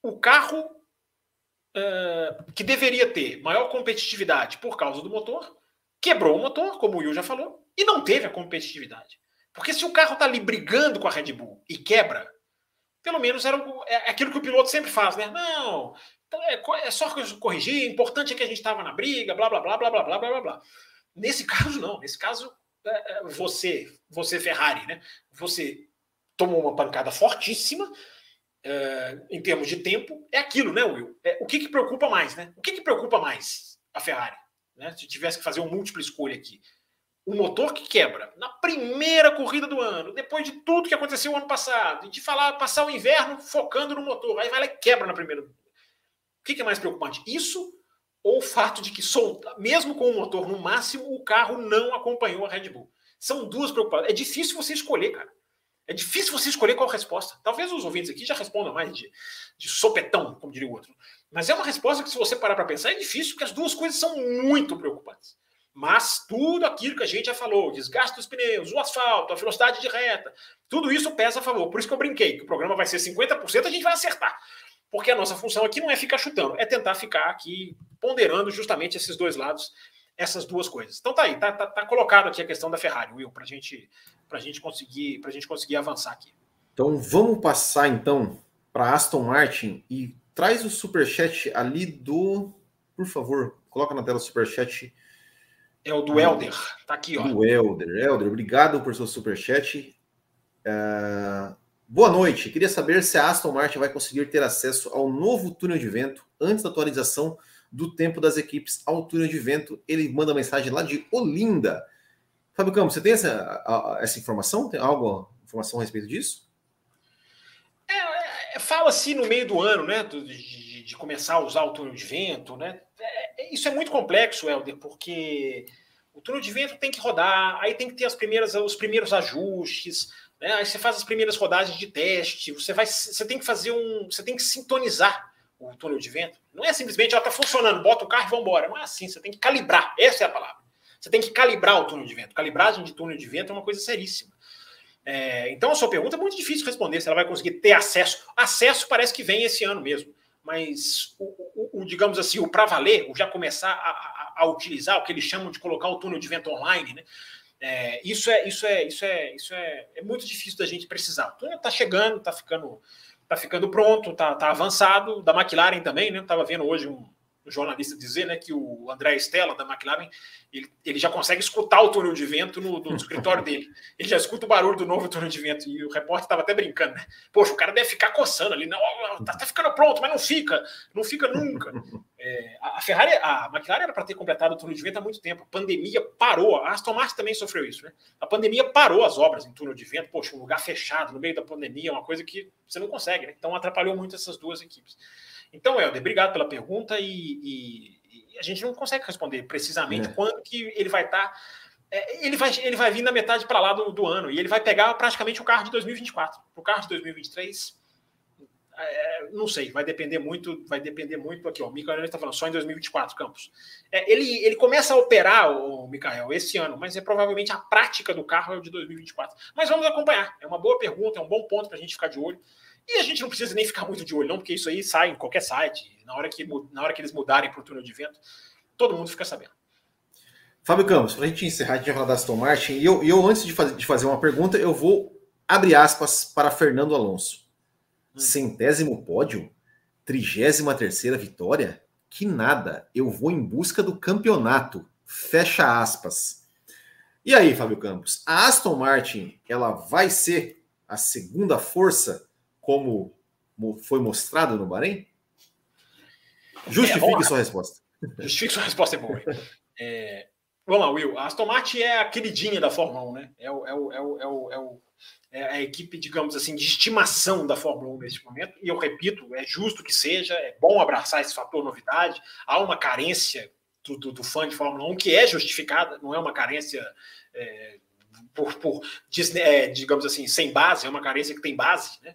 O carro é, que deveria ter maior competitividade por causa do motor, quebrou o motor, como o Will já falou, e não teve a competitividade. Porque se o carro está ali brigando com a Red Bull e quebra, pelo menos era é aquilo que o piloto sempre faz, né? Não, então, é, é só corrigir, o importante é que a gente estava na briga, blá, blá, blá, blá, blá, blá, blá, blá. Nesse caso, não. Nesse caso, é, é, você, você Ferrari, né? Você tomou uma pancada fortíssima é, em termos de tempo. É aquilo, né, Will? É, o que, que preocupa mais, né? O que, que preocupa mais a Ferrari? Né? Se tivesse que fazer uma múltipla escolha aqui. O motor que quebra na primeira corrida do ano, depois de tudo que aconteceu ano passado, de falar passar o inverno focando no motor, aí vai lá e quebra na primeira que, que é mais preocupante? Isso ou o fato de que, solta, mesmo com o motor no máximo, o carro não acompanhou a Red Bull? São duas preocupações. É difícil você escolher, cara. É difícil você escolher qual resposta. Talvez os ouvintes aqui já respondam mais de, de sopetão, como diria o outro. Mas é uma resposta que, se você parar para pensar, é difícil, porque as duas coisas são muito preocupantes. Mas tudo aquilo que a gente já falou, desgaste dos pneus, o asfalto, a velocidade de reta, tudo isso pesa a favor. Por isso que eu brinquei, que o programa vai ser 50%, a gente vai acertar porque a nossa função aqui não é ficar chutando, é tentar ficar aqui ponderando justamente esses dois lados, essas duas coisas. Então tá aí, tá, tá, tá colocado aqui a questão da Ferrari, Will, para gente, a gente conseguir, para gente conseguir avançar aqui. Então vamos passar então para Aston Martin e traz o superchat ali do, por favor, coloca na tela o superchat. É o do Elder, tá aqui, ó. Do Elder, Elder, obrigado por seu superchat. Uh, Boa noite. Queria saber se a Aston Martin vai conseguir ter acesso ao novo túnel de vento antes da atualização do tempo das equipes túnel de vento. Ele manda mensagem lá de Olinda. Fábio Campos, você tem essa, essa informação? Tem alguma informação a respeito disso? É, é, Fala-se no meio do ano, né? De, de, de, começar a usar o túnel de vento, né? É, é, isso é muito complexo, Helder, porque o túnel de vento tem que rodar, aí tem que ter as primeiras, os primeiros ajustes né? Aí você faz as primeiras rodagens de teste, você vai, você tem que fazer um, você tem que sintonizar o túnel de vento. Não é simplesmente, ela está funcionando, bota o carro e vamos embora. Não é assim, você tem que calibrar. Essa é a palavra. Você tem que calibrar o túnel de vento. Calibragem de túnel de vento é uma coisa seríssima. É, então a sua pergunta é muito difícil responder se ela vai conseguir ter acesso. Acesso parece que vem esse ano mesmo, mas o, o, o digamos assim, o para valer, o já começar a, a, a, utilizar o que eles chamam de colocar o túnel de vento online, né? É, isso é isso é isso é isso é, é muito difícil da gente precisar. O túnel está chegando, está ficando tá ficando pronto, está tá avançado. Da McLaren também, né? Estava vendo hoje um jornalista dizer né, que o André Stella, da McLaren, ele, ele já consegue escutar o túnel de vento no, no escritório dele. Ele já escuta o barulho do novo túnel de vento. E o repórter estava até brincando, né? Poxa, o cara deve ficar coçando ali. Não, tá, tá ficando pronto, mas não fica. Não fica nunca. É, a Ferrari, a McLaren era para ter completado o túnel de vento há muito tempo. A pandemia parou. A Aston Martin também sofreu isso, né? A pandemia parou as obras em túnel de vento. Poxa, um lugar fechado no meio da pandemia é uma coisa que você não consegue, né? Então atrapalhou muito essas duas equipes. Então, Helder, obrigado pela pergunta e, e, e a gente não consegue responder precisamente é. quando que ele vai estar. Tá, é, ele, vai, ele vai vir na metade para lá do, do, ano e ele vai pegar praticamente o carro de 2024. O carro de 2023, é, não sei, vai depender muito, vai depender muito aqui. Ó, o Micael está falando só em 2024, Campos. É, ele, ele começa a operar, o Micael, esse ano, mas é provavelmente a prática do carro é o de 2024. Mas vamos acompanhar. É uma boa pergunta, é um bom ponto para a gente ficar de olho. E a gente não precisa nem ficar muito de olho, não, porque isso aí sai em qualquer site. Na hora que, na hora que eles mudarem para o túnel de vento, todo mundo fica sabendo. Fábio Campos, para a gente encerrar, a gente vai falar da Aston Martin. E eu, eu antes de fazer, de fazer uma pergunta, eu vou abrir aspas para Fernando Alonso. Hum. Centésimo pódio? Trigésima terceira vitória? Que nada, eu vou em busca do campeonato. Fecha aspas. E aí, Fábio Campos, a Aston Martin, ela vai ser a segunda força como foi mostrado no Bahrein? Justifique é, sua resposta. Justifique sua resposta é boa. É, vamos lá, Will. A Aston Martin é a queridinha da Fórmula 1, né? É, o, é, o, é, o, é, o, é, o, é a equipe, digamos assim, de estimação da Fórmula 1 neste momento. E eu repito, é justo que seja, é bom abraçar esse fator novidade. Há uma carência do, do, do fã de Fórmula 1 que é justificada, não é uma carência. É, por, por é, digamos assim, sem base, é uma carência que tem base. Né?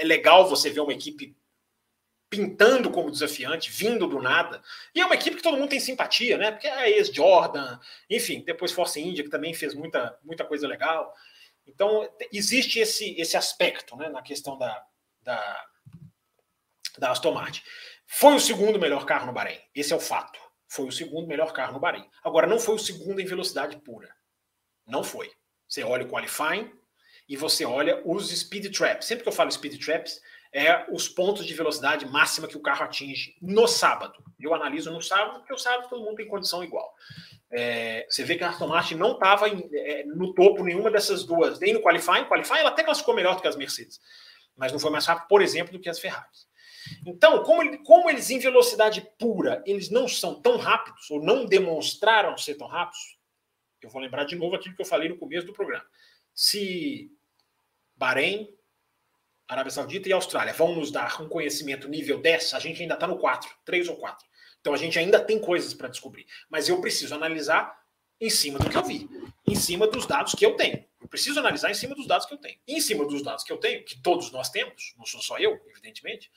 É, legal você ver uma equipe pintando como desafiante, vindo do nada. E é uma equipe que todo mundo tem simpatia, né? Porque é ex-Jordan, enfim, depois Force India, que também fez muita, muita coisa legal. Então, existe esse, esse aspecto né, na questão da, da, da Aston Martin. Foi o segundo melhor carro no Bahrein, esse é o fato. Foi o segundo melhor carro no Bahrein. Agora, não foi o segundo em velocidade pura. Não foi. Você olha o qualifying e você olha os speed traps. Sempre que eu falo speed traps, é os pontos de velocidade máxima que o carro atinge no sábado. Eu analiso no sábado, porque o sábado todo mundo tem condição igual. É, você vê que a Aston Martin não estava é, no topo nenhuma dessas duas, nem no qualifying. Qualifying ela até classificou melhor do que as Mercedes, mas não foi mais rápido, por exemplo, do que as Ferraris. Então, como, como eles em velocidade pura, eles não são tão rápidos, ou não demonstraram ser tão rápidos, eu vou lembrar de novo aquilo que eu falei no começo do programa. Se Bahrein, Arábia Saudita e Austrália vão nos dar um conhecimento nível 10, a gente ainda está no 4, 3 ou 4. Então a gente ainda tem coisas para descobrir. Mas eu preciso analisar em cima do que eu vi, em cima dos dados que eu tenho. Eu preciso analisar em cima dos dados que eu tenho. E em cima dos dados que eu tenho, que todos nós temos, não sou só eu, evidentemente,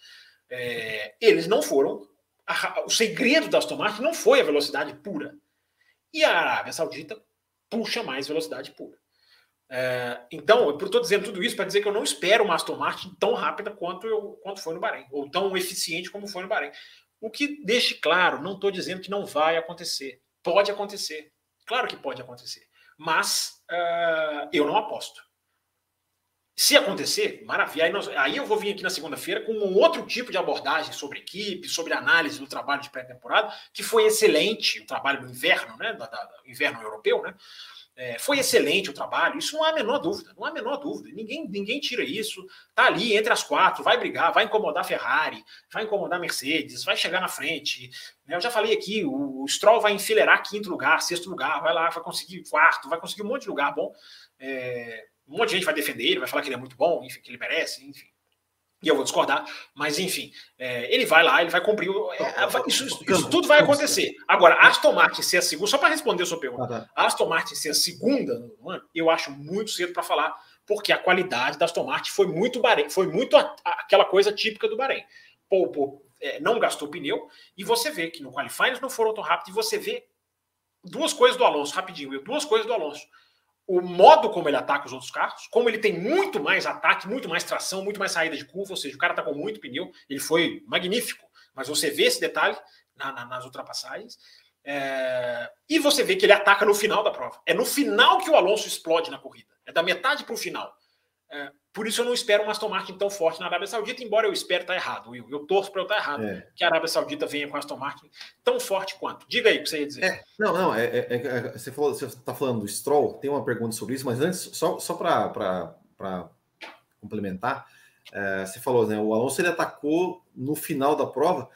é, eles não foram. A, o segredo das tomates não foi a velocidade pura. E a Arábia Saudita puxa mais velocidade pura. É, então, eu estou dizendo tudo isso para dizer que eu não espero uma Aston Martin tão rápida quanto, eu, quanto foi no Bahrein, ou tão eficiente como foi no Bahrein. O que deixe claro, não estou dizendo que não vai acontecer. Pode acontecer. Claro que pode acontecer. Mas uh, eu não aposto. Se acontecer, maravilha. Aí, nós, aí eu vou vir aqui na segunda-feira com um outro tipo de abordagem sobre equipe, sobre análise do trabalho de pré-temporada, que foi excelente, o trabalho do inverno, né? Da, da, inverno europeu, né? É, foi excelente o trabalho, isso não há a menor dúvida, não há a menor dúvida. Ninguém, ninguém tira isso. Tá ali entre as quatro, vai brigar, vai incomodar a Ferrari, vai incomodar a Mercedes, vai chegar na frente. Né? Eu já falei aqui, o, o Stroll vai enfileirar quinto lugar, sexto lugar, vai lá, vai conseguir quarto, vai conseguir um monte de lugar bom. É, um monte de gente vai defender ele, vai falar que ele é muito bom, enfim, que ele merece, enfim e eu vou discordar, mas enfim, é, ele vai lá, ele vai cumprir. É, isso, isso, tudo vai acontecer. Agora, Aston Martin ser a segunda, só para responder a sua pergunta, ah, Aston Martin ser a segunda no ano, eu acho muito cedo para falar, porque a qualidade da Aston Martin foi muito Bahrein, foi muito a, a, aquela coisa típica do Bahrein. Poupou, é, não gastou pneu, e você vê que no qualifying não foram tão rápido, e você vê duas coisas do Alonso, rapidinho, duas coisas do Alonso o modo como ele ataca os outros carros, como ele tem muito mais ataque, muito mais tração, muito mais saída de curva, ou seja, o cara está com muito pneu, ele foi magnífico, mas você vê esse detalhe na, na, nas ultrapassagens. É, e você vê que ele ataca no final da prova. É no final que o Alonso explode na corrida. É da metade para o final. É, por isso eu não espero um Aston Martin tão forte na Arábia Saudita, embora eu espere estar tá errado, Will. Eu torço para eu estar tá errado. É. Que a Arábia Saudita venha com Aston Martin tão forte quanto. Diga aí o que você ia dizer. É, não, não, é, é, é você falou, você está falando do Stroll, tem uma pergunta sobre isso, mas antes, só, só para complementar, é, você falou, né? O Alonso ele atacou no final da prova,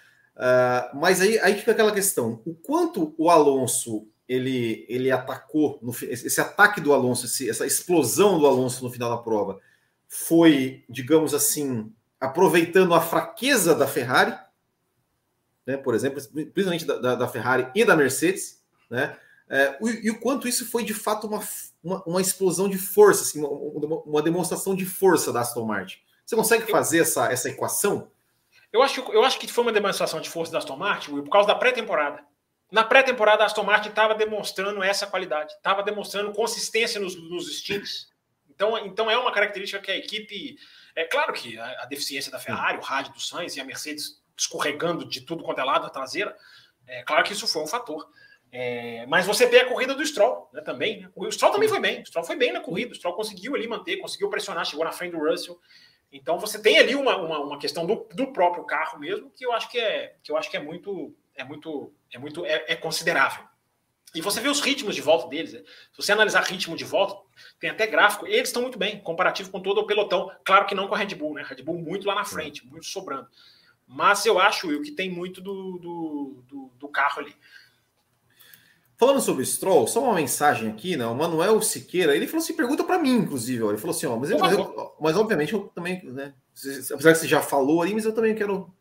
mas aí, aí fica aquela questão: o quanto o Alonso ele, ele atacou, no, esse ataque do Alonso, esse, essa explosão do Alonso no final da prova foi, digamos assim, aproveitando a fraqueza da Ferrari, né, por exemplo, principalmente da, da, da Ferrari e da Mercedes, né, é, e, o quanto isso foi de fato uma, uma, uma explosão de força, assim, uma, uma, demonstração de força da Aston Martin. Você consegue fazer essa, essa equação? Eu acho, eu acho que foi uma demonstração de força da Aston Martin por causa da pré-temporada. Na pré-temporada, a Aston Martin estava demonstrando essa qualidade, estava demonstrando consistência nos, nos stints, então, então é uma característica que a equipe. É claro que a, a deficiência da Ferrari, o rádio do Sainz e a Mercedes escorregando de tudo quanto é lado a traseira, é claro que isso foi um fator. É, mas você tem a corrida do Stroll né, também. Né? O Stroll também foi bem. O Stroll foi bem na corrida. O Stroll conseguiu ali manter, conseguiu pressionar, chegou na frente do Russell. Então você tem ali uma, uma, uma questão do, do, próprio carro mesmo que eu acho que é que eu acho que é muito é muito é muito é, é considerável. E você vê os ritmos de volta deles. Né? Se você analisar ritmo de volta, tem até gráfico. Eles estão muito bem, comparativo com todo o pelotão. Claro que não com a Red Bull, né? Red Bull muito lá na frente, muito sobrando. Mas eu acho, Will, que tem muito do, do, do, do carro ali. Falando sobre o Stroll, só uma mensagem aqui, né? O Manuel Siqueira, ele falou assim, pergunta para mim, inclusive, ó, ele falou assim, ó, mas, eu, mas, eu, mas, obviamente eu também, né? Apesar que você já falou ali, mas eu também quero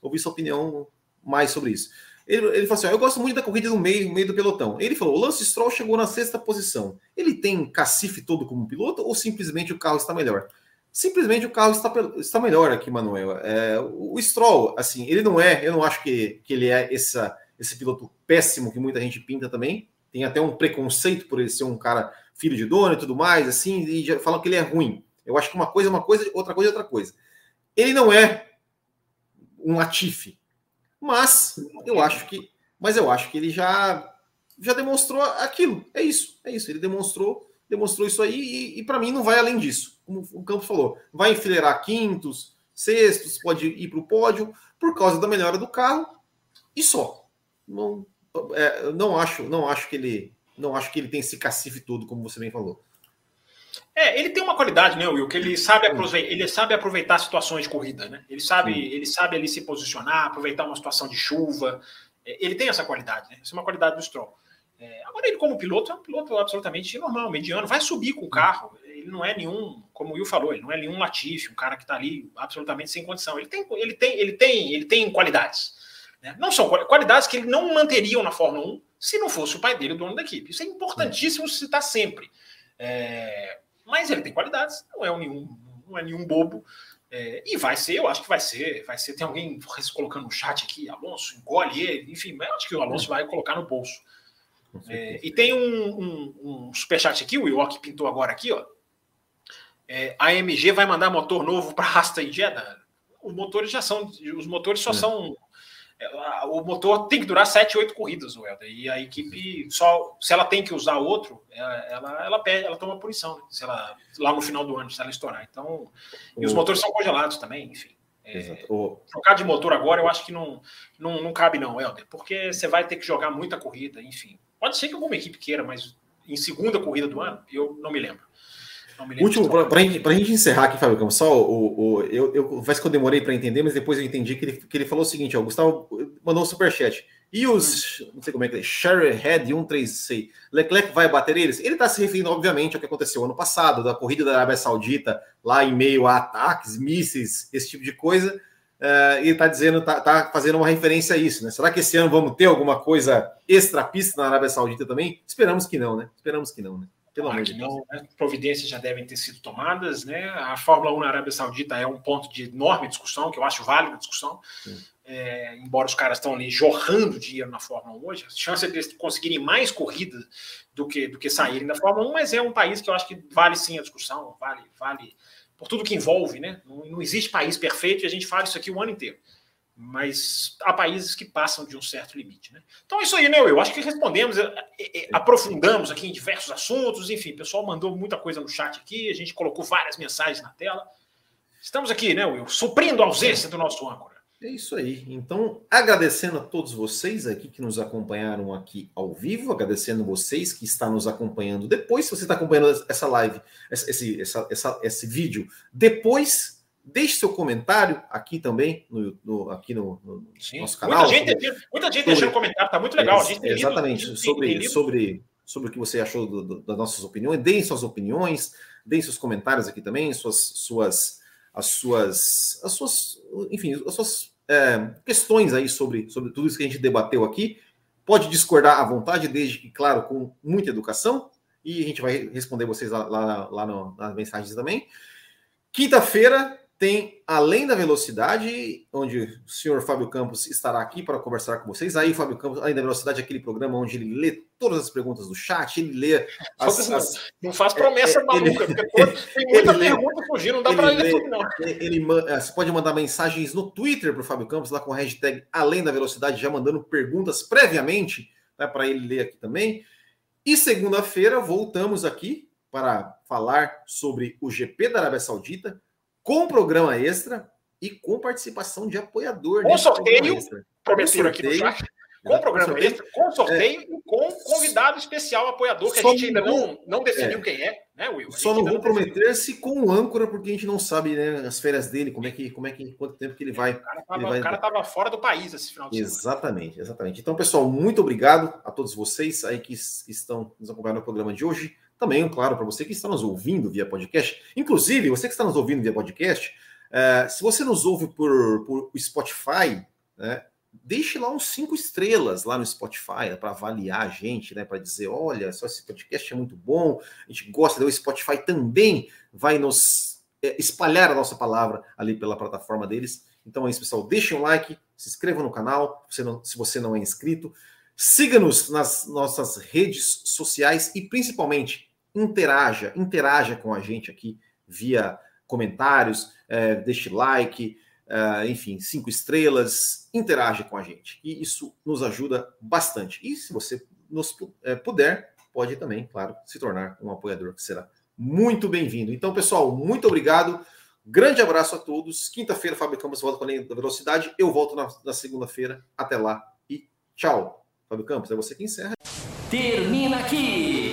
ouvir sua opinião mais sobre isso. Ele, ele falou assim: ó, eu gosto muito da corrida no meio, meio do pelotão. Ele falou: o Lance Stroll chegou na sexta posição. Ele tem cacife todo como piloto ou simplesmente o carro está melhor? Simplesmente o carro está, está melhor aqui, Manuel. É, o Stroll, assim, ele não é, eu não acho que, que ele é essa esse piloto péssimo que muita gente pinta também. Tem até um preconceito por ele ser um cara filho de dono e tudo mais, assim, e já falam que ele é ruim. Eu acho que uma coisa é uma coisa, outra coisa é outra coisa. Ele não é um Latifi, mas eu acho que, mas eu acho que ele já já demonstrou aquilo. É isso, é isso. Ele demonstrou, demonstrou isso aí e, e para mim não vai além disso. Como o Campos falou, vai enfileirar quintos, sextos, pode ir para o pódio por causa da melhora do carro e só não, é, não acho, não acho que ele, não acho que ele tem esse cacife todo, como você bem falou. É, ele tem uma qualidade, né, Will, que ele sabe aproveitar, ele sabe aproveitar situações de corrida, né? Ele sabe, ele sabe ali se posicionar, aproveitar uma situação de chuva. É, ele tem essa qualidade, né? Essa é uma qualidade do Stroll. É, agora ele como piloto é um piloto absolutamente normal, mediano, vai subir com o carro. Ele não é nenhum, como o Will falou, ele não é nenhum Latifi, um cara que está ali absolutamente sem condição. Ele tem, ele tem, ele tem, ele tem qualidades. Né? Não são qualidades que ele não manteriam na Fórmula 1 se não fosse o pai dele o dono da equipe. Isso é importantíssimo citar sempre. É, mas ele tem qualidades, não é nenhum, não é nenhum bobo. É, e vai ser, eu acho que vai ser, vai ser. Tem alguém colocando no chat aqui, Alonso, engole ele, enfim, mas eu acho que o Alonso vai colocar no bolso. É, e tem um, um, um superchat aqui, o York pintou agora aqui, ó. É, a AMG vai mandar motor novo para Rasta e Jeddah. Os motores já são, os motores só é. O motor tem que durar 7, 8 corridas, o Helder. E a equipe só, se ela tem que usar outro, ela, ela, ela pede, ela toma punição, né? Se ela, lá no final do ano, se ela estourar. Então, e os motores são congelados também, enfim. É, trocar de motor agora eu acho que não, não, não cabe, não, Helder, porque você vai ter que jogar muita corrida, enfim. Pode ser que alguma equipe queira, mas em segunda corrida do ano, eu não me lembro. Último, para a gente encerrar aqui, Fábio Campos, só o, o, eu, eu, que eu demorei para entender, mas depois eu entendi que ele, que ele falou o seguinte: ó, o Gustavo mandou um superchat. E os, não sei como é que é, Sherry Head 136, Leclerc vai bater eles? Ele está se referindo, obviamente, ao que aconteceu ano passado, da corrida da Arábia Saudita, lá em meio a ataques, mísseis, esse tipo de coisa. Uh, e está dizendo, tá, tá, fazendo uma referência a isso, né? Será que esse ano vamos ter alguma coisa extra pista na Arábia Saudita também? Esperamos que não, né? Esperamos que não, né? Pelo amor de Deus. Né? Providências já devem ter sido tomadas, né? A Fórmula 1 na Arábia Saudita é um ponto de enorme discussão, que eu acho válida a discussão. É, embora os caras estão ali jorrando dinheiro na Fórmula 1 hoje, a chance de eles conseguirem mais corridas do que, do que saírem da Fórmula 1, mas é um país que eu acho que vale sim a discussão, vale, vale por tudo que envolve, né? Não, não existe país perfeito e a gente fala isso aqui o ano inteiro mas há países que passam de um certo limite. Né? Então é isso aí, né, Eu acho que respondemos, é, é, é, aprofundamos aqui em diversos assuntos, enfim, o pessoal mandou muita coisa no chat aqui, a gente colocou várias mensagens na tela. Estamos aqui, né, Will, suprindo a ausência do nosso âncora. É isso aí. Então, agradecendo a todos vocês aqui que nos acompanharam aqui ao vivo, agradecendo vocês que estão nos acompanhando depois, se você está acompanhando essa live, esse, essa, essa, esse vídeo depois Deixe seu comentário aqui também, no, no aqui no, no nosso canal. Muita gente, sobre, muita gente deixando comentário, tá muito legal. É, exatamente, lido, sobre, sobre, sobre o que você achou do, do, das nossas opiniões. Deem suas opiniões, deem seus comentários aqui também, suas, suas, as suas, as suas, enfim, as suas é, questões aí sobre, sobre tudo isso que a gente debateu aqui. Pode discordar à vontade, desde que, claro, com muita educação, e a gente vai responder vocês lá, lá, lá no, nas mensagens também. Quinta-feira tem Além da Velocidade, onde o senhor Fábio Campos estará aqui para conversar com vocês. Aí, Fábio Campos, Além da Velocidade é aquele programa onde ele lê todas as perguntas do chat, ele lê. As, as... Não faz promessa é, maluca, ele, porque tem muita pergunta fugindo, não dá para ler tudo, não. Ele, é, você pode mandar mensagens no Twitter para o Fábio Campos, lá com a hashtag Além da Velocidade, já mandando perguntas previamente né, para ele ler aqui também. E segunda-feira voltamos aqui para falar sobre o GP da Arábia Saudita com programa extra e com participação de apoiador. Com sorteio, prometeram aqui no chat. Com programa extra, com sorteio é. e com convidado especial apoiador, que a gente ainda não, não definiu é. quem é, né, Will? Só não vou prometer-se com o âncora, porque a gente não sabe né, as férias dele, como é que, como é que, quanto tempo que ele vai. O cara tava, vai... tava fora do país esse final de semana. Exatamente, exatamente. Então, pessoal, muito obrigado a todos vocês aí que estão nos acompanhando no programa de hoje. Também, claro, para você que está nos ouvindo via podcast. Inclusive, você que está nos ouvindo via podcast, uh, se você nos ouve por, por Spotify, né, deixe lá uns cinco estrelas lá no Spotify para avaliar a gente, né? Para dizer, olha, só esse podcast é muito bom, a gente gosta, o Spotify também vai nos é, espalhar a nossa palavra ali pela plataforma deles. Então é isso, pessoal. Deixem um like, se inscrevam no canal, se, não, se você não é inscrito. Siga-nos nas nossas redes sociais e principalmente interaja, interaja com a gente aqui via comentários, é, deixe like, uh, enfim, cinco estrelas, interage com a gente. E isso nos ajuda bastante. E se você nos é, puder, pode também, claro, se tornar um apoiador, que será muito bem-vindo. Então, pessoal, muito obrigado. Grande abraço a todos. Quinta-feira, Fábio Campos volta com a Lei da Velocidade. Eu volto na, na segunda-feira. Até lá e tchau. Fábio Campos, é você que encerra. Termina aqui